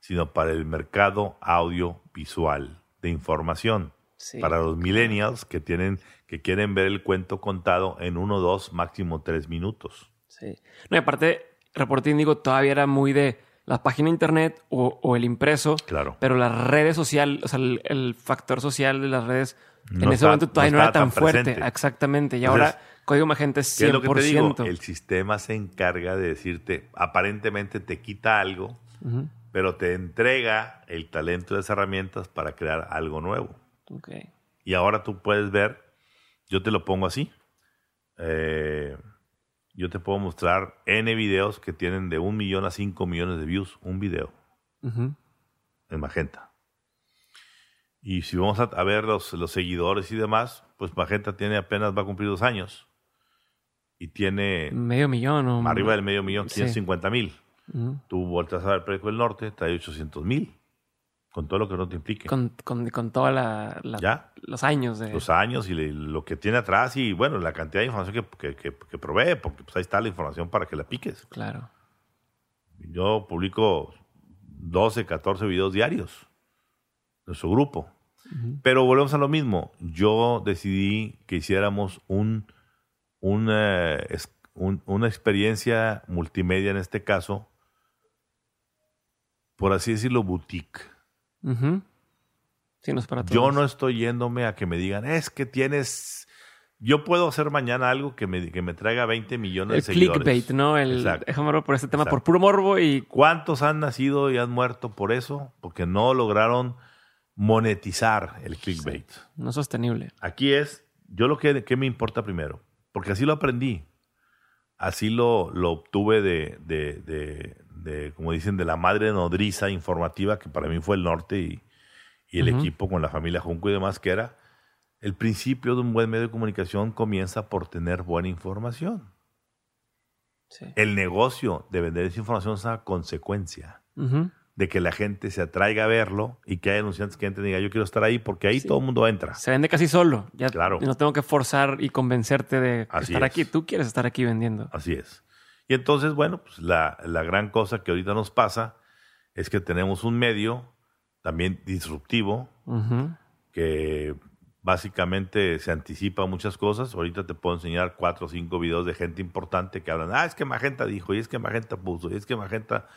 sino para el mercado audiovisual de información. Sí. Para los millennials que tienen que quieren ver el cuento contado en uno, dos, máximo tres minutos. Sí. No, y aparte, Reporte Índigo todavía era muy de la página de internet o, o el impreso, Claro. pero las redes sociales, o sea, el, el factor social de las redes en ese está- momento todavía no no, era tan tan fuerte. presente. Exactamente. Y Entonces, ahora Código Magenta es 100%. ¿Qué es lo que te digo? El sistema se encarga de decirte, aparentemente te quita algo, pero te entrega el talento de las herramientas para crear algo nuevo. Ok. Y ahora tú puedes ver, yo te lo pongo así. eh, yo te puedo mostrar N videos que tienen de un millón a cinco millones de views, un video en Magenta. Y si vamos a, a ver los, los seguidores y demás, pues Magenta tiene apenas, va a cumplir dos años. Y tiene Medio millón o arriba del medio millón, Sí. 150 mil. Ujú. Tú volteas a ver el Periódico del Norte, trae 800 mil. Con todo lo que no te implique. Con, con, con todos los años de... los años y le- lo que tiene atrás y bueno, la cantidad de información que, que- que- que provee, porque pues ahí está la información para que la piques. Claro. Yo publico 12, 14 videos diarios de su grupo. Pero volvemos a lo mismo. Yo decidí que hiciéramos un, un, eh, un- una experiencia multimedia en este caso, por así decirlo, boutique. Sí, no es para todos. Yo no estoy yéndome a que me digan, es que tienes... Yo puedo hacer mañana algo que me, que me traiga 20 millones El de seguidores. clickbait, ¿no? El, Exacto. déjame hablar por este tema, por puro morbo y... ¿Cuántos han nacido y han muerto por eso? Porque no lograron monetizar el clickbait. No sostenible. Aquí es, yo lo que, que me importa primero, porque así lo aprendí. Así lo, lo obtuve de, de, de- de, como dicen, de la madre nodriza informativa, que para mí fue el norte y, y el equipo con la familia Junco y demás, que era el principio de un buen medio de comunicación comienza por tener buena información. Sí. El negocio de vender esa información es una consecuencia. De que la gente se atraiga a verlo y que haya anunciantes que entren y diga yo quiero estar ahí porque ahí Sí. todo el mundo entra. Se vende casi solo. Ya Claro. no tengo que forzar y convencerte de Así estar es. aquí. Tú quieres estar aquí vendiendo. Así es. Y entonces, bueno, pues la, la gran cosa que ahorita nos pasa es que tenemos un medio también disruptivo que básicamente se anticipa muchas cosas. Ahorita te puedo enseñar cuatro o cinco videos de gente importante que hablan, ah, es que Magenta dijo, y es que Magenta puso, y es que Magenta...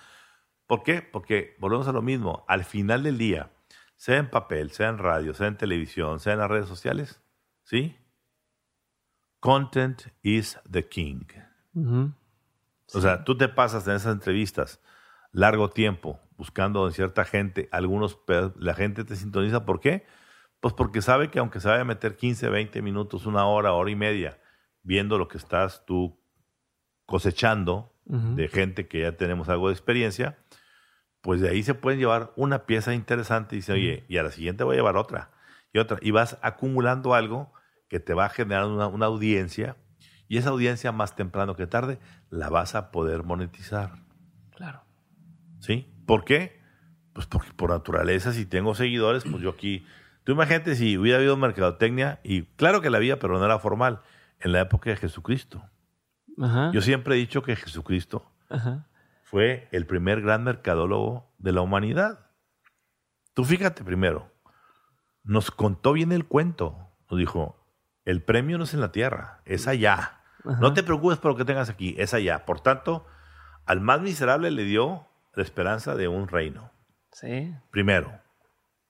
¿Por qué? Porque volvemos a lo mismo. Al final del día, sea en papel, sea en radio, sea en televisión, sea en las redes sociales, ¿sí? Content is the king. O sea, tú te pasas en esas entrevistas largo tiempo buscando en cierta gente, algunos la gente te sintoniza. ¿Por qué? Pues porque sabe que aunque se vaya a meter 15, 20 minutos, una hora, hora y media, viendo lo que estás tú cosechando de gente que ya tenemos algo de experiencia, pues de ahí se pueden llevar una pieza interesante y dice, oye, y a la siguiente voy a llevar otra y otra. Y vas acumulando algo que te va a generar una, una audiencia y esa audiencia más temprano que tarde la vas a poder monetizar. Claro. ¿Sí? ¿Por qué? Pues porque por naturaleza, si tengo seguidores, pues yo aquí. Tú imagínate si hubiera habido mercadotecnia, y claro que la había, pero no era formal, en la época de Jesucristo. Ajá. Yo siempre he dicho que Jesucristo Ajá. Fue el primer gran mercadólogo de la humanidad. Tú fíjate primero, nos contó bien el cuento. Nos dijo, el premio no es en la tierra, es allá. Ajá. No te preocupes por lo que tengas aquí, es allá. Por tanto, al más miserable le dio la esperanza de un reino. Sí. Primero,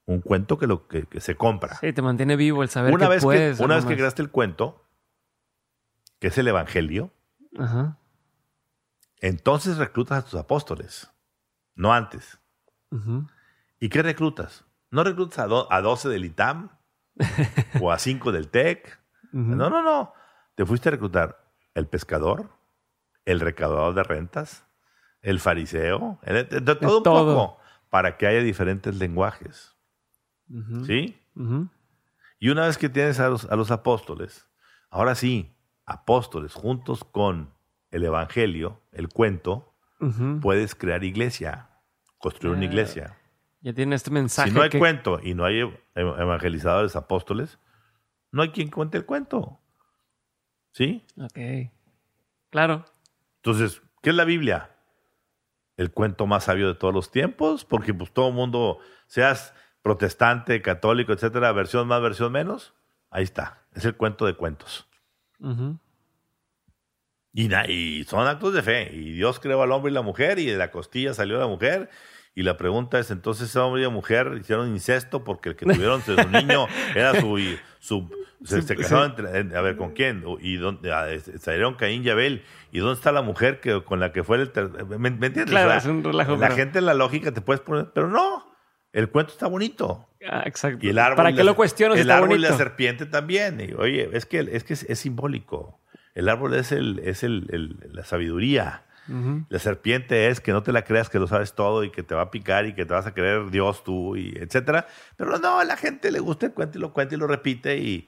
un cuento que, lo, que, que se compra. Sí, te mantiene vivo el saber una que vez, puedes. que, una vez que creaste el cuento, que es el Evangelio, Ajá. Entonces reclutas a tus apóstoles, no antes. ¿Y qué reclutas? No reclutas a, do- a 12 del ITAM o a 5 del TEC. No, no, no. Te fuiste a reclutar el pescador, el recaudador de rentas, el fariseo, el- de, de todo un todo. poco, para que haya diferentes lenguajes. ¿Sí? Y una vez que tienes a los, a los apóstoles, ahora sí, apóstoles juntos con el evangelio, el cuento, puedes crear iglesia, construir una iglesia. Ya tiene este mensaje. Si no hay que- cuento y no hay ev- evangelizadores apóstoles, no hay quien cuente el cuento. ¿Sí? Ok. Claro. Entonces, ¿qué es la Biblia? El cuento más sabio de todos los tiempos, porque pues todo el mundo, seas protestante, católico, etcétera, versión más, versión menos, ahí está. Es el cuento de cuentos. Y, y son actos de fe. Y Dios creó al hombre y la mujer, y de la costilla salió la mujer. Y la pregunta es, entonces ese hombre y la mujer hicieron incesto porque el que tuvieron su niño era su... su se, se casaron entre- en- a ver, ¿con quién? ¿Y dónde? ah, salieron Caín y Abel. ¿Y dónde está la mujer que, con la que fue el... ¿Me, me entiendes? Claro, O sea, es un relajo. la pero- gente en la lógica te puedes poner... Pero no, el cuento está bonito. Ah, exacto. Y el árbol ¿Para qué la- lo cuestionas? El está árbol y la serpiente también. Y, oye, es que, es, que es, es simbólico. El árbol es, el, es el, el- la sabiduría. La serpiente es que no te la creas que lo sabes todo y que te va a picar y que te vas a creer Dios tú, y etcétera. Pero no, a la gente le gusta el cuento y lo cuenta y lo repite y,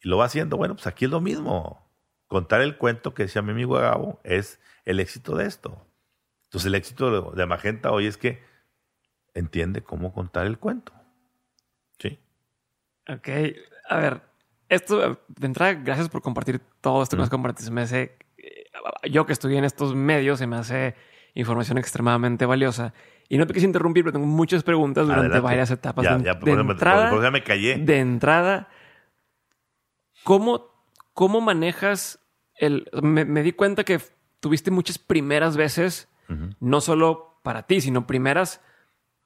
y lo va haciendo. Bueno, pues aquí es lo mismo. Contar el cuento que decía mi amigo Gabo es el éxito de esto. Entonces el éxito de, de Magenta hoy es que entiende cómo contar el cuento. Sí. Ok. A ver, esto, de entrada, gracias por compartir todo esto que nos compartiste. Me hace, eh, yo que estudié en estos medios, se me hace información extremadamente valiosa. Y no te quise interrumpir, pero tengo muchas preguntas durante Adelante. varias etapas. Ya, de, ya, de por, entrada, por- por- ya me callé. de entrada, ¿cómo, cómo manejas el... Me, me di cuenta que tuviste muchas primeras veces, no solo para ti, sino primeras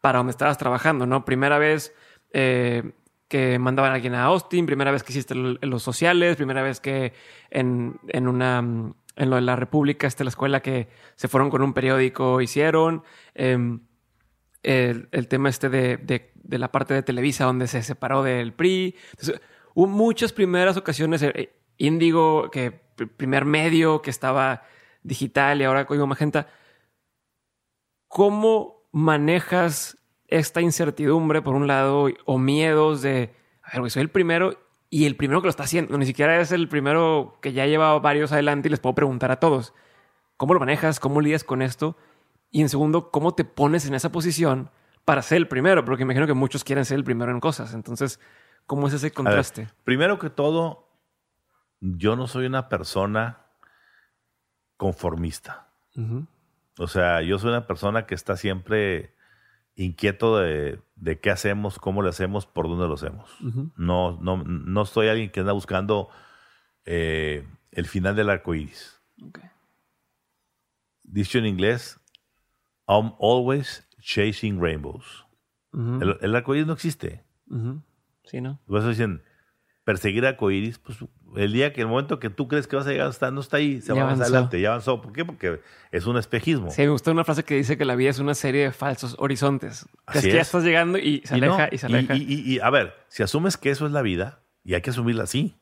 para donde estabas trabajando, ¿no? Primera vez eh, que mandaban a alguien a Austin, primera vez que hiciste los sociales, primera vez que en, en una... En lo de la República, esta la escuela que se fueron con un periódico, hicieron. em, el, tema este de, de- la parte de Televisa donde se separó del PRI. Hubo muchas primeras ocasiones. eh, Índigo, que pr- primer medio que estaba digital y ahora Código Magenta. ¿Cómo manejas esta incertidumbre, por un lado, o miedos de, a ver, güey, soy el primero y el primero que lo está haciendo? Ni siquiera es el primero que ya lleva varios adelante y les puedo preguntar a todos. ¿Cómo lo manejas? ¿Cómo lidias con esto? Y en segundo, ¿cómo te pones en esa posición para ser el primero? Porque imagino que muchos quieren ser el primero en cosas. Entonces, ¿cómo es ese ver, contraste? primero que todo, yo no soy una persona conformista. O sea, yo soy una persona que está siempre inquieto de, de qué hacemos, cómo lo hacemos, por dónde lo hacemos. No, no, no soy alguien que anda buscando eh, el final del arco iris. Ok. Dicho en inglés, I'm always chasing rainbows. El, el arco iris no existe. Ujú. Sí, ¿no? Por eso dicen, perseguir arco iris, pues el día que el momento que tú crees que vas a llegar hasta no está ahí, se Ya va más adelante, ya avanzó. ¿Por qué? Porque es un espejismo. Sí, me gustó una frase que dice que la vida es una serie de falsos horizontes. Así es que ya es. estás llegando y se Y no, aleja y se aleja. Y, y- y, a ver, si asumes que eso es la vida, y hay que asumirla así,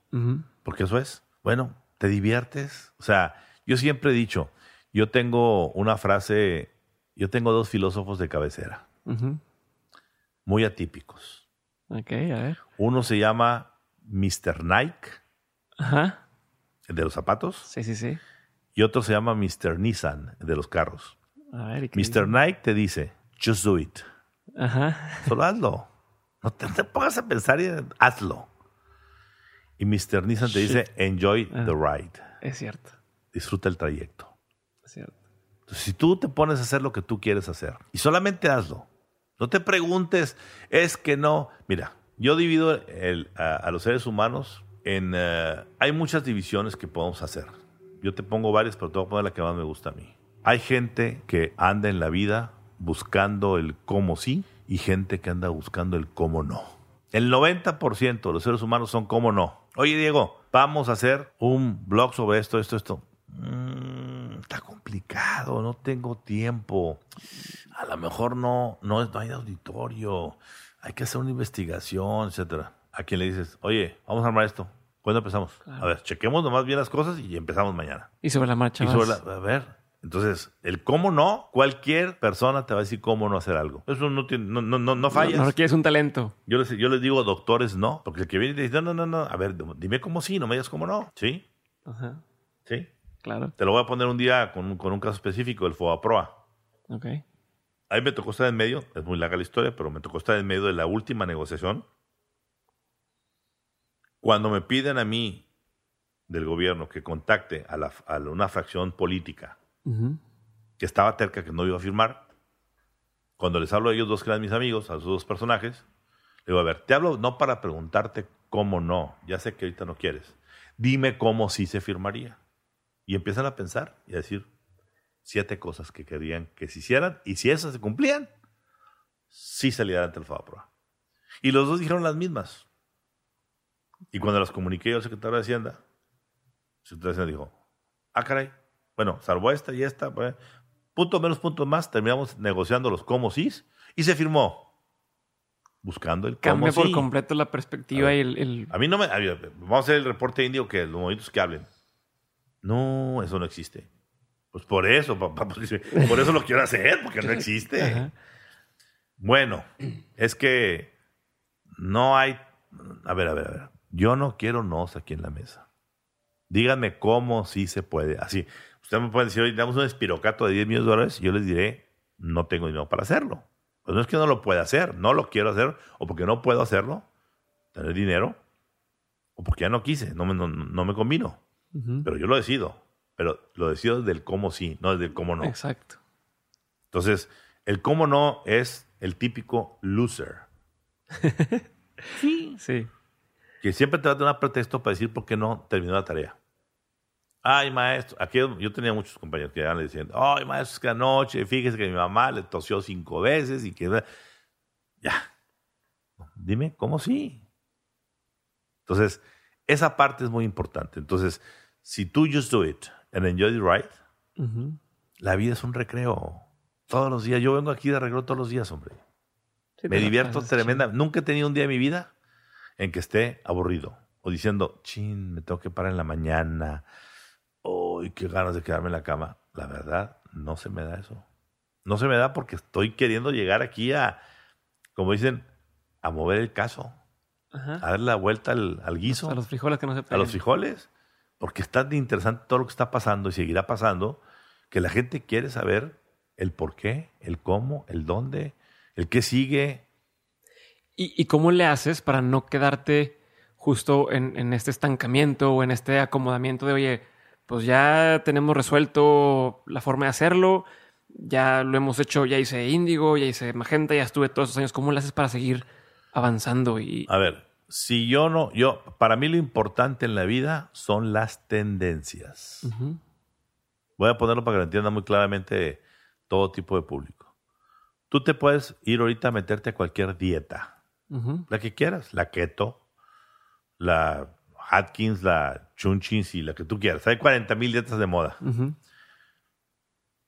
porque eso es, bueno, te diviertes. O sea, yo siempre he dicho, yo tengo una frase, yo tengo dos filósofos de cabecera, muy atípicos. Ok, a ver. Uno se llama Mr. Nike, Ajá. el de los zapatos, Sí, sí, sí. y otro se llama Mr. Nissan, el de los carros. A ver. ¿y qué Mr. dice? Nike te dice, just do it. Ajá. Solo hazlo. No te, te pongas a pensar y hazlo. Y Mr. Nissan te dice, enjoy Ah. the ride. Es cierto. Disfruta el trayecto. Es cierto. Entonces, si tú te pones a hacer lo que tú quieres hacer y solamente hazlo, no te preguntes, es que no. Mira, yo divido el- a, a los seres humanos eh, hay muchas divisiones que podemos hacer. Yo te pongo varias, pero te voy a poner la que más me gusta a mí. Hay gente que anda en la vida buscando el cómo sí y gente que anda buscando el cómo no. El 90% de los seres humanos son cómo no. Oye, Diego, vamos a hacer un blog sobre esto, esto, esto. Mm, está complicado, no tengo tiempo. A lo mejor no, no, no hay auditorio. Hay que hacer una investigación, etcétera. A quien le dices, oye, vamos a armar esto. ¿Cuándo empezamos? A ver, chequemos nomás bien las cosas y empezamos mañana. Y sobre la marcha. Y sobre la- a ver, entonces, el cómo no, cualquier persona te va a decir cómo no hacer algo. Eso no, tiene, no, no, no, no fallas. No, no requieres un talento. Yo les, yo les digo doctores no, porque el que viene y te dice, no, no, no, no, a ver, dime cómo sí, no me digas cómo no. ¿Sí? Ajá. ¿Sí? Claro. Te lo voy a poner un día con, un- con un caso específico, el FOBAPROA. Ok. A mí me tocó estar en medio, es muy larga la historia, pero me tocó estar en medio de la última negociación. Cuando me piden a mí del gobierno que contacte a, la, a una fracción política Ujú. que estaba cerca que no iba a firmar, cuando les hablo a ellos dos que eran mis amigos, a esos dos personajes, le digo, a ver, te hablo no para preguntarte cómo no, ya sé que ahorita no quieres, dime cómo sí se firmaría. Y empiezan a pensar y a decir siete cosas que querían que se hicieran, y si esas se cumplían, sí salía adelante el FAPROA. Y los dos dijeron las mismas. Y cuando las comuniqué al secretario de Hacienda, el secretario de Hacienda dijo, ah, caray, bueno, salvo esta y esta, pues, punto menos punto más, terminamos negociando los cómo sí y se firmó. Buscando el cómo Cambia por sí. completo la perspectiva A y el, el- A mí no me. a ver, vamos a hacer el reporte indio que los movimientos que hablen. No, eso no existe. Pues por eso, papá, pues, por eso lo quiero hacer, porque no existe. Ajá. Bueno, es que no hay. A ver, a ver, a ver. Yo no quiero nos aquí en la mesa. Díganme cómo sí se puede. Así. Usted me puede decir, hoy damos un espirocato de 10 millones de dólares. y Yo les diré, no tengo dinero para hacerlo. Pues no es que no lo pueda hacer, no lo quiero hacer, o porque no puedo hacerlo, tener dinero, o porque ya no quise, no me, no, no me combino. Pero yo lo decido. Pero lo decido del cómo sí, no del cómo no. Exacto. Entonces, el cómo no es el típico loser. Sí. Que siempre te va a dar un pretexto para decir por qué no terminó la tarea. Ay, maestro, aquí yo tenía muchos compañeros que le decían, ay, maestro, es que anoche, fíjese que mi mamá le tosió cinco veces y que... Ya. Dime, ¿cómo sí? Entonces, esa parte es muy importante. Entonces, si tú just do it and enjoy the ride, Ujú. la vida es un recreo. Todos los días. Yo vengo aquí de recreo todos los días, hombre. Sí, Me divierto tremenda. Nunca he tenido un día en mi vida en que esté aburrido o diciendo, chin, me tengo que parar en la mañana. Uy, qué ganas de quedarme en la cama. La verdad, no se me da eso. No se me da porque estoy queriendo llegar aquí a, como dicen, a mover el caso. Ajá. a darle la vuelta al, al guiso, A los frijoles que no se a pegan. los frijoles, porque está interesante todo lo que está pasando y seguirá pasando, que la gente quiere saber el por qué, el cómo, el dónde, el qué sigue, ¿Y, y cómo le haces para no quedarte justo en, en este estancamiento o en este acomodamiento de, oye, pues ya tenemos resuelto la forma de hacerlo, ya lo hemos hecho, ya hice Índigo, ya hice Magenta, ya estuve todos esos años. ¿Cómo le haces para seguir avanzando? Y A ver, si yo no, yo, para mí lo importante en la vida son las tendencias. Voy a ponerlo para que lo entienda muy claramente todo tipo de público. Tú te puedes ir ahorita a meterte a cualquier dieta, La que quieras, la keto, la Atkins, la Chunchins y la que tú quieras. Hay 40 mil dietas de moda.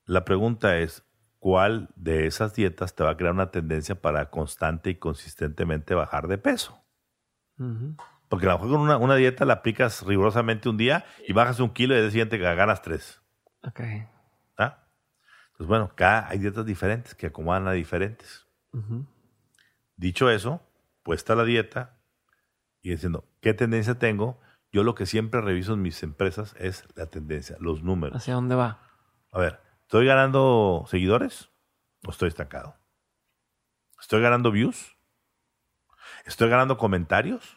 La pregunta es, ¿cuál de esas dietas te va a crear una tendencia para constante y consistentemente bajar de peso? Porque a lo mejor con una, una dieta la aplicas rigurosamente un día y bajas un kilo y el día siguiente ganas tres. Ok. ¿ah? Entonces, bueno, cada hay dietas diferentes que acomodan a diferentes. Dicho eso, puesta la dieta y diciendo, ¿qué tendencia tengo? Yo lo que siempre reviso en mis empresas es la tendencia, los números. ¿Hacia dónde va? A ver, ¿estoy ganando seguidores o estoy estancado? ¿Estoy ganando views? ¿Estoy ganando comentarios?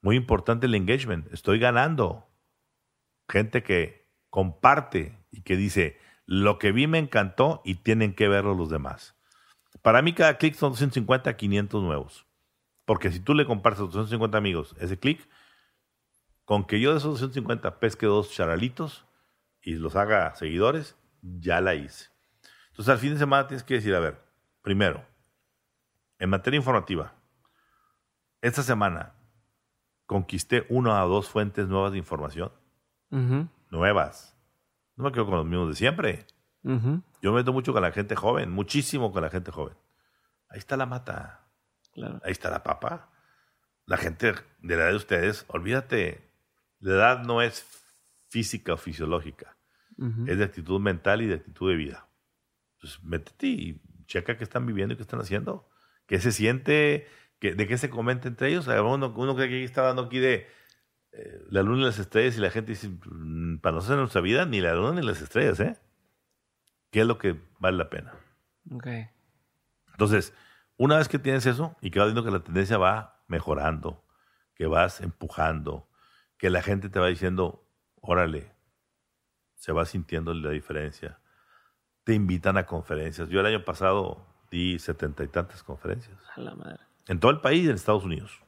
Muy importante el engagement. Estoy ganando gente que comparte y que dice, lo que vi me encantó y tienen que verlo los demás. Para mí cada clic son 250 a 500 nuevos. Porque si tú le compartes a 250 amigos ese clic, con que yo de esos 250 pesque dos charalitos y los haga seguidores, ya la hice. Entonces al fin de semana tienes que decir, a ver, primero, en materia informativa, esta semana conquisté una o dos fuentes nuevas de información, nuevas. No me quedo con los mismos de siempre. Yo me meto mucho con la gente joven, muchísimo con la gente joven. Ahí está la mata, Claro. ahí está la papa. La gente de la edad de ustedes, olvídate, la edad no es física o fisiológica, es de actitud mental y de actitud de vida. Entonces, métete y checa qué están viviendo y qué están haciendo. ¿Qué se siente? ¿Qué- ¿De qué se comenta entre ellos? Uno, uno cree que está dando aquí de eh, la luna y las estrellas y la gente dice, "Mm, para nosotros en nuestra vida, ni la luna ni las estrellas, ¿eh? ¿Qué es lo que vale la pena? Ok. Entonces, una vez que tienes eso y que vas viendo que la tendencia va mejorando, que vas empujando, que la gente te va diciendo, órale, se va sintiendo la diferencia. Te invitan a conferencias. Yo el año pasado di setenta y tantas conferencias. A la madre. En todo el país y en Estados Unidos.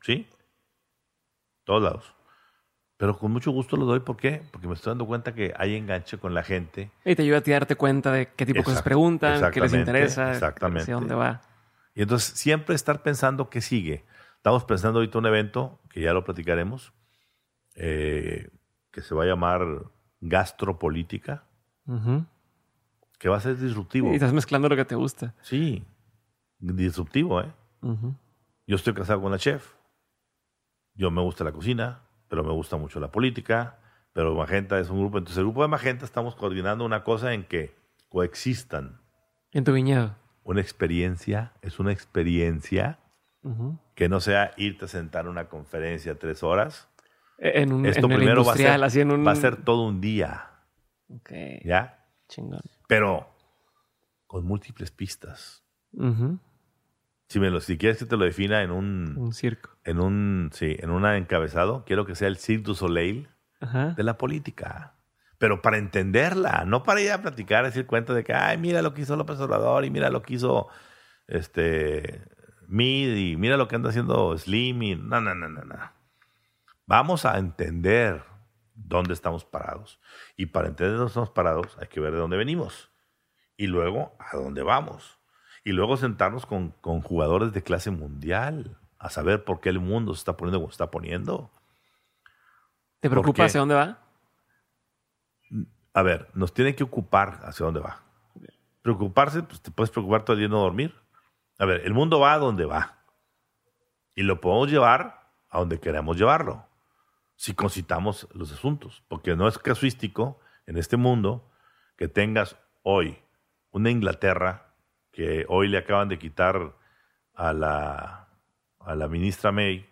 ¿Sí? Todos lados. Pero con mucho gusto lo doy. ¿Por qué? Porque me estoy dando cuenta que hay enganche con la gente. Y te ayuda a ti darte cuenta de qué tipo de cosas preguntan, qué les interesa, exactamente. hacia dónde va. Y entonces siempre estar pensando qué sigue. Estamos pensando ahorita un evento, que ya lo platicaremos, eh, que se va a llamar Gastropolítica, que va a ser disruptivo. Y estás mezclando lo que te gusta. Sí, disruptivo, ¿eh? Yo estoy casado con la chef. Yo me gusta la cocina, pero me gusta mucho la política. Pero Magenta es un grupo. Entonces, el grupo de Magenta estamos coordinando una cosa en que coexistan. En tu viñedo. Una experiencia, es una experiencia que no sea irte a sentar a una conferencia tres horas. E- En un Esto en primero va a, ser, así en un... va a ser todo un día, Ok, ¿ya? chingón. Pero con múltiples pistas. Si, me lo, si quieres que te lo defina en un, Un circo. en un, sí, en un encabezado, quiero que sea el Cirque du Soleil Ajá. de la política. Pero para entenderla, no para ir a platicar, decir cuenta de que, ay, mira lo que hizo López Obrador y mira lo que hizo este Mid y mira lo que anda haciendo Slim y no, no, no, no, no. Vamos a entender dónde estamos parados. Y para entender dónde estamos parados hay que ver de dónde venimos. Y luego a dónde vamos. Y luego sentarnos con, con jugadores de clase mundial a saber por qué el mundo se está poniendo como se está poniendo. ¿Te ¿Por preocupa hacia dónde va? A ver, nos tiene que ocupar hacia dónde va. Preocuparse, pues te puedes preocupar todo el día no dormir. A ver, el mundo va a donde va. Y lo podemos llevar a donde queremos llevarlo. Si concitamos los asuntos. Porque no es casuístico en este mundo que tengas hoy una Inglaterra que hoy le acaban de quitar a la, a la ministra May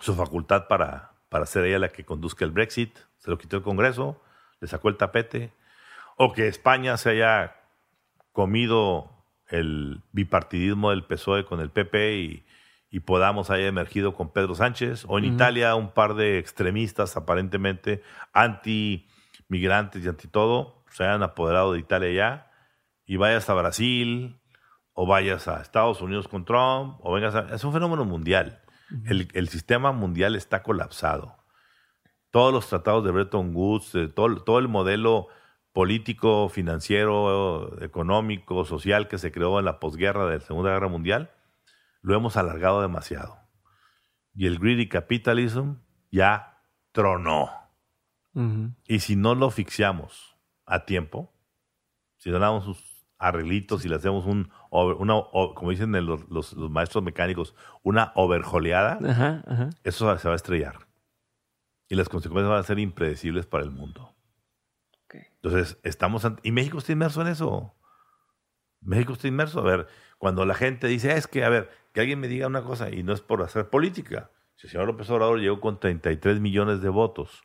su facultad para, para ser ella la que conduzca el Brexit. Se lo quitó el Congreso, le sacó el tapete. O que España se haya comido el bipartidismo del PSOE con el PP y, y Podamos haya emergido con Pedro Sánchez. O en. Italia un par de extremistas aparentemente anti-migrantes y anti todo se hayan apoderado de Italia ya. Y vayas a Brasil o vayas a Estados Unidos con Trump o vengas a... Es un fenómeno mundial. El, el sistema mundial está colapsado. Todos los tratados de Bretton Woods, todo, todo el modelo político, financiero, económico, social que se creó en la posguerra de la Segunda Guerra Mundial, lo hemos alargado demasiado. y el greedy capitalism ya tronó. Y si no lo fixiamos a tiempo, si no damos sus arreglitos y le hacemos un, una, como dicen los, maestros mecánicos, una overjoleada, eso se va a estrellar. Y las consecuencias van a ser impredecibles para el mundo. Entonces, estamos... Y México está inmerso en eso. México está inmerso. A ver, cuando la gente dice, es que, a ver, que alguien me diga una cosa y no es por hacer política. Si el señor López Obrador llegó con 33 millones de votos,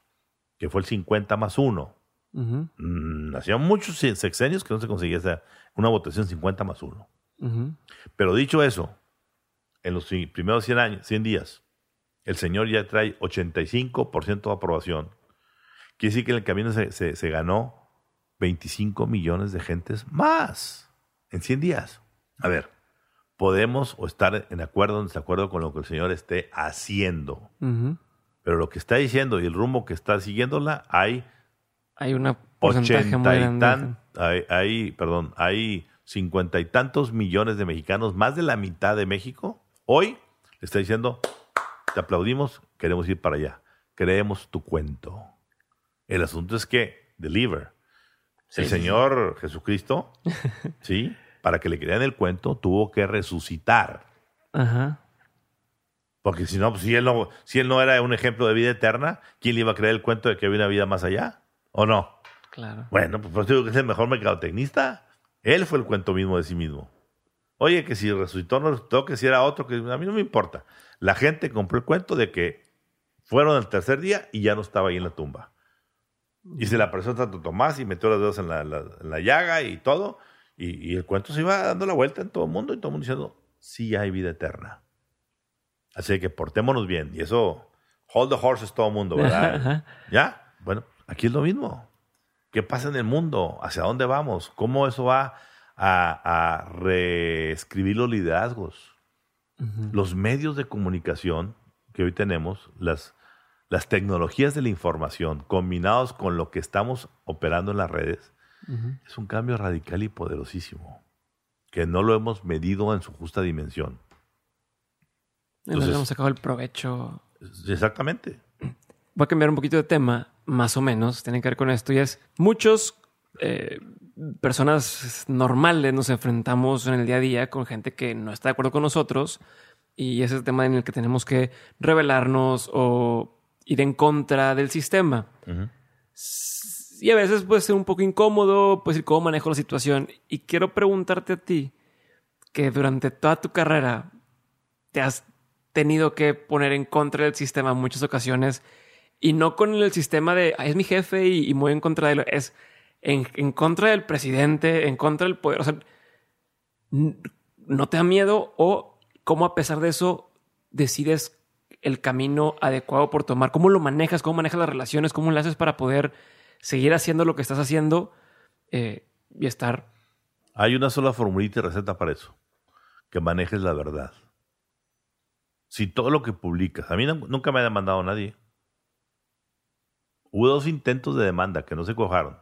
que fue el 50 más 1, mm, hacían muchos sexenios que no se conseguía esa, una votación 50 más 1. Pero dicho eso, en los primeros 100, años, 100 días, el señor ya trae 85% de aprobación. Quiere decir que en el camino se, se ganó 25 millones de gentes más en 100 días. A ver, podemos o estar en acuerdo o en desacuerdo con lo que el Señor esté haciendo. Pero lo que está diciendo y el rumbo que está siguiéndola, hay... Hay una porcentaje muy grande. hay, hay, perdón, hay cincuenta y tantos millones de mexicanos, más de la mitad de México, hoy le está diciendo, te aplaudimos, queremos ir para allá. Creemos tu cuento. El asunto es que, deliver. el Señor Jesucristo, ¿sí? para que le crean el cuento, tuvo que resucitar. Ajá. Porque si no, pues, si, él no, si él no era un ejemplo de vida eterna, ¿quién le iba a creer el cuento de que había una vida más allá? ¿O no? Claro. Bueno, pues por eso digo que es el mejor mercadotecnista. Él fue el cuento mismo de sí mismo. Oye, que si resucitó no resucitó, que si era otro, que a mí no me importa. La gente compró el cuento de que fueron el tercer día y ya no estaba ahí en la tumba. Y se le apareció tanto Tomás y metió los dedos en la, en la llaga y todo. Y, el cuento se iba dando la vuelta en todo el mundo y todo el mundo diciendo, sí hay vida eterna. Así que portémonos bien. Y eso, hold the horses todo el mundo, ¿verdad? ¿Ya? Bueno, aquí es lo mismo. ¿Qué pasa en el mundo? ¿Hacia dónde vamos? ¿Cómo eso va a, reescribir los liderazgos? Los medios de comunicación que hoy tenemos, las, las tecnologías de la información, combinados con lo que estamos operando en las redes, es un cambio radical y poderosísimo, que no lo hemos medido en su justa dimensión. Entonces, hemos sacado el provecho. Exactamente. Voy a cambiar un poquito de tema, más o menos, tiene que ver con esto, y es muchos eh, personas normales nos enfrentamos en el día a día con gente que no está de acuerdo con nosotros, y ese es el tema en el que tenemos que rebelarnos o ir en contra del sistema y a veces puede ser un poco incómodo, pues, cómo manejo la situación. Y quiero preguntarte a ti, que durante toda tu carrera te has tenido que poner en contra del sistema en muchas ocasiones y no con el sistema de es mi jefe y, muy en contra de él, es en, en, contra del presidente, en contra del poder. O sea, no te da miedo o cómo a pesar de eso decides el camino adecuado por tomar, cómo lo manejas, cómo manejas las relaciones, cómo lo haces para poder seguir haciendo lo que estás haciendo eh, y estar. Hay una sola formulita y receta para eso: que manejes la verdad. Si todo lo que publicas, a mí nunca me ha demandado nadie. Hubo dos intentos de demanda que no se cojaron.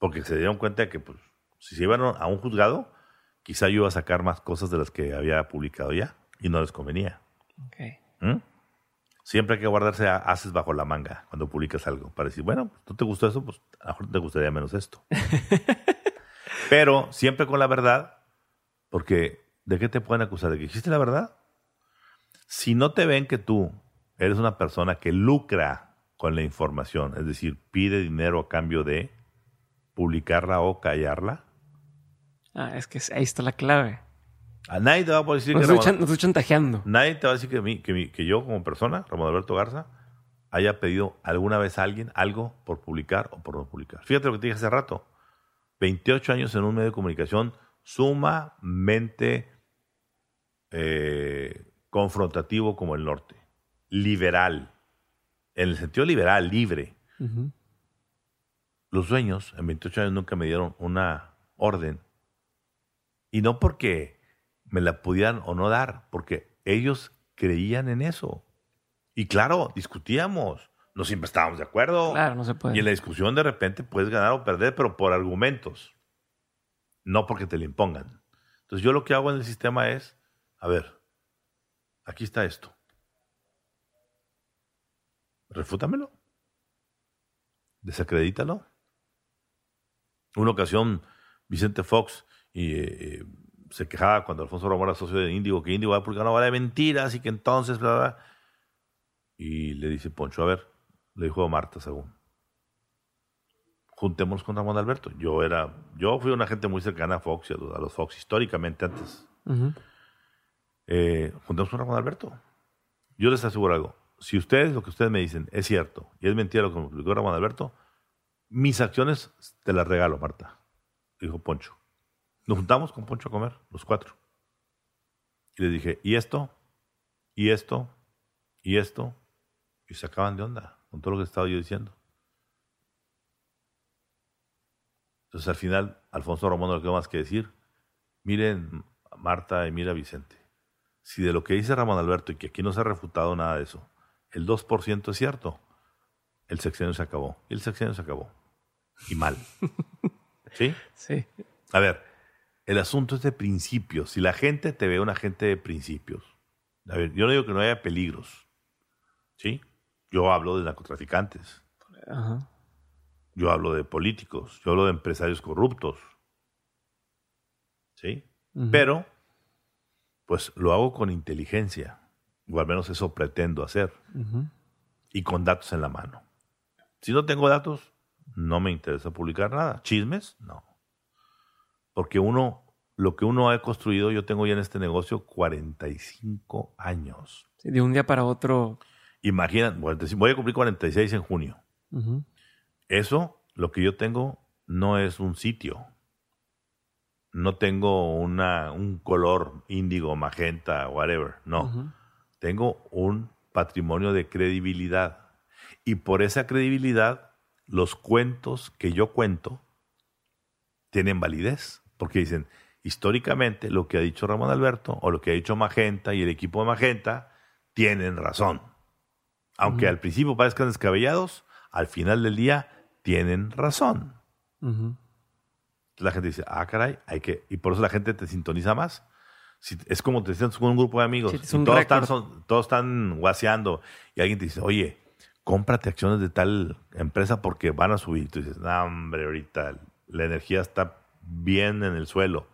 Porque se dieron cuenta de que pues, si se iban a un juzgado, quizá yo iba a sacar más cosas de las que había publicado ya y no les convenía. Okay. ¿Mm? Siempre hay que guardarse haces bajo la manga cuando publicas algo. Para decir, bueno, ¿no te gustó eso? Pues a lo mejor te gustaría menos esto. Pero siempre con la verdad, porque ¿de qué te pueden acusar? ¿De que existe la verdad? Si no te ven que tú eres una persona que lucra con la información, es decir, pide dinero a cambio de publicarla o callarla. Ah, es que ahí está la clave. A nadie te va a decir que... Nos estoy chantajeando. Nadie te va a decir que, que, yo como persona, Ramón Alberto Garza, haya pedido alguna vez a alguien algo por publicar o por no publicar. Fíjate lo que te dije hace rato. 28 años en un medio de comunicación sumamente eh, confrontativo como el norte. Liberal. En el sentido liberal, libre. Los dueños en 28 años nunca me dieron una orden. Y no porque me la pudieran o no dar, porque ellos creían en eso. Y claro, discutíamos. No siempre estábamos de acuerdo. Claro, no se puede. Y en la discusión de repente puedes ganar o perder, pero por argumentos. No porque te le impongan. Entonces yo lo que hago en el sistema es, a ver, aquí está esto. Refútamelo. Desacredítalo. Una ocasión, Vicente Fox y, eh, se quejaba cuando Alfonso Ramón era socio de Índigo, que Índigo va a publicar una vara de mentiras y que entonces, bla, bla, Y le dice Poncho, a ver, le dijo a Marta según, juntémonos con Ramón Alberto. Yo era, yo fui una gente muy cercana a Fox y a los, Fox históricamente antes. Eh, juntémonos con Ramón Alberto. Yo les aseguro algo. Si ustedes, lo que ustedes me dicen es cierto y es mentira lo que me publicó Ramón Alberto, mis acciones te las regalo, Marta, dijo Poncho. Nos juntamos con Poncho a comer, los cuatro. Y le dije, ¿y esto? ¿Y esto? ¿Y esto? Y se acaban de onda con todo lo que estaba yo diciendo. Entonces al final, Alfonso Ramón no le quedó más que decir, miren Marta y mira Vicente, si de lo que dice Ramón Alberto y que aquí no se ha refutado nada de eso, el 2% es cierto, el sexenio se acabó. Y el sexenio se acabó. Y mal. ¿Sí? Sí. A ver, el asunto es de principios. Si la gente te ve una gente de principios, a ver, yo no digo que no haya peligros, ¿sí? Yo hablo de narcotraficantes. Yo hablo de políticos, yo hablo de empresarios corruptos. ¿Sí? Pero, pues lo hago con inteligencia, o al menos eso pretendo hacer, y con datos en la mano. Si no tengo datos, no me interesa publicar nada. ¿Chismes? No. Porque uno, lo que uno ha construido, yo tengo ya en este negocio 45 años. de un día para otro. Imagina, voy a cumplir 46 en junio. Eso, lo que yo tengo, no es un sitio. No tengo una, un color índigo, magenta, whatever. No. Tengo un patrimonio de credibilidad. Y por esa credibilidad, los cuentos que yo cuento tienen validez porque dicen, históricamente lo que ha dicho Ramón Alberto o lo que ha dicho Magenta y el equipo de Magenta tienen razón. Aunque al principio parezcan descabellados, al final del día tienen razón. La gente dice, ah, caray, hay que. Y por eso la gente te sintoniza más. Es como te sientes con un grupo de amigos. todos, están, todos están guaseando. Y alguien te dice, oye, cómprate acciones de tal empresa porque van a subir. Tú dices, no, hombre, ahorita la energía está bien en el suelo.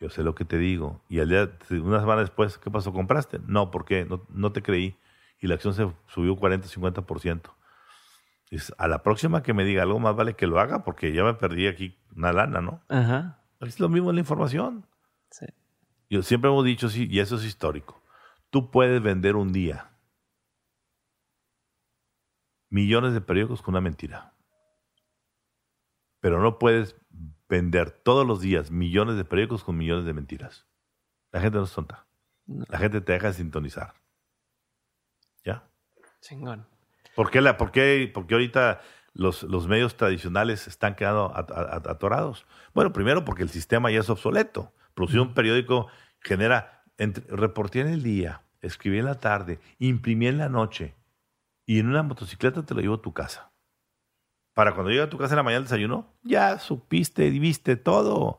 Yo sé lo que te digo. Y al día, una semana después, ¿qué pasó? ¿Compraste? No, porque no, no te creí. Y la acción se subió 40, 50%. Dices, a la próxima que me diga algo, más vale que lo haga porque ya me perdí aquí una lana, ¿no? Ajá. Es lo mismo en la información. Sí. Yo siempre hemos dicho, sí, y eso es histórico. Tú puedes vender un día millones de periódicos con una mentira. Pero no puedes vender todos los días millones de periódicos con millones de mentiras. La gente no es tonta. La gente te deja de sintonizar. ¿Ya? Chingón. ¿Por qué, la, por qué, ahorita los, los, medios tradicionales están quedando atorados? Bueno, primero porque el sistema ya es obsoleto. Producir un periódico genera, entre, reporté en el día, escribí en la tarde, imprimí en la noche y en una motocicleta te lo llevo a tu casa para cuando llega a tu casa en la mañana del desayuno, ya supiste y viste todo.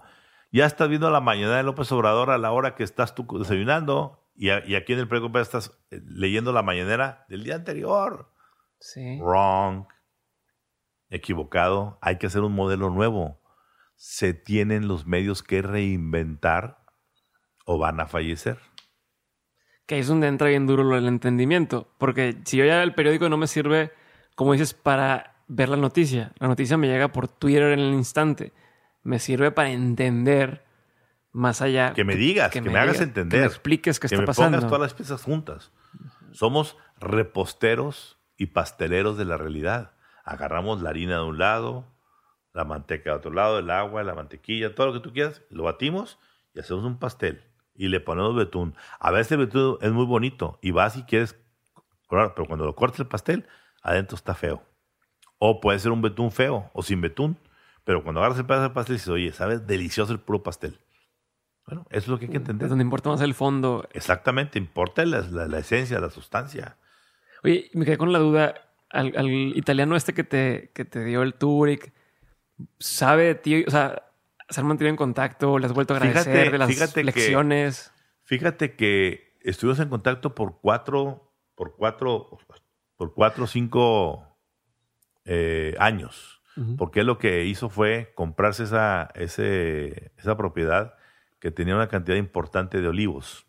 Ya estás viendo la mañana de López Obrador a la hora que estás tú desayunando y, aquí en el periódico estás eh, leyendo la mañanera del día anterior. Sí. Wrong. Equivocado. Hay que hacer un modelo nuevo. Se tienen los medios que reinventar o van a fallecer. Que es donde entra bien duro el entendimiento. Porque si yo ya el periódico no me sirve, como dices, para ver la noticia. La noticia me llega por Twitter en el instante. Me sirve para entender más allá. Que me digas, que, me, hagas entender. Que me expliques qué que está me pasando. Pongas todas las piezas juntas. Somos reposteros y pasteleros de la realidad. Agarramos la harina de un lado, la manteca de otro lado, el agua, la mantequilla, todo lo que tú quieras, lo batimos y hacemos un pastel. Y le ponemos betún. A veces el betún es muy bonito y vas y quieres, pero cuando lo cortas el pastel, adentro está feo. O puede ser un betún feo o sin betún. Pero cuando agarras el pedazo de pastel dices, oye, sabes, delicioso el puro pastel. Bueno, eso es lo que hay que entender. Es donde importa más el fondo. Exactamente, importa la, la, esencia, la sustancia. Oye, me quedé con la duda. Al, italiano este que te, que te dio el Turek, ¿sabe ti? O sea, ¿se han mantenido en contacto? ¿Le has vuelto a agradecer de las lecciones? fíjate que estuvimos en contacto por cuatro, por cuatro, por cuatro o cinco eh, años. Porque él lo que hizo fue comprarse esa, ese, esa propiedad que tenía una cantidad importante de olivos.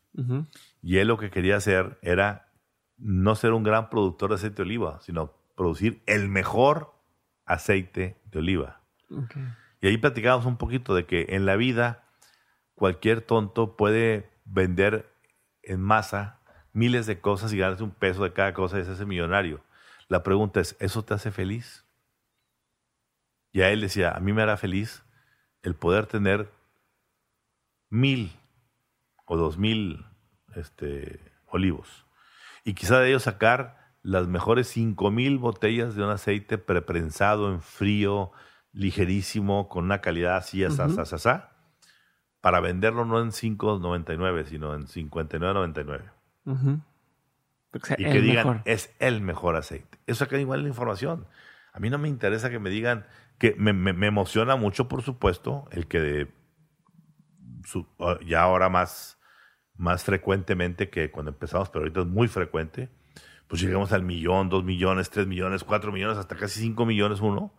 Y él lo que quería hacer era no ser un gran productor de aceite de oliva, sino producir el mejor aceite de oliva. Y ahí platicábamos un poquito de que en la vida cualquier tonto puede vender en masa miles de cosas y ganarse un peso de cada cosa y hacerse millonario. La pregunta es, ¿eso te hace feliz? Y a él decía, a mí me hará feliz el poder tener mil o dos mil este, olivos. Y quizá de ellos sacar las mejores cinco mil botellas de un aceite preprensado en frío, ligerísimo, con una calidad así, así, para venderlo no en 5.99, sino en 59.99. Y que digan, es el mejor aceite. Eso acá igual la información. A mí no me interesa que me digan, que me, me, emociona mucho, por supuesto, el que de, ya ahora más, más frecuentemente que cuando empezamos, pero ahorita es muy frecuente, pues llegamos al millón, dos millones, tres millones, cuatro millones, hasta casi cinco millones uno.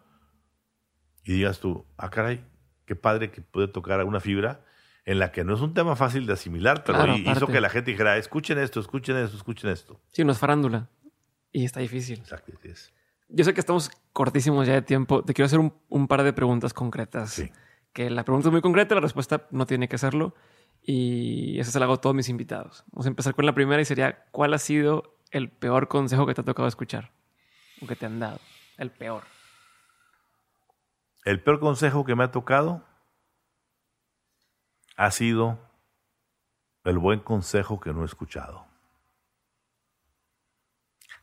Y digas tú, ah, caray, qué padre que puede tocar alguna fibra en la que no es un tema fácil de asimilar, pero hizo que la gente dijera, escuchen esto, escuchen esto, escuchen esto. Sí, no es farándula. Y está difícil. Exacto, es. Yo sé que estamos cortísimos ya de tiempo. Te quiero hacer un, par de preguntas concretas. Sí. Que la pregunta es muy concreta, la respuesta no tiene que serlo. Y eso se lo hago a todos mis invitados. Vamos a empezar con la primera y sería, ¿cuál ha sido el peor consejo que te ha tocado escuchar? O que te han dado. El peor. El peor consejo que me ha tocado ha sido el buen consejo que no he escuchado.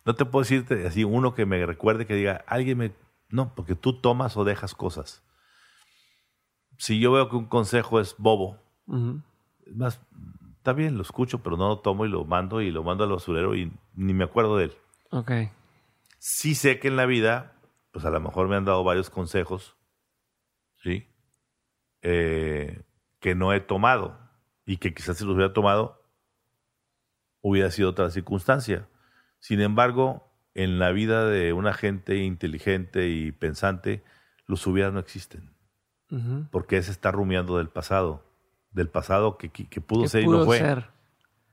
No te puedo decirte así uno que me recuerde que diga, alguien me... No, porque tú tomas o dejas cosas. Si yo veo que un consejo es bobo, más, está bien, lo escucho, pero no lo tomo y lo mando y lo mando al basurero y ni me acuerdo de él. Ok. Sí sé que en la vida, pues a lo mejor me han dado varios consejos, ¿sí? Eh, que no he tomado y que quizás si los hubiera tomado hubiera sido otra circunstancia. Sin embargo, en la vida de una gente inteligente y pensante, los hubiera no existen. Porque ese está rumiando del pasado. Del pasado que, pudo ser y no fue.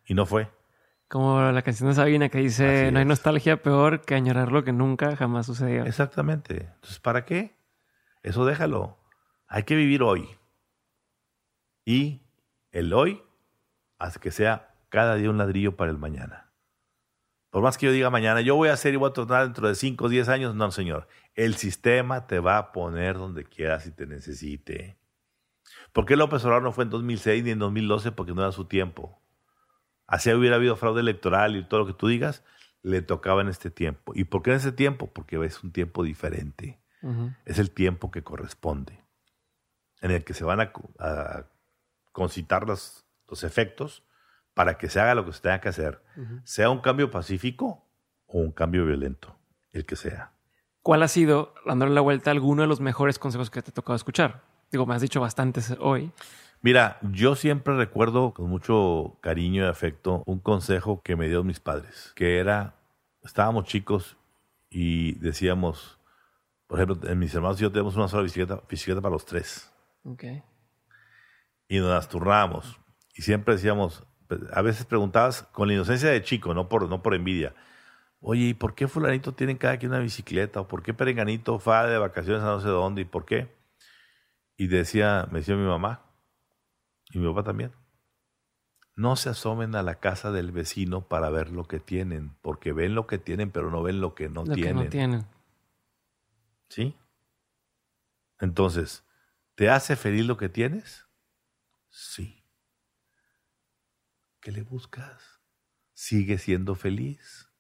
Y no fue. Como la canción de Sabina que dice, no hay nostalgia peor que añorar lo que nunca jamás sucedió. Exactamente. Entonces, ¿para qué? Eso déjalo. Hay que vivir hoy. Y el hoy hace que sea cada día un ladrillo para el mañana. Por más que yo diga mañana, yo voy a hacer y voy a tornar dentro de 5 o 10 años, no, señor. El sistema te va a poner donde quieras y te necesite. ¿Por qué López Obrador no fue en 2006 ni en 2012? Porque no era su tiempo. Así hubiera habido fraude electoral y todo lo que tú digas, le tocaba en este tiempo. ¿Y por qué en ese tiempo? Porque es un tiempo diferente. Es el tiempo que corresponde, en el que se van a concitar los, los efectos para que se haga lo que se tenga que hacer, sea un cambio pacífico o un cambio violento, el que sea. ¿Cuál ha sido, dándole la vuelta, alguno de los mejores consejos que te ha tocado escuchar? Digo, me has dicho bastantes hoy. Mira, yo siempre recuerdo con mucho cariño y afecto un consejo que me dio mis padres, que era, estábamos chicos y decíamos, por ejemplo, en mis hermanos y yo tenemos una sola bicicleta, bicicleta para los tres. Okay y nos las turnábamos. Y siempre decíamos, a veces preguntabas con la inocencia de chico, no por, no por envidia. Oye, ¿y por qué fulanito tiene cada quien una bicicleta? ¿O por qué perenganito va de vacaciones a no sé dónde? ¿Y por qué? Y decía, me decía mi mamá, y mi papá también, no se asomen a la casa del vecino para ver lo que tienen, porque ven lo que tienen, pero no ven lo que no lo tienen. Que no tienen. ¿Sí? Entonces, ¿te hace feliz lo que tienes? Sí. ¿Qué le buscas? Sigue siendo feliz.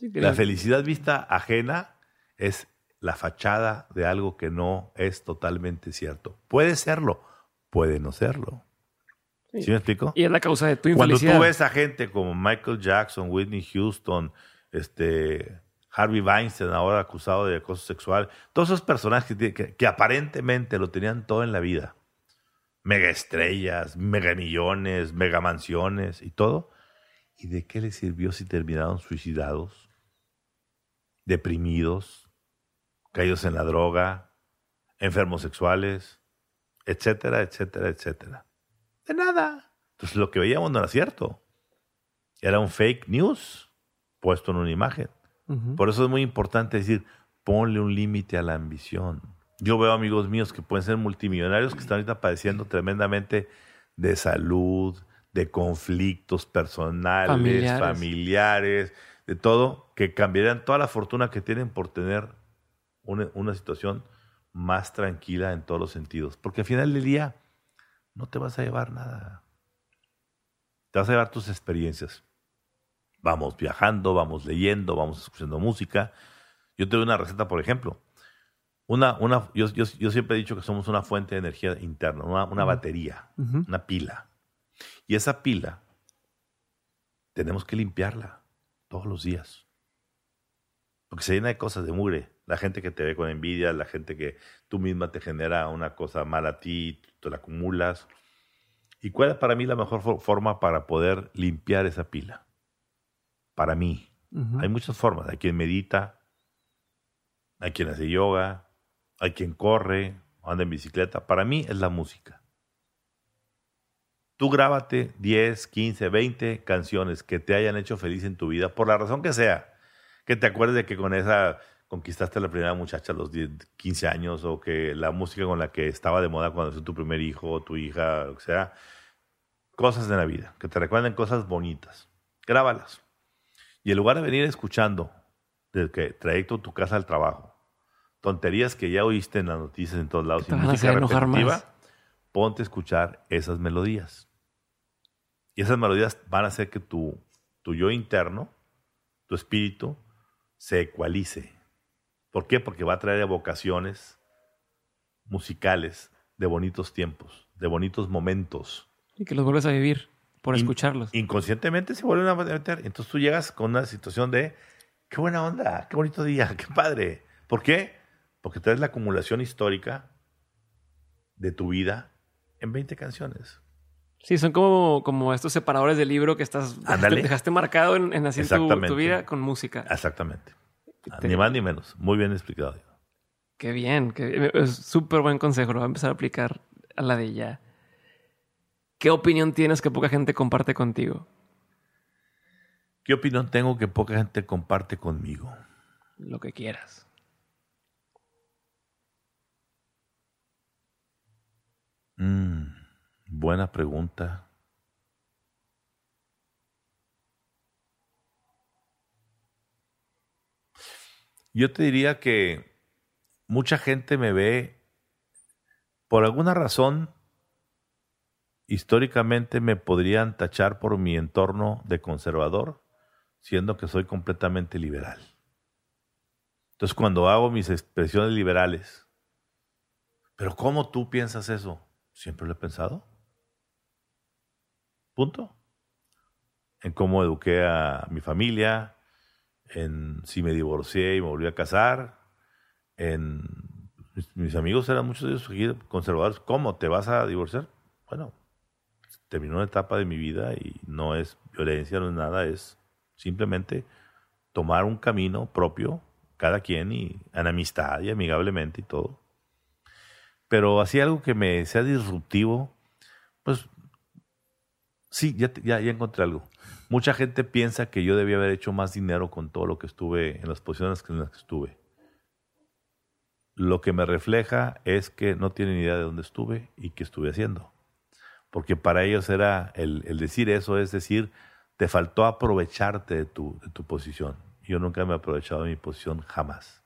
la felicidad vista ajena es la fachada de algo que no es totalmente cierto. Puede serlo, puede no serlo. Sí. me explico? Y es la causa de tu infelicidad. Cuando tú ves a gente como Michael Jackson, Whitney Houston, este, Harvey Weinstein, ahora acusado de acoso sexual, todos esos personajes que aparentemente lo tenían todo en la vida, mega estrellas, mega millones, mega mansiones y todo. ¿Y de qué les sirvió si terminaron suicidados, deprimidos, caídos en la droga, enfermos sexuales, etcétera, etcétera, etcétera? De nada. Entonces lo que veíamos no era cierto. Era un fake news puesto en una imagen. Por eso es muy importante decir, ponle un límite a la ambición. Yo veo amigos míos que pueden ser multimillonarios que están ahorita padeciendo tremendamente de salud, de conflictos personales, familiares. de todo, que cambiarían toda la fortuna que tienen por tener una, una situación más tranquila en todos los sentidos. Porque al final del día no te vas a llevar nada. Te vas a llevar tus experiencias. Vamos viajando, vamos leyendo, vamos escuchando música. Yo te doy una receta, por ejemplo. Una, una, yo, yo, siempre he dicho que somos una fuente de energía interna, una, batería, una pila. Y esa pila tenemos que limpiarla todos los días. Porque se llena de cosas de mugre. La gente que te ve con envidia, la gente que tú misma te genera una cosa mala a ti, te la acumulas. ¿Y cuál es para mí la mejor forma para poder limpiar esa pila? Para mí. Hay muchas formas. Hay quien medita, hay quien hace yoga, hay quien corre, anda en bicicleta. Para mí es la música. Tú grábate 10, 15, 20 canciones que te hayan hecho feliz en tu vida, por la razón que sea. Que te acuerdes de que con esa conquistaste a la primera muchacha a los 10, 15 años, o que la música con la que estaba de moda cuando fue tu primer hijo o tu hija, o sea, cosas de la vida, que te recuerden cosas bonitas. Grábalas. Y en lugar de venir escuchando del que trayecto tu casa al trabajo, tonterías que ya oíste en las noticias en todos lados, y música repetitiva, ponte a escuchar esas melodías. Y esas melodías van a hacer que tu, tu yo interno, tu espíritu, se ecualice. ¿Por qué? Porque va a traer evocaciones musicales de bonitos tiempos, de bonitos momentos. Y que los vuelves a vivir por escucharlos. Inconscientemente se vuelven a meter. Entonces tú llegas con una situación de, qué buena onda, qué bonito día, qué padre. ¿Por qué? Porque traes la acumulación histórica de tu vida en 20 canciones. Sí, son como, como estos separadores del libro que estás dejaste marcado en, en hacer tu, vida con música. Exactamente. Ni más ni menos. Muy bien explicado. Qué bien, qué, es súper buen consejo. Lo voy a empezar a aplicar a la de ya. ¿Qué opinión tienes que poca gente comparte contigo? ¿Qué opinión tengo que poca gente comparte conmigo? Lo que quieras. Mm, buena pregunta. Yo te diría que mucha gente me ve, por alguna razón, históricamente me podrían tachar por mi entorno de conservador, siendo que soy completamente liberal. Entonces cuando hago mis expresiones liberales, pero ¿cómo tú piensas eso? Siempre lo he pensado. Punto. En cómo eduqué a mi familia, en si me divorcié y me volví a casar, en mis, amigos eran muchos de ellos conservadores. ¿Cómo te vas a divorciar? Bueno, terminó una etapa de mi vida y no es violencia, no es nada, es simplemente tomar un camino propio, cada quien, y en amistad y amigablemente y todo. Pero así algo que me sea disruptivo, pues sí, ya, ya, encontré algo. Mucha gente piensa que yo debía haber hecho más dinero con todo lo que estuve, en las posiciones en las que estuve. Lo que me refleja es que no tienen idea de dónde estuve y qué estuve haciendo. Porque para ellos era, el, decir eso es decir, te faltó aprovecharte de tu, de tu posición. Yo nunca me he aprovechado de mi posición, jamás.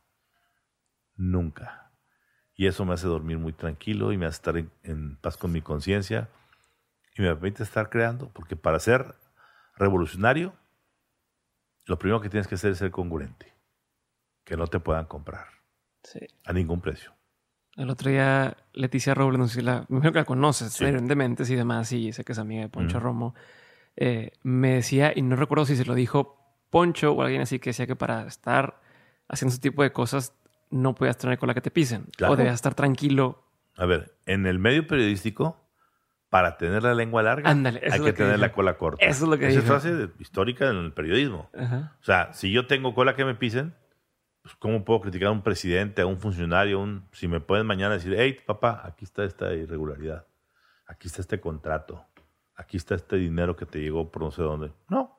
Nunca. Y eso me hace dormir muy tranquilo y me hace estar en, paz con mi conciencia y me permite estar creando, porque para ser revolucionario, lo primero que tienes que hacer es ser congruente, que no te puedan comprar a ningún precio. El otro día, Leticia Robles, no sé si la, que la conoces, sí. de mentes y demás, y sé que es amiga de Poncho Romo, eh, me decía, y no recuerdo si se lo dijo Poncho o alguien así, que decía que para estar haciendo ese tipo de cosas no puedas tener con la que te pisen. O debes estar tranquilo. A ver, en el medio periodístico para tener la lengua larga Ándale, hay que tener dije. la cola corta. Eso es lo que Esa es dije. frase histórica en el periodismo. Ajá. O sea, si yo tengo cola que me pisen, ¿cómo puedo criticar a un presidente, a un funcionario? Un, si me pueden mañana decir, hey, papá, aquí está esta irregularidad, aquí está este contrato, aquí está este dinero que te llegó por no sé dónde. No,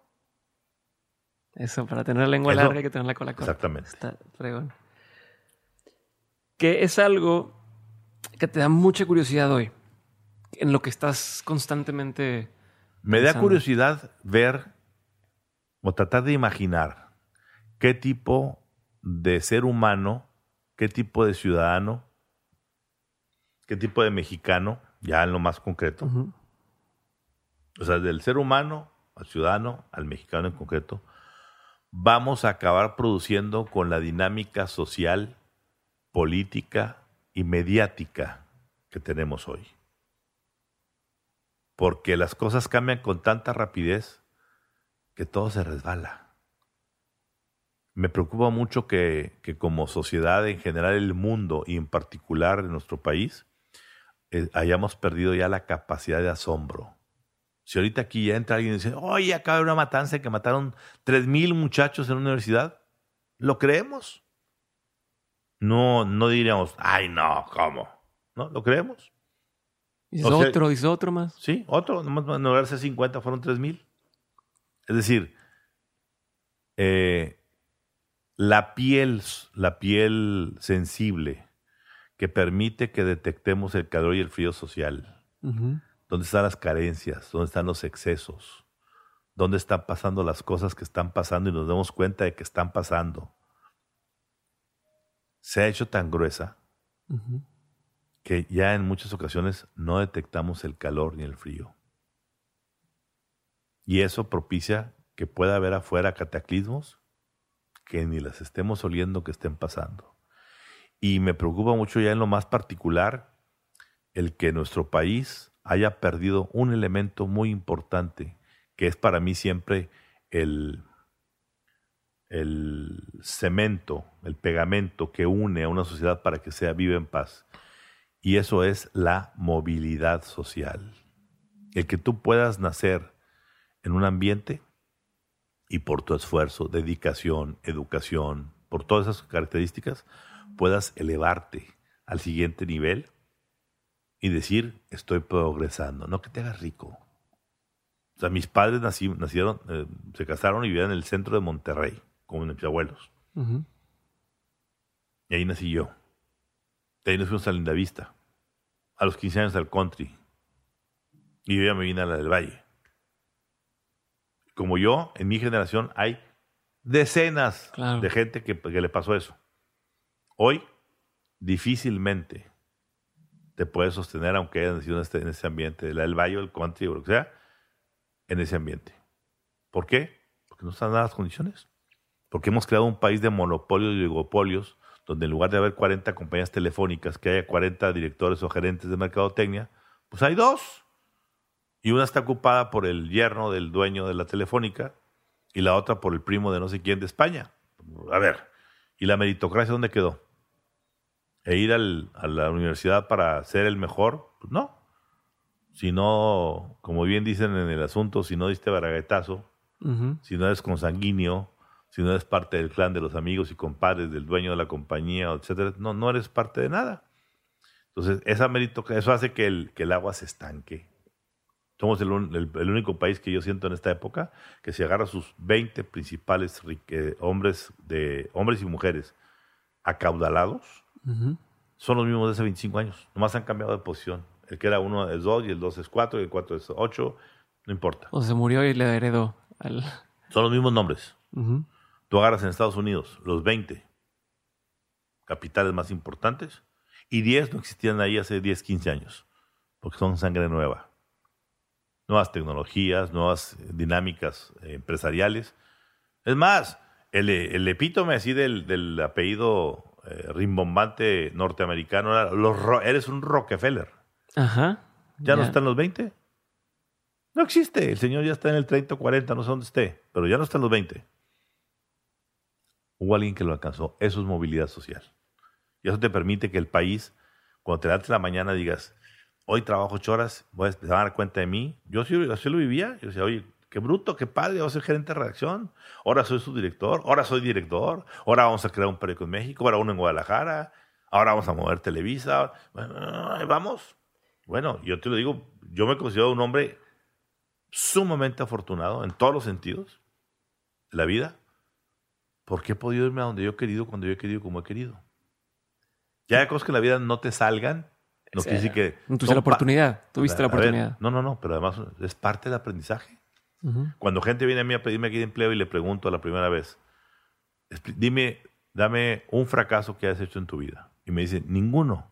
Eso, para tener la lengua Eso. larga hay que tener la cola corta. exactamente. Está fregón. Que es algo que te da mucha curiosidad hoy. En lo que estás constantemente. Me da curiosidad ver o tratar de imaginar qué tipo de ser humano, qué tipo de ciudadano, qué tipo de mexicano, ya en lo más concreto, o sea, del ser humano al ciudadano, al mexicano en concreto, vamos a acabar produciendo con la dinámica social, política y mediática que tenemos hoy. Porque las cosas cambian con tanta rapidez que todo se resbala. Me preocupa mucho que, que como sociedad en general, el mundo y en particular en nuestro país, eh, hayamos perdido ya la capacidad de asombro. Si ahorita aquí ya entra alguien y dice, oye, acaba de haber una matanza que mataron 3.000 muchachos en una universidad, ¿lo creemos? No, no diríamos, ay, no, ¿cómo? ¿No? ¿Lo creemos? O sea- otro, dices otro más. Sí, otro, nomás en lugar de ser 50 fueron 3.000. Es decir, eh, la piel, la piel sensible que permite que detectemos el calor y el frío social, Ujú. dónde están las carencias, dónde están los excesos, dónde están pasando las cosas que están pasando y nos damos cuenta de que están pasando, se ha hecho tan gruesa que ya en muchas ocasiones no detectamos el calor ni el frío. Y eso propicia que pueda haber afuera cataclismos que ni las estemos oliendo que estén pasando. Y me preocupa mucho ya en lo más particular el que nuestro país haya perdido un elemento muy importante, que es para mí siempre el, el cemento, el pegamento que une a una sociedad para que sea viva en paz. Y eso es la movilidad social. El que tú puedas nacer en un ambiente y por tu esfuerzo, dedicación, educación, por todas esas características, puedas elevarte al siguiente nivel y decir, estoy progresando, no que te hagas rico. O sea, mis padres nací- nacieron, eh, se casaron y vivían en el centro de Monterrey, como mis abuelos. Y ahí nací yo. De ahí nos fuimos a Lindavista. A los 15 años al country. Y yo ya me vine a la del Valle. Como yo, en mi generación hay decenas Claro. de gente que, que le pasó eso. Hoy, difícilmente te puedes sostener, aunque hayas nacido en, este, en ese ambiente, del Valle, el country o lo que sea, en ese ambiente. ¿Por qué? Porque no están dadas las condiciones. Porque hemos creado un país de monopolios y oligopolios donde en lugar de haber 40 compañías telefónicas, que haya 40 directores o gerentes de mercadotecnia, pues hay dos. Y una está ocupada por el yerno del dueño de la telefónica y la otra por el primo de no sé quién de España. A ver, ¿y la meritocracia dónde quedó? ¿E ir al- a la universidad para ser el mejor? Pues no. Si no, como bien dicen en el asunto, si no diste baraguetazo, Ujú. si no eres consanguíneo, si no eres parte del clan de los amigos y compadres del dueño de la compañía, etcétera, no, no eres parte de nada. Entonces, esa mérito, eso hace que el, que el agua se estanque. Somos el, un- el- el único país que yo siento en esta época que si agarra sus 20 principales hombres, de, hombres y mujeres acaudalados, son los mismos de hace 25 años. Nomás han cambiado de posición. El que era uno es 2 y el 2 es 4 y el 4 es 8. No importa. O se murió y le heredó al. Son los mismos nombres. Ujú. Tú agarras en Estados Unidos los 20 capitales más importantes y 10 no existían ahí hace 10, 15 años, porque son sangre nueva. Nuevas tecnologías, nuevas dinámicas eh, empresariales. Es más, el, el epítome así del, del apellido eh, rimbombante norteamericano era, los eres un Rockefeller. Ajá. ¿Ya, no están los 20? No existe. El señor ya está en el 30 o 40, no sé dónde esté, pero ya no están los 20. Hubo alguien que lo alcanzó. Eso es movilidad social. Y eso te permite que el país, cuando te levantes la mañana, digas, Hoy trabajo ocho horas, voy a, dar cuenta de mí. Yo sí, lo vivía. Yo decía, oye, qué bruto, qué padre, voy a ser gerente de redacción. Ahora soy su director, ahora soy director, ahora vamos a crear un periódico en México, ahora uno en Guadalajara, ahora vamos a mover Televisa. Bueno, ahí vamos. Bueno, yo te lo digo, yo me considero un hombre sumamente afortunado en todos los sentidos la vida, porque he podido irme a donde yo he querido, cuando yo he querido, como he querido. Ya hay cosas que en la vida no te salgan, no Sí. quiere decir que... Tuviste la oportunidad. Tuviste la a ver, oportunidad. no, no, no, pero además es parte del aprendizaje. Cuando gente viene a mí a pedirme aquí de empleo y le pregunto la primera vez, "Expli- dime, dame un fracaso que has hecho en tu vida. Y me dice, ninguno.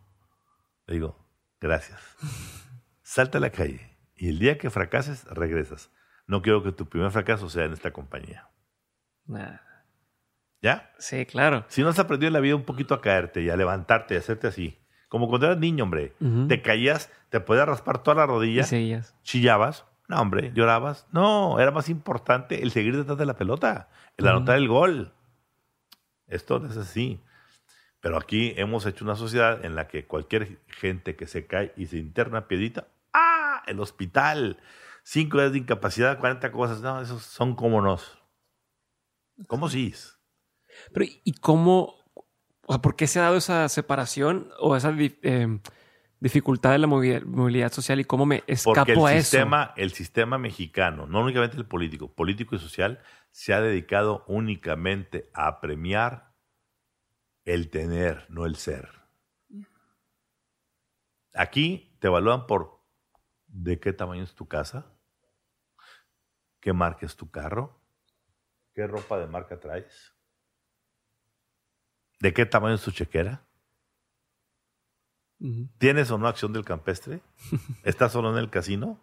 Le digo, gracias. Salta a la calle y el día que fracases, regresas. No quiero que tu primer fracaso sea en esta compañía. Nah. ¿Ya? Sí, claro. Si no has aprendido en la vida un poquito a caerte y a levantarte y a hacerte así, como cuando eras niño, hombre, te caías, te podías raspar toda la rodilla, seguías. chillabas, no, hombre, llorabas. No, era más importante el seguir detrás de la pelota, el anotar el gol. Esto es así. Pero aquí hemos hecho una sociedad en la que cualquier gente que se cae y se interna piedita, ¡ah! El hospital. Cinco días de incapacidad, 40 cosas. No, esos son como nos. ¿Cómo sí? Pero, ¿y cómo? O sea, ¿por qué se ha dado esa separación o esa eh, dificultad de la movi- movilidad social y cómo me escapo Porque el a sistema, el sistema mexicano, no únicamente el político, político y social, se ha dedicado únicamente a premiar el tener, no el ser. Aquí te evalúan por de qué tamaño es tu casa, qué marca es tu carro, qué ropa de marca traes, de qué tamaño es tu chequera. ¿Tienes o no acción del campestre? ¿Estás solo en el casino?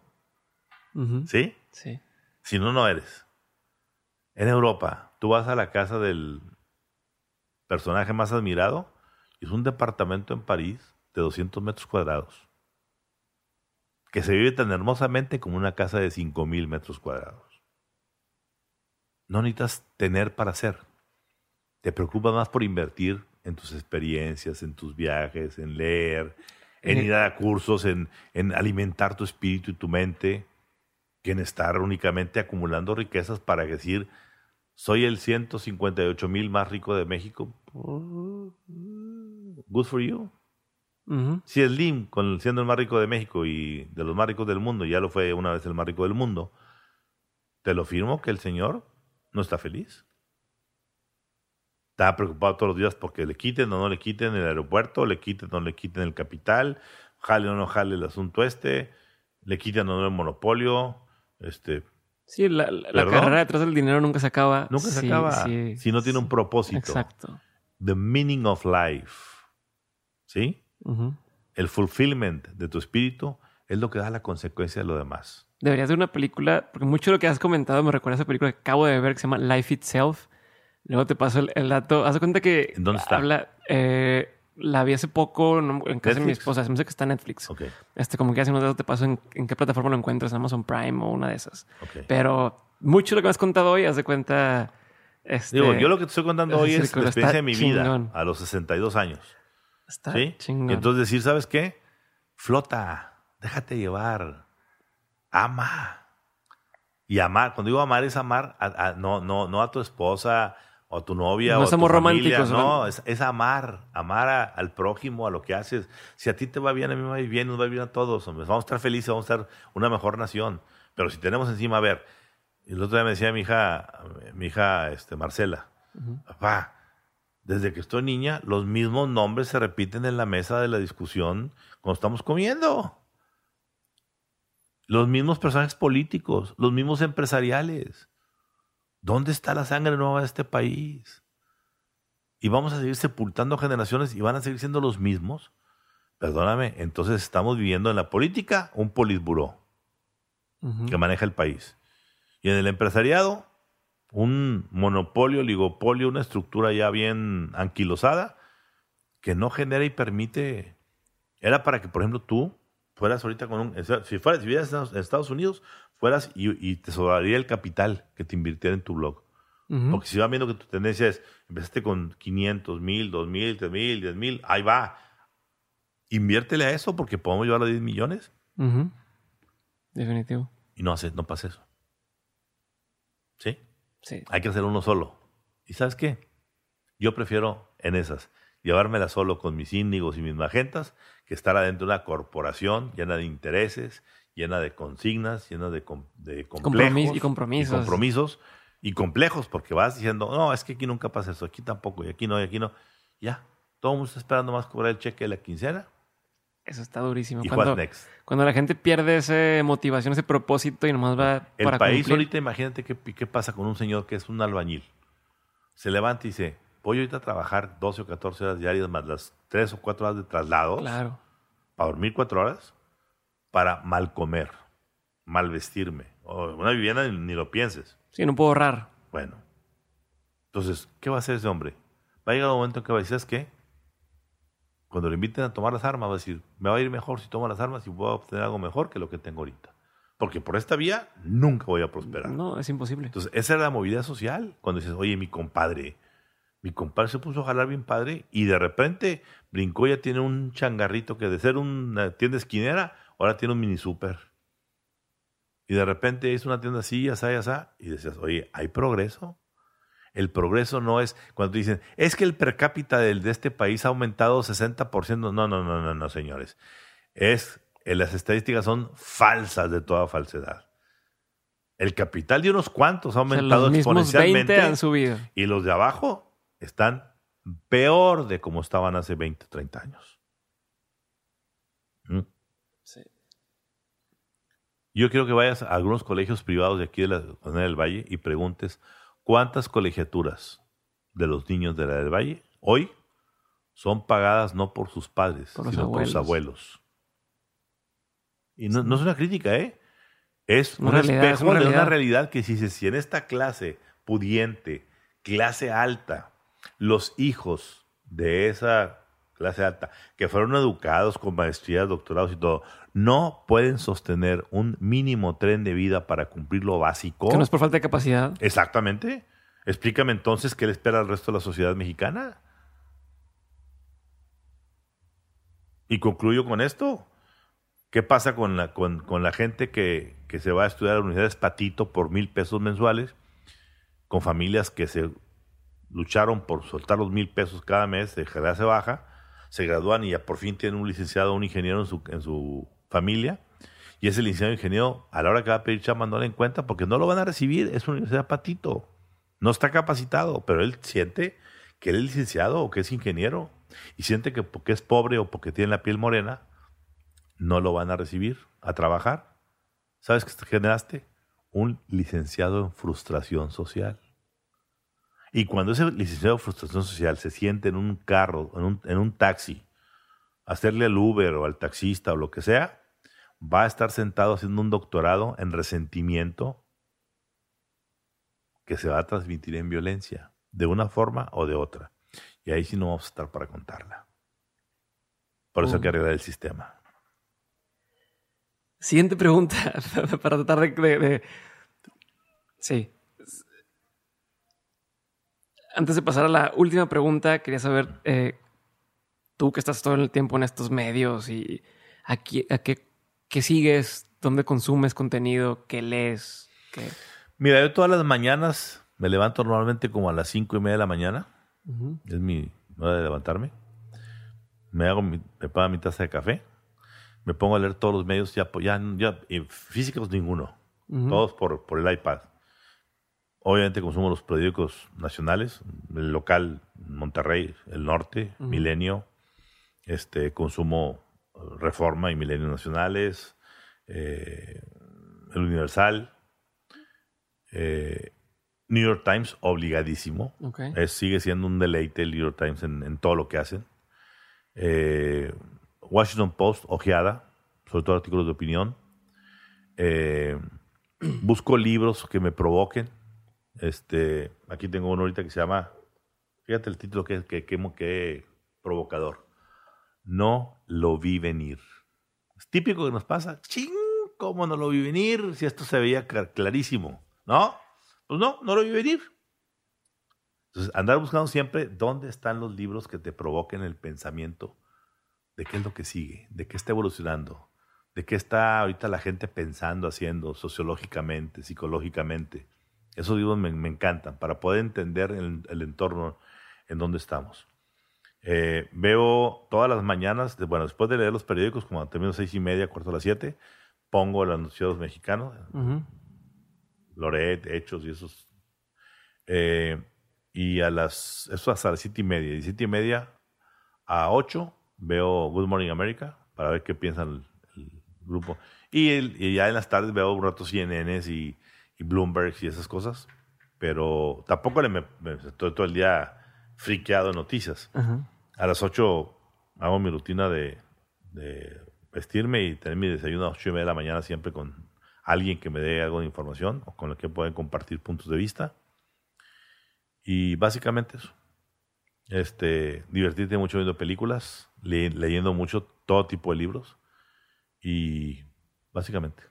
¿Sí? Sí. Si no, no eres. En Europa, tú vas a la casa del personaje más admirado y es un departamento en París de 200 metros cuadrados que se vive tan hermosamente como una casa de 5000 metros cuadrados. No necesitas tener para hacer. Te preocupas más por invertir en tus experiencias, en tus viajes, en leer, en ir a cursos, en, en alimentar tu espíritu y tu mente, que en estar únicamente acumulando riquezas para decir, soy el 158 mil más rico de México. Good for you. Si Slim, con, siendo el más rico de México y de los más ricos del mundo, ya lo fue una vez el más rico del mundo, te lo firmo que el señor no está feliz. Está preocupado todos los días porque le quiten o no le quiten el aeropuerto, le quiten o no le quiten el capital, jale o no jale el asunto este, le quiten o no el monopolio, este, Sí, la, la- carrera detrás del dinero nunca se acaba. nunca se Sí, acaba sí, si no tiene un propósito. Exacto. The meaning of life. ¿Sí? Ujú. El fulfillment de tu espíritu es lo que da la consecuencia de lo demás. Deberías de una película, porque mucho de lo que has comentado me recuerda a esa película que acabo de ver que se llama Life Itself. Luego te paso el, el dato. Haz de cuenta que ¿En dónde está? habla. eh, la vi hace poco no, en casa de mi ¿Netflix? esposa. Se me hace que está en Netflix. Ok, Este, como que hace unos datos te paso en, en qué plataforma lo encuentras, en Amazon Prime o una de esas. ok. Pero mucho de lo que me has contado hoy, haz de cuenta. Este, Digo, yo lo que te estoy contando hoy es la experiencia de mi vida a los 62 años. está ¿Sí? chingón. Y entonces decir, ¿sabes qué? Flota, déjate llevar, ama. Y amar, cuando digo amar es amar, a- a- no, no, no a tu esposa o tu novia No o es tu familia, romántico, no, es, es amar, amar a- al prójimo, a lo que haces. Si a ti te va bien, a mí me va bien, nos va bien a todos, hombre. vamos a estar felices, vamos a estar una mejor nación. Pero si tenemos encima, a ver, el otro día me decía mi hija, mi hija este, Marcela. Papá, desde que estoy niña, los mismos nombres se repiten en la mesa de la discusión cuando estamos comiendo. Los mismos personajes políticos, los mismos empresariales. ¿Dónde está la sangre nueva de este país? Y vamos a seguir sepultando generaciones y van a seguir siendo los mismos. Perdóname, entonces estamos viviendo en la política un politburó Ujú. que maneja el país. Y en el empresariado, un monopolio, oligopolio, una estructura ya bien anquilosada que no genera y permite. Era para que, por ejemplo, tú fueras ahorita con un. Si fueras, si vivieras en Estados Unidos, fueras y, y te sobraría el capital que te invirtiera en tu blog. Ujú. Porque si van viendo que tu tendencia es, empezaste con 500 mil, 2 mil, 3 mil, 10 mil, ahí va. Inviértele a eso porque podemos llevar a 10 millones. Definitivo. y no, hace, no pasa eso. ¿Sí? Sí. Hay que hacer uno solo. ¿Y sabes qué? Yo prefiero en esas llevármela solo con mis índigos y mis magentas que estar adentro de una corporación llena de intereses, llena de consignas, llena de, com- de complejos y compromisos. y compromisos y complejos porque vas diciendo, no, es que aquí nunca pasa eso, aquí tampoco, y aquí no, y aquí no. Ya, todo el mundo está esperando más cobrar el cheque de la quincena Eso está durísimo. y Cuando, next. cuando la gente pierde esa motivación, ese propósito y nomás va El para país cumplir. ahorita, imagínate qué, qué pasa con un señor que es un albañil. Se levanta y dice, voy ahorita a trabajar 12 o 14 horas diarias más las 3 o 4 horas de traslado Claro. para dormir 4 horas para mal comer, mal vestirme. Una vivienda ni, ni lo pienses. Sí, no puedo ahorrar. Bueno. Entonces, ¿qué va a hacer ese hombre? Va a llegar un momento en que va a decir, ¿sabes qué? Cuando le inviten a tomar las armas, va a decir, me va a ir mejor si tomo las armas y voy a obtener algo mejor que lo que tengo ahorita. Porque por esta vía nunca voy a prosperar. No, es imposible. Entonces, esa era la movilidad social. Cuando dices, oye, mi compadre, mi compadre se puso a jalar bien padre y de repente brincó, ya tiene un changarrito que de ser una tienda esquinera, ahora tiene un mini super. Y de repente hizo una tienda así, así, así, y decías, oye, ¿hay progreso? El progreso no es cuando te dicen, es que el per cápita del, de este país ha aumentado 60%. No, no, no, no, no, señores. Es, eh, las estadísticas son falsas de toda falsedad. El capital de unos cuantos ha O sea, aumentado los exponencialmente 20 han subido. y los de abajo están peor de como estaban hace 20, 30 años. ¿Mm? Sí. Yo quiero que vayas a algunos colegios privados de aquí de la Colonia del Valle y preguntes cuántas colegiaturas de los niños de la del Valle hoy son pagadas no por sus padres, Por sino por sus abuelos. Y no, no es una crítica, ¿eh? Es Una un realidad, es una de una realidad. que si, si en esta clase pudiente, clase alta, los hijos de esa clase alta, que fueron educados con maestrías, doctorados y todo, no pueden sostener un mínimo tren de vida para cumplir lo básico. Que no es por falta de capacidad. Exactamente. Explícame entonces qué le espera al resto de la sociedad mexicana. Y concluyo con esto. ¿Qué pasa con la, con, con la gente que, que se va a estudiar a universidades patito por mil pesos mensuales? Con familias que se lucharon por soltar los mil pesos cada mes de clase baja, se gradúan y ya por fin tienen un licenciado, un ingeniero en su, en su familia. Y ese licenciado ingeniero, a la hora que va a pedir chamba, no le en cuenta porque no lo van a recibir. Es una universidad patito. No está capacitado, pero él siente que él es licenciado o que es ingeniero. Y siente que porque es pobre o porque tiene la piel morena, no lo van a recibir a trabajar. ¿Sabes qué generaste? Un licenciado en frustración social. Y cuando ese licenciado en frustración social se siente en un carro, en un, en un taxi, hacerle al Uber o al taxista o lo que sea, va a estar sentado haciendo un doctorado en resentimiento que se va a transmitir en violencia, de una forma o de otra. Y ahí sí no vamos a estar para contarla. Por eso hay que Oh. arreglar el sistema. Siguiente pregunta para tratar de, de- de- Sí. Antes de pasar a la última pregunta, quería saber, eh, tú que estás todo el tiempo en estos medios y a, qui- a qué, qué sigues, dónde consumes contenido, qué lees, qué... Mira, yo todas las mañanas me levanto normalmente como a las cinco y media de la mañana. Es mi hora de levantarme. Me hago mi, me pago mi taza de café. Me pongo a leer todos los medios, ya, ya, físicos ninguno. Todos por, por el iPad. Obviamente consumo los periódicos nacionales, el local Monterrey, el norte. Milenio, este, consumo eh, Reforma y Milenio Nacionales, eh, el Universal, eh, New York Times, obligadísimo. Es- sigue siendo un deleite el New York Times en, en todo lo que hacen. Eh, Washington Post, ojeada, sobre todo artículos de opinión. Busco libros que me provoquen. Este, aquí tengo uno ahorita que se llama, fíjate el título que que, que, provocador. No lo vi venir. Es típico que nos pasa. ¡Ching! ¿Cómo no lo vi venir? Si esto se veía clar- clarísimo. ¿No? Pues no, no lo vi venir. Entonces, andar buscando siempre dónde están los libros que te provoquen el pensamiento de qué es lo que sigue, de qué está evolucionando, de qué está ahorita la gente pensando, haciendo sociológicamente, psicológicamente. Esos libros me, encantan para poder entender el, entorno en donde estamos. Eh, veo todas las mañanas, bueno, después de leer los periódicos, como termino seis y media, cuarto a las siete, pongo el anunciados mexicanos, Loret, Hechos y esos. Eh, y a las, eso hasta las siete y media. Y siete y media a ocho veo Good Morning America para ver qué piensan el, grupo. Y, ya en las tardes veo un rato CNN y, y Bloomberg y esas cosas. Pero tampoco le me, estoy todo el día friqueado en noticias. A las ocho hago mi rutina de, de vestirme y tener mi desayuno a las ocho y media de la mañana siempre con alguien que me dé algo de información o con el que pueden compartir puntos de vista. Y básicamente eso. Este, divertirte mucho viendo películas, leyendo mucho todo tipo de libros y básicamente.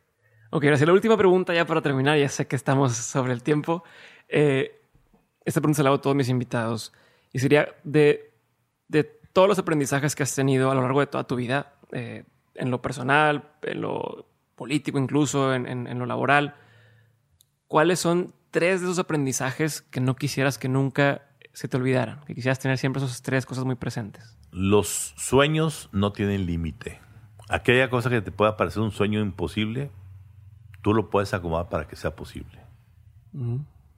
Ok, gracias. La última pregunta ya para terminar, ya sé que estamos sobre el tiempo. Eh, esta pregunta se la hago a todos mis invitados y sería de, de todos los aprendizajes que has tenido a lo largo de toda tu vida, eh, en lo personal, en lo político incluso, en, lo laboral, ¿cuáles son tres de esos aprendizajes que no quisieras que nunca se te olvidaran? Que quisieras tener siempre esas tres cosas muy presentes. Los sueños no tienen límite. Aquella cosa que te pueda parecer un sueño imposible, tú lo puedes acomodar para que sea posible.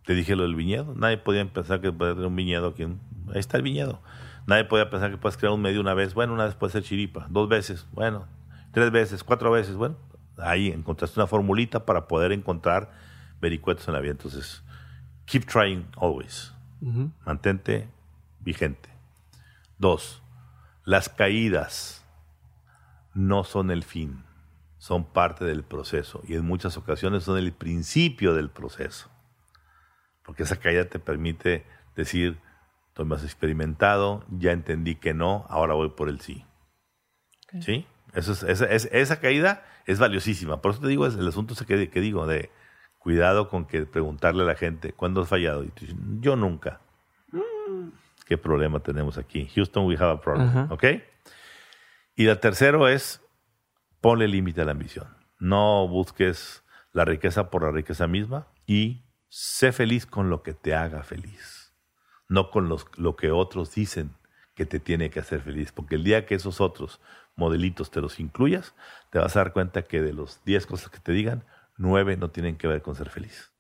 Te dije lo del viñedo. Nadie podía pensar que puede tener un viñedo aquí. Ahí está el viñedo. Nadie podía pensar que puedes crear un medio una vez. Bueno, una vez puede ser chiripa. Dos veces. Bueno, tres veces, cuatro veces. Bueno, ahí encontraste una formulita para poder encontrar vericuetos en la vida. Entonces, keep trying always. Mantente vigente. Dos, las caídas no son el fin, son parte del proceso y en muchas ocasiones son el principio del proceso. Porque esa caída te permite decir, estoy más experimentado, ya entendí que no, ahora voy por el sí. ¿Sí? esa, caída es valiosísima. Por eso te digo, es el asunto que, que digo, de cuidado con que preguntarle a la gente, ¿cuándo has fallado? Y tú dices, yo nunca. Mm. ¿Qué problema tenemos aquí? Houston, we have a problem. ¿Ok? Y la tercero es, ponle límite a la ambición. No busques la riqueza por la riqueza misma y sé feliz con lo que te haga feliz, no con los, lo que otros dicen que te tiene que hacer feliz, porque el día que esos otros modelitos te los incluyas, te vas a dar cuenta que de los 10 cosas que te digan, 9 no tienen que ver con ser feliz.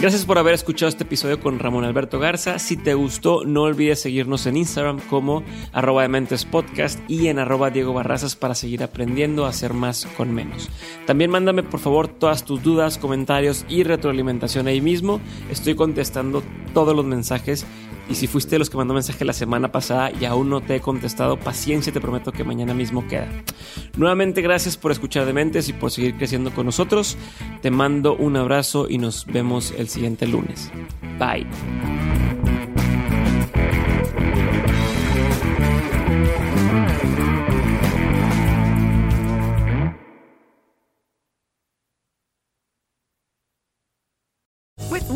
Gracias por haber escuchado este episodio con Ramón Alberto Garza. Si te gustó, no olvides seguirnos en Instagram como arroba de mentes podcast y en arroba Diego Barrazas para seguir aprendiendo a hacer más con menos. También mándame por favor todas tus dudas, comentarios y retroalimentación ahí mismo. Estoy contestando todos los mensajes y si fuiste de los que mandó mensaje la semana pasada y aún no te he contestado, paciencia, te prometo que mañana mismo queda. Nuevamente, gracias por escuchar de Mentes y por seguir creciendo con nosotros. Te mando un abrazo y nos vemos el siguiente lunes. Bye.